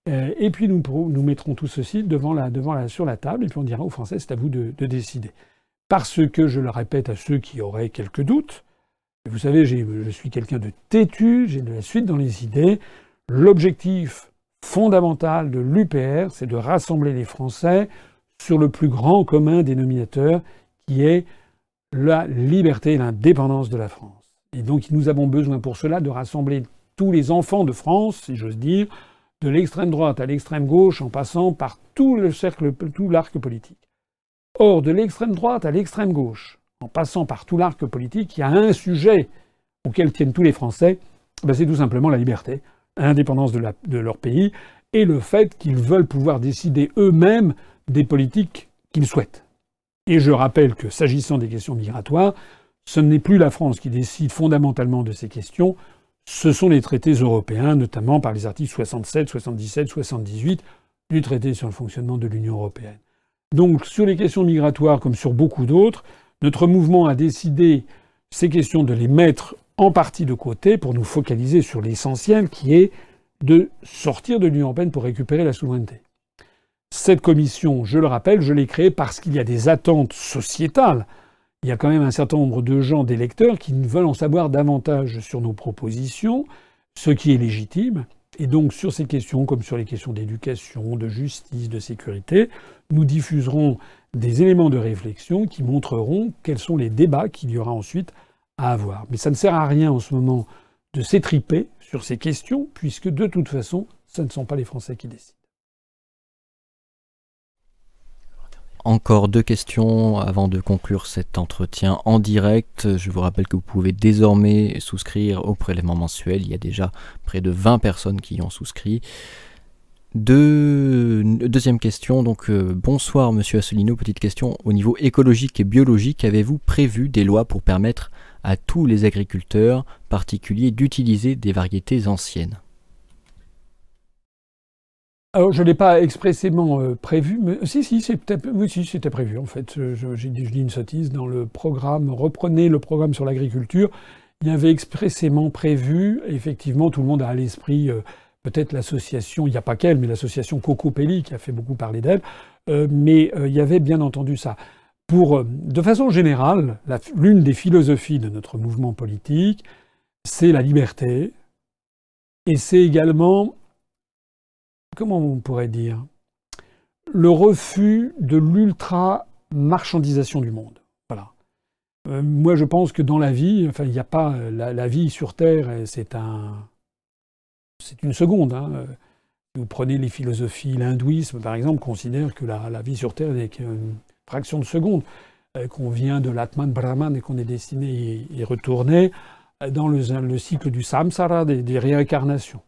Et puis nous, mettrons tout ceci devant la, sur la table, et puis on dira aux Français, c'est à vous de, de décider. Parce que, je le répète à ceux qui auraient quelques doutes, vous savez, je suis quelqu'un de têtu, j'ai de la suite dans les idées. L'objectif fondamental de l'UPR, c'est de rassembler les Français sur le plus grand commun dénominateur, qui est la liberté et l'indépendance de la France. Et donc nous avons besoin pour cela de rassembler tous les enfants de France, si j'ose dire, de l'extrême droite à l'extrême gauche, en passant par tout le cercle, tout l'arc politique. Or, de l'extrême droite à l'extrême gauche, en passant par tout l'arc politique, il y a un sujet auquel tiennent tous les Français, ben, c'est tout simplement la liberté, l'indépendance de, de leur pays, et le fait qu'ils veulent pouvoir décider eux-mêmes des politiques qu'ils souhaitent. Et je rappelle que s'agissant des questions migratoires, ce n'est plus la France qui décide fondamentalement de ces questions, ce sont les traités européens, notamment par les articles 67, 77, 78 du traité sur le fonctionnement de l'Union européenne. Donc sur les questions migratoires, comme sur beaucoup d'autres, notre mouvement a décidé ces questions de les mettre en partie de côté pour nous focaliser sur l'essentiel qui est de sortir de l'Union européenne pour récupérer la souveraineté. Cette commission, je le rappelle, je l'ai créée parce qu'il y a des attentes sociétales. Il y a quand même un certain nombre de gens, d'électeurs, qui veulent en savoir davantage sur nos propositions, ce qui est légitime. Et donc sur ces questions, comme sur les questions d'éducation, de justice, de sécurité, nous diffuserons des éléments de réflexion qui montreront quels sont les débats qu'il y aura ensuite à avoir. Mais ça ne sert à rien en ce moment de s'étriper sur ces questions, puisque de toute façon, ce ne sont pas les Français qui décident. Encore deux questions avant de conclure cet entretien en direct. Je vous rappelle que vous pouvez désormais souscrire au prélèvement mensuel. Il y a déjà près de 20 personnes qui y ont souscrit deuxième question, donc euh, bonsoir Monsieur Asselineau, petite question. Au niveau écologique et biologique, avez-vous prévu des lois pour permettre à tous les agriculteurs particuliers d'utiliser des variétés anciennes? Je ne l'ai pas expressément euh, prévu, mais si, si, c'était prévu en fait. J'ai dit, une sottise dans le programme, reprenez le programme sur l'agriculture. Il y avait expressément prévu, effectivement, tout le monde a à l'esprit euh, peut-être l'association, il n'y a pas qu'elle, mais l'association Cocopelli qui a fait beaucoup parler d'elle, euh, mais euh, il y avait bien entendu ça. Pour, euh, de façon générale, l'une des philosophies de notre mouvement politique, c'est la liberté, et c'est également, comment on pourrait dire, le refus de l'ultra-marchandisation du monde? Voilà. moi, je pense que dans la vie, enfin, il n'y a pas la vie sur Terre, c'est un, c'est une seconde. Hein. vous prenez les philosophies, l'hindouisme par exemple, considère que la, vie sur Terre n'est qu'une fraction de seconde, qu'on vient de l'Atman Brahman et qu'on est destiné à y retourner dans le, cycle du samsara, des, réincarnations.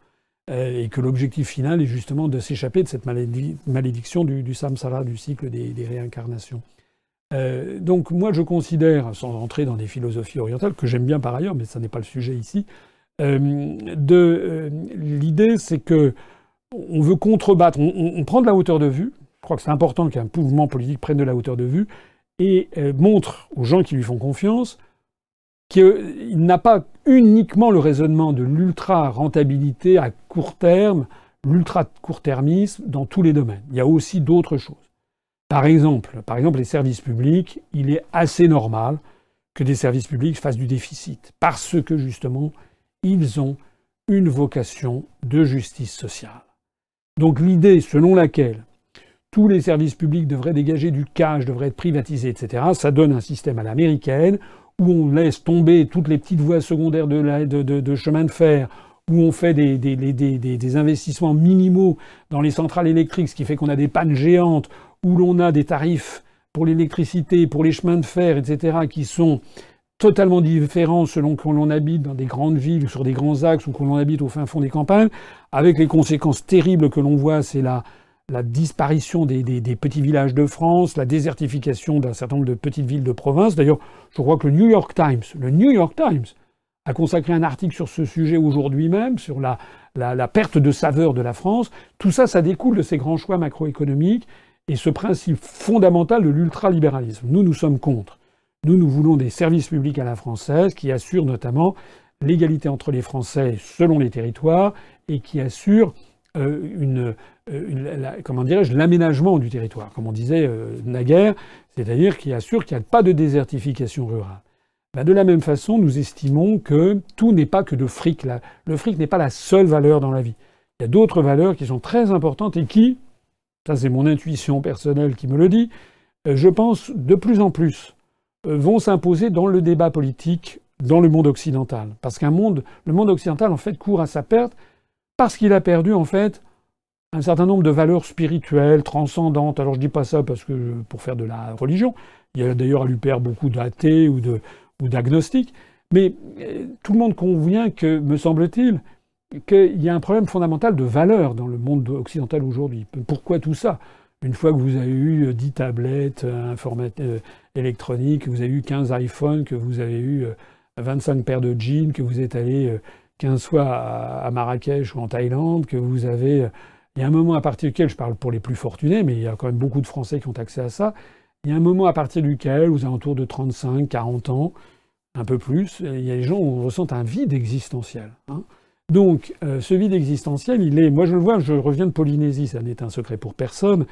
Et que l'objectif final est justement de s'échapper de cette malédiction du, samsara, du cycle des, réincarnations. Euh, donc moi je considère, sans entrer dans des philosophies orientales, que j'aime bien par ailleurs, mais ça n'est pas le sujet ici, euh, euh, l'idée c'est que on veut contrebattre, on, prend de la hauteur de vue, je crois que c'est important qu'un mouvement politique prenne de la hauteur de vue, et montre aux gens qui lui font confiance qu'il n'a pas uniquement le raisonnement de l'ultra-rentabilité à court terme, l'ultra-court-termisme dans tous les domaines. Il y a aussi d'autres choses. Par exemple, par exemple, les services publics, il est assez normal que des services publics fassent du déficit, parce que justement, ils ont une vocation de justice sociale. Donc l'idée selon laquelle tous les services publics devraient dégager du cash, devraient être privatisés, etc., ça donne un système à l'américaine où on laisse tomber toutes les petites voies secondaires de, chemin de fer, où on fait des, investissements minimaux dans les centrales électriques, ce qui fait qu'on a des pannes géantes, où l'on a des tarifs pour l'électricité, pour les chemins de fer, etc., qui sont totalement différents selon qu'on l'on habite dans des grandes villes, sur des grands axes, ou qu'on l'on habite au fin fond des campagnes, avec les conséquences terribles que l'on voit, c'est la, la disparition des, petits villages de France, la désertification d'un certain nombre de petites villes de province. D'ailleurs, je crois que le New York Times, le New York Times a consacré un article sur ce sujet aujourd'hui même, sur la, la, perte de saveur de la France. Tout ça, ça découle de ces grands choix macroéconomiques et ce principe fondamental de l'ultralibéralisme. Nous, nous sommes contre. Nous, nous voulons des services publics à la française qui assurent notamment l'égalité entre les Français selon les territoires et qui assurent euh, une, euh, comment dirais-je, l'aménagement du territoire, comme on disait euh, naguère, c'est-à-dire qui assure qu'il n'y a pas de désertification rurale. Ben, de la même façon, nous estimons que tout n'est pas que de fric. Le fric n'est pas la seule valeur dans la vie. Il y a d'autres valeurs qui sont très importantes et qui, ça c'est mon intuition personnelle qui me le dit, je pense de plus en plus vont s'imposer dans le débat politique dans le monde occidental. Parce qu'un monde, le monde occidental en fait court à sa perte parce qu'il a perdu en fait un certain nombre de valeurs spirituelles, transcendantes. Alors je dis pas ça parce que pour faire de la religion, il y a d'ailleurs à l'UPR beaucoup d'athées ou de ou d'agnostiques, mais euh, tout le monde convient que, me semble-t-il, qu'il y a un problème fondamental de valeur dans le monde occidental aujourd'hui. Pourquoi tout ça? Une fois que vous avez eu 10 tablettes euh, euh, électroniques, que vous avez eu 15 iPhones, que vous avez eu 25 paires de jeans, que vous êtes allé 15 fois à Marrakech ou en Thaïlande, que vous avez... Il y a un moment à partir duquel, je parle pour les plus fortunés, mais il y a quand même beaucoup de Français qui ont accès à ça, il y a un moment à partir duquel, aux alentours de 35, 40 ans, un peu plus, il y a des gens où on ressent un vide existentiel. Hein. Donc, euh, ce vide existentiel, il est. Moi, je le vois, je reviens de Polynésie, ça n'est un secret pour personne.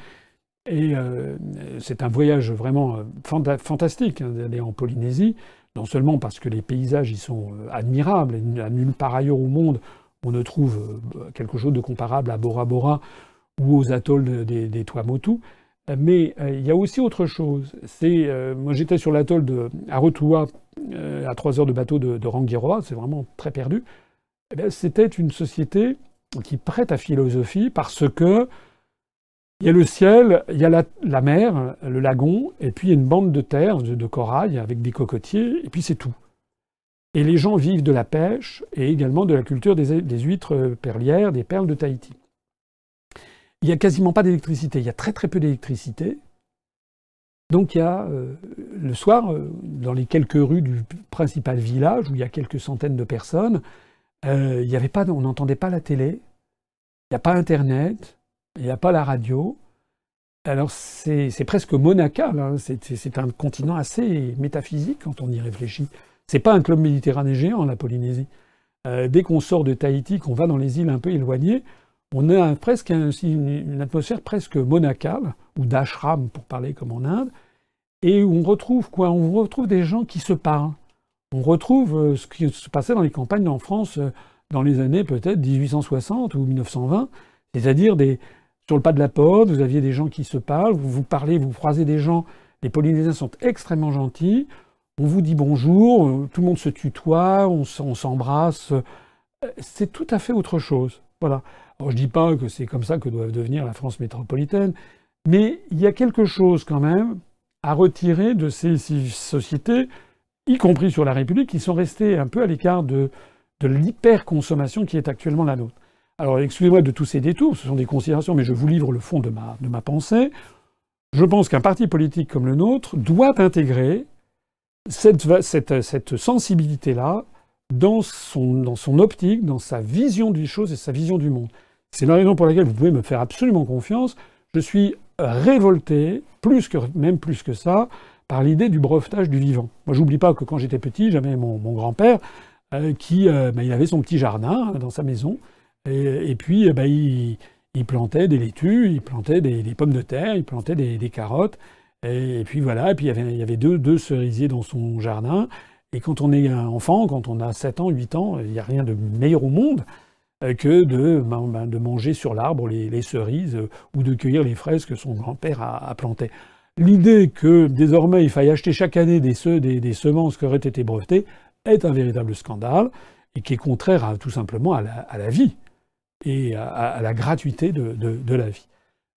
Et euh, c'est un voyage vraiment euh, fantastique hein, d'aller en Polynésie non seulement parce que les paysages y sont euh, admirables, et à nulle part ailleurs au monde on ne trouve euh, quelque chose de comparable à Bora Bora ou aux atolls des, Tuamotu, mais euh, il y a aussi autre chose. C'est, moi j'étais sur l'atoll de Arotua, à trois heures de bateau de, de Rangiroa, c'est vraiment très perdu. Eh c'était une société qui prête à philosophie parce que il y a le ciel, il y a la, mer, le lagon, et puis il y a une bande de terre, de, corail, avec des cocotiers, et puis c'est tout. Et les gens vivent de la pêche et également de la culture des, huîtres perlières, des perles de Tahiti. Il n'y a quasiment pas d'électricité, il y a très très peu d'électricité. Donc il y a euh, le soir, euh, dans les quelques rues du principal village, où il y a quelques centaines de personnes, euh, on n'entendait pas la télé, il n'y a pas Internet, il n'y a pas la radio. Alors c'est presque monacal, c'est un continent assez métaphysique quand on y réfléchit. C'est pas un club méditerranéen géant, la Polynésie. Euh, dès qu'on sort de Tahiti, qu'on va dans les îles un peu éloignées, on a presque une, atmosphère presque monacale, ou d'ashram pour parler comme en Inde, et on retrouve quoi? On retrouve des gens qui se parlent. On retrouve euh, ce qui se passait dans les campagnes en France euh, dans les années peut-être 1860 ou 1920, c'est-à-dire des, sur le pas de la porte, vous aviez des gens qui se parlent, vous vous parlez, vous croisez des gens, les Polynésiens sont extrêmement gentils, on vous dit bonjour, tout le monde se tutoie, on, s'embrasse. C'est tout à fait autre chose. Voilà. Je dis pas que c'est comme ça que doit devenir la France métropolitaine, mais il y a quelque chose quand même à retirer de ces sociétés, y compris sur la République, qui sont restées un peu à l'écart de l'hyperconsommation qui est actuellement la nôtre. Alors excusez-moi de tous ces détours, ce sont des considérations, mais je vous livre le fond de ma, pensée. Je pense qu'un parti politique comme le nôtre doit intégrer cette, sensibilité-là dans son, optique, dans sa vision des choses et sa vision du monde. C'est la raison pour laquelle vous pouvez me faire absolument confiance. Je suis révolté, même plus que ça, par l'idée du brevetage du vivant. Moi, j'oublie pas que quand j'étais petit, j'avais mon, grand-père euh, qui, euh, ben, il avait son petit jardin dans sa maison, et, puis ben, il, plantait des laitues, il plantait des, pommes de terre, il plantait des, carottes, et, puis voilà, et puis il y avait, deux, cerisiers dans son jardin, et quand on est enfant, quand on a 7 ans, 8 ans, il n'y a rien de meilleur au monde euh, que de, ben, ben, de manger sur l'arbre les, cerises euh, ou de cueillir les fraises que son grand-père a, plantées. L'idée que désormais il faille acheter chaque année des, semences qui auraient été brevetées est un véritable scandale et qui est contraire tout simplement à la, vie et à, la gratuité de, la vie.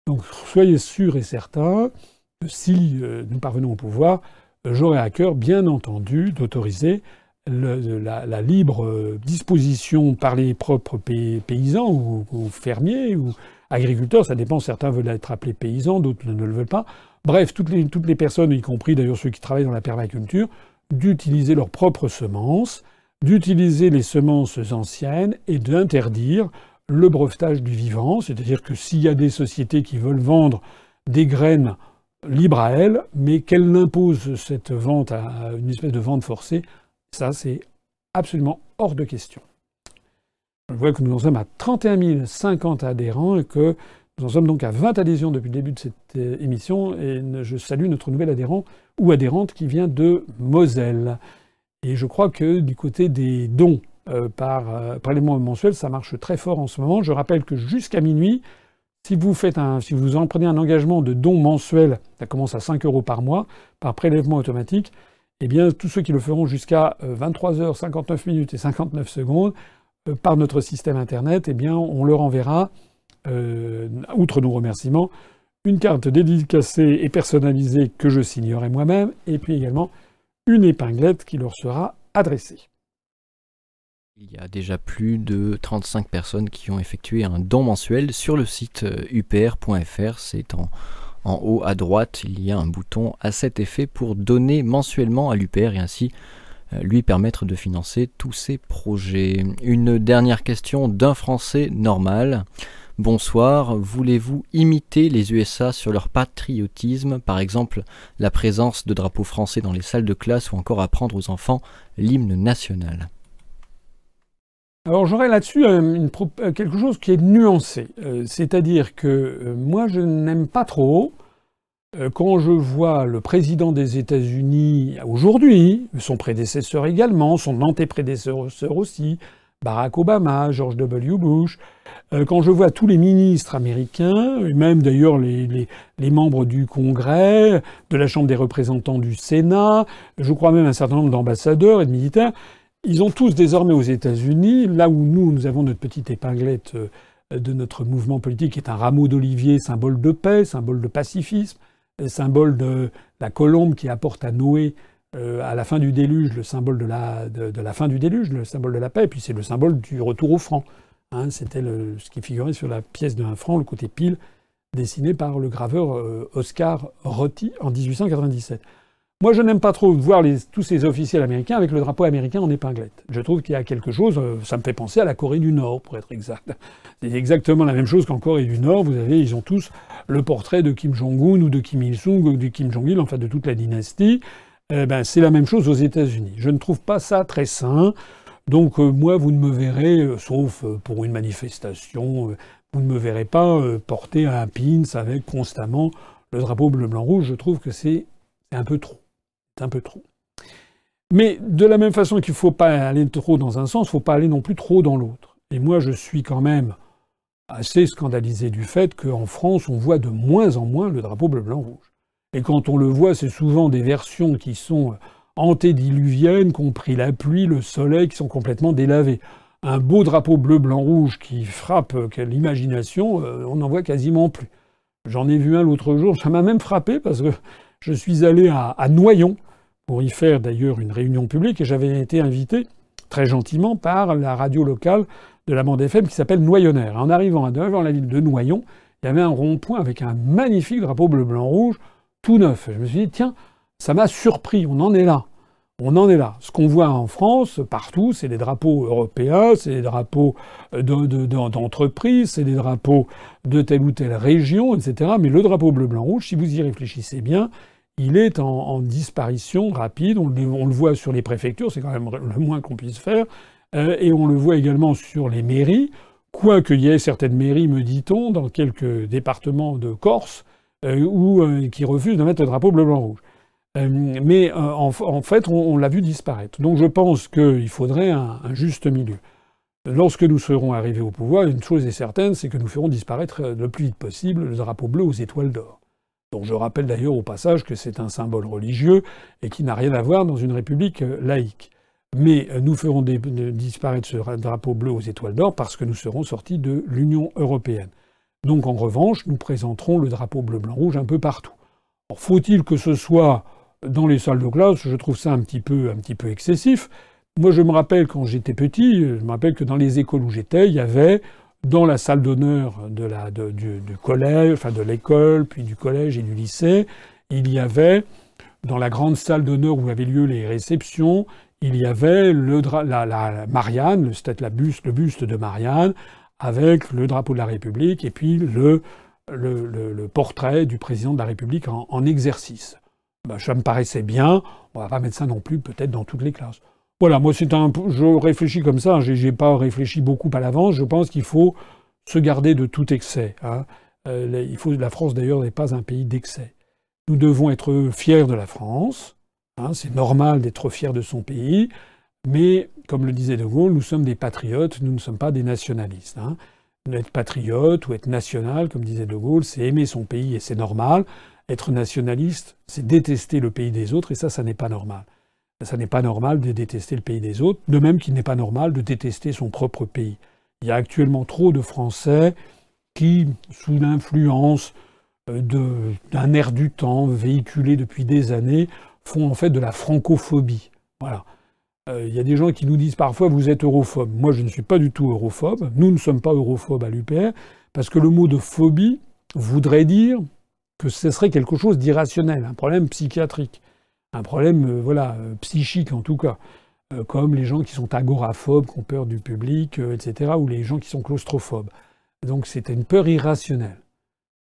Donc soyez sûrs et certains si euh, nous parvenons au pouvoir, j'aurai à cœur, bien entendu, d'autoriser la, libre disposition par les propres paysans ou, fermiers ou agriculteurs, ça dépend, certains veulent être appelés paysans, d'autres ne le veulent pas. Bref, toutes les personnes, y compris d'ailleurs ceux qui travaillent dans la permaculture, d'utiliser leurs propres semences, d'utiliser les semences anciennes et d'interdire le brevetage du vivant, c'est-à-dire que s'il y a des sociétés qui veulent vendre des graines libres à elles, mais qu'elles imposent cette vente à une espèce de vente forcée, ça, c'est absolument hors de question. Je vois que nous en sommes à 31 050 adhérents et que nous en sommes donc à 20 adhésions depuis le début de cette euh, émission. Et je salue notre nouvel adhérent ou adhérente qui vient de Moselle. Et je crois que du côté des dons euh, par euh, prélèvement mensuel, ça marche très fort en ce moment. Je rappelle que jusqu'à minuit, si vous faites si vous en prenez un engagement de dons mensuel, ça commence à 5 euros par mois, par prélèvement automatique, eh bien, tous ceux qui le feront jusqu'à 23h59 euh, minutes et 59 secondes par notre système Internet, eh bien, on leur enverra, outre nos remerciements, une carte dédicacée et personnalisée que je signerai moi-même, et puis également une épinglette qui leur sera adressée. Il y a déjà plus de 35 personnes qui ont effectué un don mensuel sur le site upr.fr. C'est en, en haut à droite, il y a un bouton à cet effet pour donner mensuellement à l'UPR et ainsi euh, lui permettre de financer tous ses projets. Une dernière question d'un Français normal. Bonsoir, voulez-vous imiter les USA sur leur patriotisme, par exemple la présence de drapeaux français dans les salles de classe ou encore apprendre aux enfants l'hymne national? Alors j'aurais là-dessus euh, quelque chose qui est nuancé, euh, c'est-à-dire que euh, moi je n'aime pas trop quand je vois le président des États-Unis aujourd'hui, son prédécesseur également, son antéprédécesseur aussi, Barack Obama, George W. Bush, quand je vois tous les ministres américains, et même d'ailleurs les, les, membres du Congrès, de la Chambre des représentants du Sénat, je crois même un certain nombre d'ambassadeurs et de militaires, ils ont tous désormais aux États-Unis, là où nous, nous avons notre petite épinglette euh, de notre mouvement politique, qui est un rameau d'olivier, symbole de paix, symbole de pacifisme, euh, symbole de la colombe qui apporte à Noé euh, à la fin du déluge le symbole de la, de, de, la fin du déluge, le symbole de la paix, et puis c'est le symbole du retour au franc. Hein, C'était ce qui figurait sur la pièce d'un franc, le côté pile, dessiné par le graveur Oscar Rotti en 1897. Moi, je n'aime pas trop voir tous ces officiels américains avec le drapeau américain en épinglette. Je trouve qu'il y a quelque chose, euh, ça me fait penser à la Corée du Nord, pour être exact. C'est exactement la même chose qu'en Corée du Nord. Vous avez, ils ont tous le portrait de Kim Jong-un ou de Kim Il-sung ou de Kim Jong-il, enfin de toute la dynastie. Eh ben, c'est la même chose aux États-Unis. Je ne trouve pas ça très sain. Donc, euh, moi, vous ne me verrez, euh, sauf pour une manifestation, vous ne me verrez pas porter un pins avec constamment le drapeau bleu-blanc-rouge. Je trouve que c'est un peu trop. C'est un peu trop. Mais de la même façon qu'il ne faut pas aller trop dans un sens, il ne faut pas aller non plus trop dans l'autre. Et moi, je suis quand même assez scandalisé du fait qu'en France, on voit de moins en moins le drapeau bleu-blanc-rouge. Et quand on le voit, c'est souvent des versions qui sont antédiluviennes, qui ont pris la pluie, le soleil, qui sont complètement délavées. un beau drapeau bleu, blanc, rouge qui frappe l'imagination, on n'en voit quasiment plus. J'en ai vu un l'autre jour, ça m'a même frappé parce que je suis allé à, Noyon pour y faire d'ailleurs une réunion publique et j'avais été invité très gentiment par la radio locale de la bande FM qui s'appelle Noyonnaire. En arrivant à devant la ville de Noyon, il y avait un rond-point avec un magnifique drapeau bleu, blanc, rouge, tout neuf. Je me suis dit, tiens, ça m'a surpris, on en est là. On en est là. Ce qu'on voit en France, partout, c'est des drapeaux européens, c'est des drapeaux d'entreprise, c'est des drapeaux de telle ou telle région, etc. Mais le drapeau bleu, blanc, rouge, si vous y réfléchissez bien, il est en, disparition rapide. On, le voit sur les préfectures, c'est quand même le moins qu'on puisse faire. Euh, et on le voit également sur les mairies. Quoique il y ait certaines mairies, me dit-on, dans quelques départements de Corse, euh, euh, qui refusent de mettre le drapeau bleu, blanc, rouge. Euh, mais en, fait, on, l'a vu disparaître. Donc je pense qu'il faudrait un, juste milieu. Lorsque nous serons arrivés au pouvoir, une chose est certaine, c'est que nous ferons disparaître le plus vite possible le drapeau bleu aux étoiles d'or. Je rappelle d'ailleurs au passage que c'est un symbole religieux et qui n'a rien à voir dans une république laïque. Mais nous ferons disparaître ce drapeau bleu aux étoiles d'or parce que nous serons sortis de l'Union européenne. Donc en revanche, nous présenterons le drapeau bleu, blanc, rouge un peu partout. Faut-il que ce soit dans les salles de classe? Je trouve ça un petit peu, un petit peu excessif. Moi, je me rappelle quand j'étais petit, je me rappelle que dans les écoles où j'étais, il y avait dans la salle d'honneur de du, collège, enfin de l'école, puis du collège et du lycée, il y avait dans la grande salle d'honneur où avaient lieu les réceptions, il y avait le, la, la, Marianne, le, la buste, le buste de Marianne, avec le drapeau de la République et puis le, portrait du président de la République en, exercice. Ben, ça me paraissait bien. On va pas mettre ça non plus peut-être dans toutes les classes. Voilà, moi c'est un, je réfléchis comme ça. J'ai pas réfléchi beaucoup à l'avance. Je pense qu'il faut se garder de tout excès. Hein. Euh, il faut, la France d'ailleurs n'est pas un pays d'excès. Nous devons être fiers de la France. Hein, c'est normal d'être fier de son pays, mais comme le disait De Gaulle, nous sommes des patriotes, nous ne sommes pas des nationalistes. Hein. Être patriote ou être national, comme disait De Gaulle, c'est aimer son pays et c'est normal. Être nationaliste, c'est détester le pays des autres et ça, ça n'est pas normal. Ça n'est pas normal de détester le pays des autres, de même qu'il n'est pas normal de détester son propre pays. Il y a actuellement trop de Français qui, sous l'influence euh, d'un air du temps véhiculé depuis des années, font en fait de la francophobie. Voilà. Euh, il y a des gens qui nous disent parfois vous êtes europhobe. Moi, je ne suis pas du tout europhobe. Nous ne sommes pas europhobes à l'UPR, parce que le mot de phobie voudrait dire que ce serait quelque chose d'irrationnel, un problème psychiatrique, un problème euh, voilà euh, psychique en tout cas, comme les gens qui sont agoraphobes, qui ont peur du public, etc., ou les gens qui sont claustrophobes. Donc c'est une peur irrationnelle.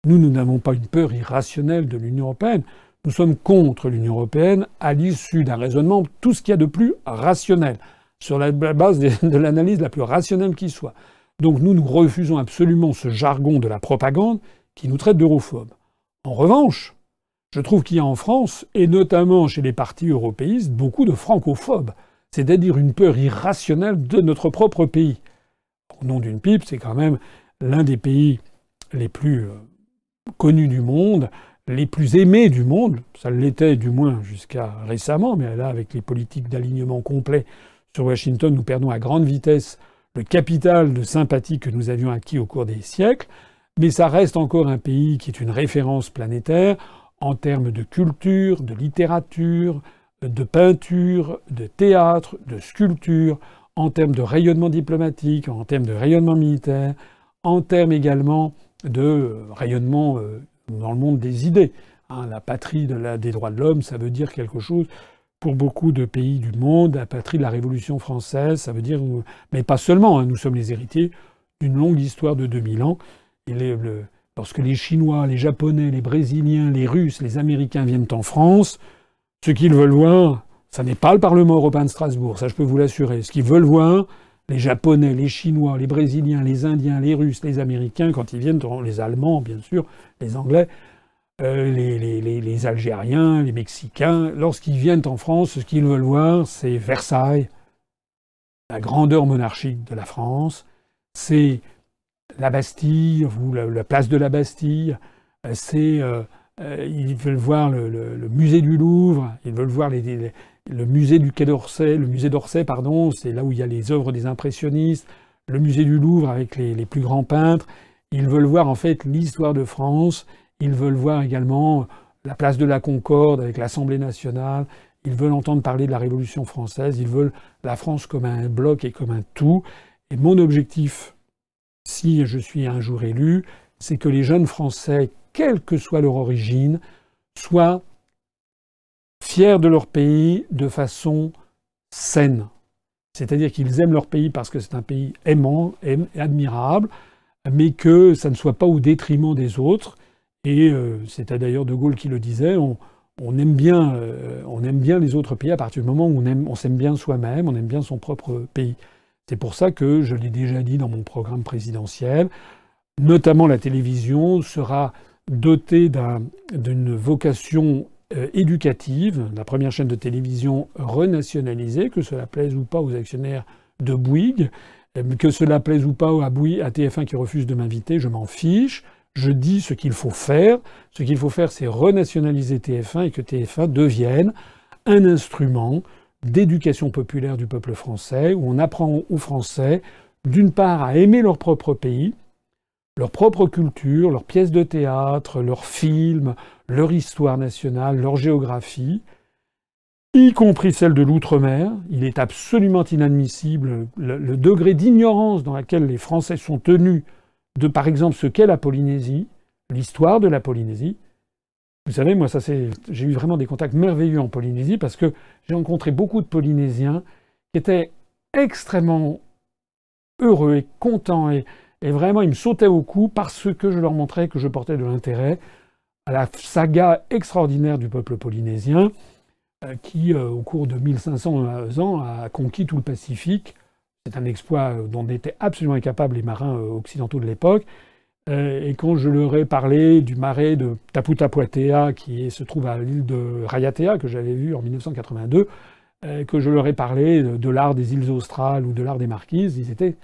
Nous, nous n'avons pas une peur irrationnelle de l'Union européenne. Nous sommes contre l'Union européenne à l'issue d'un raisonnement, tout ce qu'il y a de plus rationnel, sur la base de l'analyse la plus rationnelle qui soit. Donc nous, nous refusons absolument ce jargon de la propagande qui nous traite d'europhobes. En revanche, je trouve qu'il y a en France, et notamment chez les partis européistes, beaucoup de francophobes, c'est-à-dire une peur irrationnelle de notre propre pays. Au nom d'une pipe, c'est quand même l'un des pays les plus euh, connus du monde, les plus aimés du monde, ça l'était du moins jusqu'à récemment, mais là, avec les politiques d'alignement complet sur Washington, nous perdons à grande vitesse le capital de sympathie que nous avions acquis au cours des siècles, mais ça reste encore un pays qui est une référence planétaire en termes de culture, de littérature, de peinture, de théâtre, de sculpture, en termes de rayonnement diplomatique, en termes de rayonnement militaire, en termes également de rayonnement euh, dans le monde des idées. Hein, la patrie des droits de l'homme, ça veut dire quelque chose pour beaucoup de pays du monde. La patrie de la Révolution française, ça veut dire, mais pas seulement, hein, nous sommes les héritiers d'une longue histoire de 2000 ans. Lorsque les Chinois, les Japonais, les Brésiliens, les Russes, les Américains viennent en France, ce qu'ils veulent voir, ça n'est pas le Parlement européen de Strasbourg, ça je peux vous l'assurer. Ce qu'ils veulent voir, les Japonais, les Chinois, les Brésiliens, les Indiens, les Russes, les Américains, quand ils viennent, les Allemands, bien sûr, les Anglais, euh, les, Algériens, les Mexicains, lorsqu'ils viennent en France, ce qu'ils veulent voir, c'est Versailles, la grandeur monarchique de la France, c'est la Bastille, ou la, place de la Bastille, c'est euh, euh, ils veulent voir le, musée du Louvre, ils veulent voir le musée du Quai d'Orsay, le musée d'Orsay, pardon, c'est là où il y a les œuvres des impressionnistes, le musée du Louvre avec les, plus grands peintres. Ils veulent voir en fait l'histoire de France. Ils veulent voir également la place de la Concorde avec l'Assemblée nationale. Ils veulent entendre parler de la Révolution française. Ils veulent la France comme un bloc et comme un tout. Et mon objectif, si je suis un jour élu, c'est que les jeunes Français quelle que soit leur origine, soient fiers de leur pays de façon saine. C'est-à-dire qu'ils aiment leur pays parce que c'est un pays aimant, et admirable, mais que ça ne soit pas au détriment des autres. Et euh, c'était d'ailleurs De Gaulle qui le disait, on, aime bien, euh, on aime bien les autres pays à partir du moment où on s'aime bien soi-même, on aime bien son propre pays. C'est pour ça que, je l'ai déjà dit dans mon programme présidentiel, notamment la télévision sera doté d'une vocation euh, éducative, la première chaîne de télévision renationalisée, que cela plaise ou pas aux actionnaires de Bouygues, euh, que cela plaise ou pas à à TF1 qui refuse de m'inviter, je m'en fiche. Je dis ce qu'il faut faire. Ce qu'il faut faire, c'est renationaliser TF1 et que TF1 devienne un instrument d'éducation populaire du peuple français, où on apprend aux Français, d'une part, à aimer leur propre pays, leur propre culture, leurs pièces de théâtre, leurs films, leur histoire nationale, leur géographie, y compris celle de l'outre-mer. Il est absolument inadmissible le, degré d'ignorance dans lequel les Français sont tenus de, par exemple, ce qu'est la Polynésie, l'histoire de la Polynésie. Vous savez, moi, ça c'est, j'ai eu vraiment des contacts merveilleux en Polynésie parce que j'ai rencontré beaucoup de Polynésiens qui étaient extrêmement heureux et contents et, vraiment, ils me sautaient au cou parce que je leur montrais que je portais de l'intérêt à la saga extraordinaire du peuple polynésien, euh, qui, euh, au cours de 1500 ans, a conquis tout le Pacifique. C'est un exploit dont étaient absolument incapables les marins euh, occidentaux de l'époque. Et quand je leur ai parlé du marais de Taputapuatea, qui se trouve à l'île de Rayatea, que j'avais vu en 1982, que je leur ai parlé de l'art des îles australes ou de l'art des marquises, ils étaient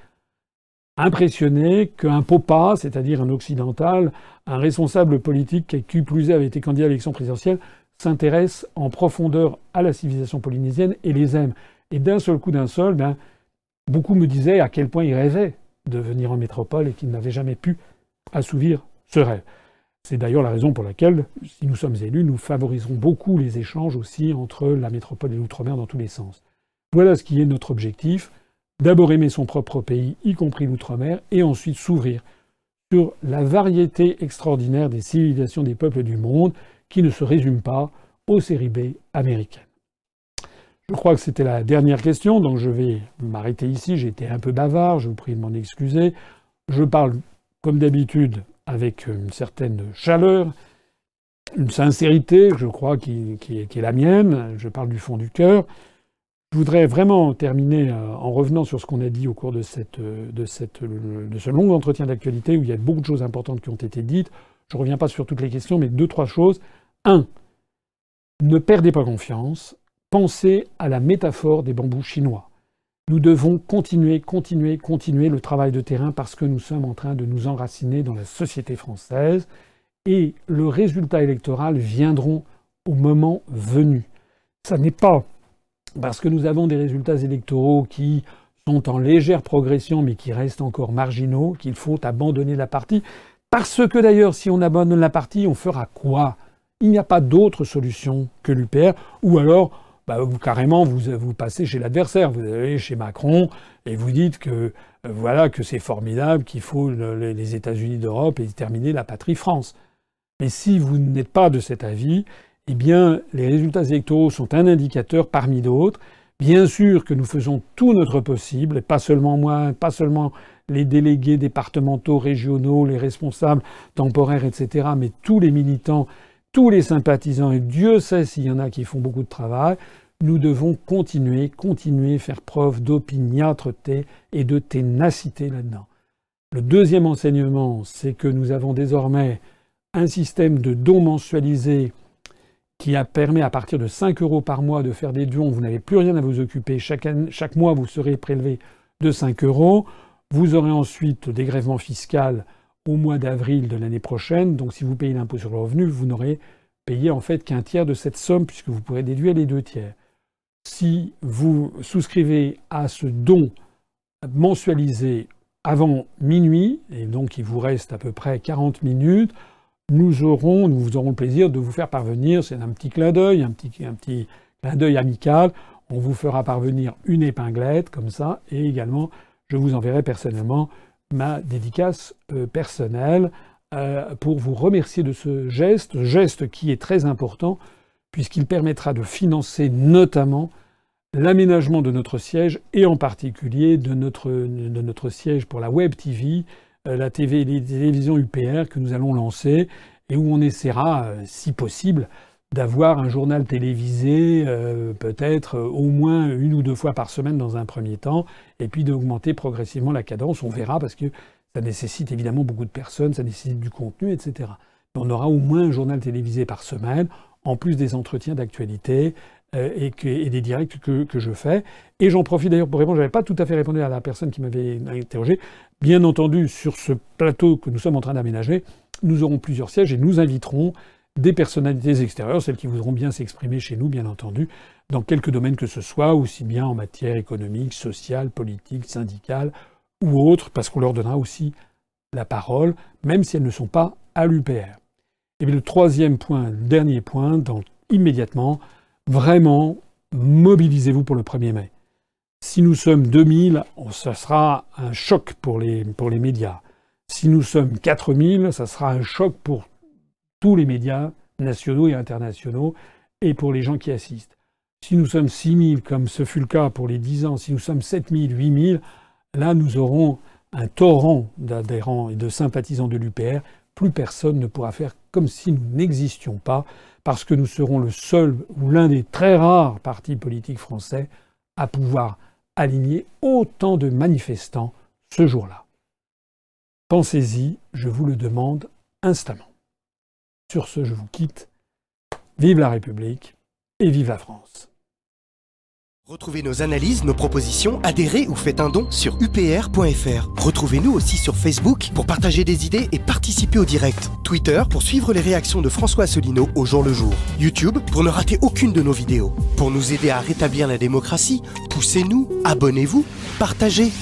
impressionné qu'un popa, c'est-à-dire un occidental, un responsable politique qui plus est avait été candidat à l'élection présidentielle, s'intéresse en profondeur à la civilisation polynésienne et les aime. Et d'un seul coup, d'un seul, ben, beaucoup me disaient à quel point ils rêvaient de venir en métropole et qu'ils n'avaient jamais pu assouvir ce rêve. C'est d'ailleurs la raison pour laquelle, si nous sommes élus, nous favoriserons beaucoup les échanges aussi entre la métropole et l'outre-mer dans tous les sens. Voilà ce qui est notre objectif d'abord aimer son propre pays, y compris l'outre-mer, et ensuite s'ouvrir sur la variété extraordinaire des civilisations des peuples du monde, qui ne se résument pas aux séries B américaines. Je crois que c'était la dernière question, donc je vais m'arrêter ici. J'ai été un peu bavard, je vous prie de m'en excuser. Je parle, comme d'habitude, avec une certaine chaleur, une sincérité, je crois, qui, est la mienne. Je parle du fond du cœur. Je voudrais vraiment terminer euh, en revenant sur ce qu'on a dit au cours de, cette, euh, de, cette, de ce long entretien d'actualité où il y a beaucoup de choses importantes qui ont été dites. Je ne reviens pas sur toutes les questions, mais deux, trois choses. Un, ne perdez pas confiance. Pensez à la métaphore des bambous chinois. Nous devons continuer, continuer, continuer le travail de terrain parce que nous sommes en train de nous enraciner dans la société française et le résultat électoral viendront au moment venu. Ça n'est pas parce que nous avons des résultats électoraux qui sont en légère progression mais qui restent encore marginaux, qu'il faut abandonner la partie. Parce que d'ailleurs, si on abandonne la partie, on fera quoi? Il n'y a pas d'autre solution que l'UPR, ou alors bah, carrément vous, vous passez chez l'adversaire, vous allez chez Macron et vous dites que euh, voilà que c'est formidable, qu'il faut les États-Unis d'Europe et terminer la patrie France. Mais si vous n'êtes pas de cet avis, eh bien, les résultats électoraux sont un indicateur parmi d'autres. Bien sûr que nous faisons tout notre possible, pas seulement moi, pas seulement les délégués départementaux, régionaux, les responsables temporaires, etc., mais tous les militants, tous les sympathisants, et Dieu sait s'il y en a qui font beaucoup de travail, nous devons continuer, continuer, faire preuve d'opiniâtreté et de ténacité là-dedans. Le deuxième enseignement, c'est que nous avons désormais un système de dons mensualisés qui a permis à partir de 5 euros par mois de faire des dons. Vous n'avez plus rien à vous occuper. Chaque, mois, vous serez prélevé de 5 euros. Vous aurez ensuite dégrèvement fiscal au mois d'avril de l'année prochaine. Donc si vous payez l'impôt sur le revenu, vous n'aurez payé en fait qu'un tiers de cette somme puisque vous pourrez déduire les deux tiers. Si vous souscrivez à ce don mensualisé avant minuit, et donc il vous reste à peu près 40 minutes, nous aurons, nous aurons le plaisir de vous faire parvenir, c'est un petit clin d'œil, un petit, un petit clin d'œil amical, on vous fera parvenir une épinglette comme ça, et également je vous enverrai personnellement ma dédicace euh, personnelle euh, pour vous remercier de ce geste, geste qui est très important puisqu'il permettra de financer notamment l'aménagement de notre siège et en particulier de notre, siège pour la Web TV, euh, la TV, les télévisions UPR que nous allons lancer et où on essaiera, si possible, d'avoir un journal télévisé euh, peut-être euh, au moins une ou deux fois par semaine dans un premier temps, et puis d'augmenter progressivement la cadence. On verra parce que ça nécessite évidemment beaucoup de personnes, ça nécessite du contenu, etc. on aura au moins un journal télévisé par semaine, en plus des entretiens d'actualité euh, et, et, des directs que, que je fais. Et j'en profite d'ailleurs pour répondre, je n'avais pas tout à fait répondu à la personne qui m'avait interrogé. Bien entendu, sur ce plateau que nous sommes en train d'aménager, nous aurons plusieurs sièges et nous inviterons des personnalités extérieures, celles qui voudront bien s'exprimer chez nous, bien entendu, dans quelques domaines que ce soit, aussi bien en matière économique, sociale, politique, syndicale ou autre, parce qu'on leur donnera aussi la parole, même si elles ne sont pas à l'UPR. Et puis le troisième point, le dernier point, donc immédiatement, vraiment, mobilisez-vous pour le 1er mai. Si nous sommes 2000, ça sera un choc pour les, pour les médias. Si nous sommes 4000, ça sera un choc pour tous les médias nationaux et internationaux et pour les gens qui assistent. Si nous sommes 6 000, comme ce fut le cas pour les 10 ans, si nous sommes 7 000, 8 000, là nous aurons un torrent d'adhérents et de sympathisants de l'UPR. Plus personne ne pourra faire comme si nous n'existions pas, parce que nous serons le seul ou l'un des très rares partis politiques français à pouvoir aligner autant de manifestants ce jour-là. Pensez-y, je vous le demande instamment. Sur ce, je vous quitte. Vive la République et vive la France. Retrouvez nos analyses, nos propositions, adhérez ou faites un don sur upr.fr. Retrouvez-nous aussi sur Facebook pour partager des idées et participer au direct. Twitter pour suivre les réactions de François Asselineau au jour le jour. YouTube pour ne rater aucune de nos vidéos. Pour nous aider à rétablir la démocratie, poussez-nous, abonnez-vous, partagez.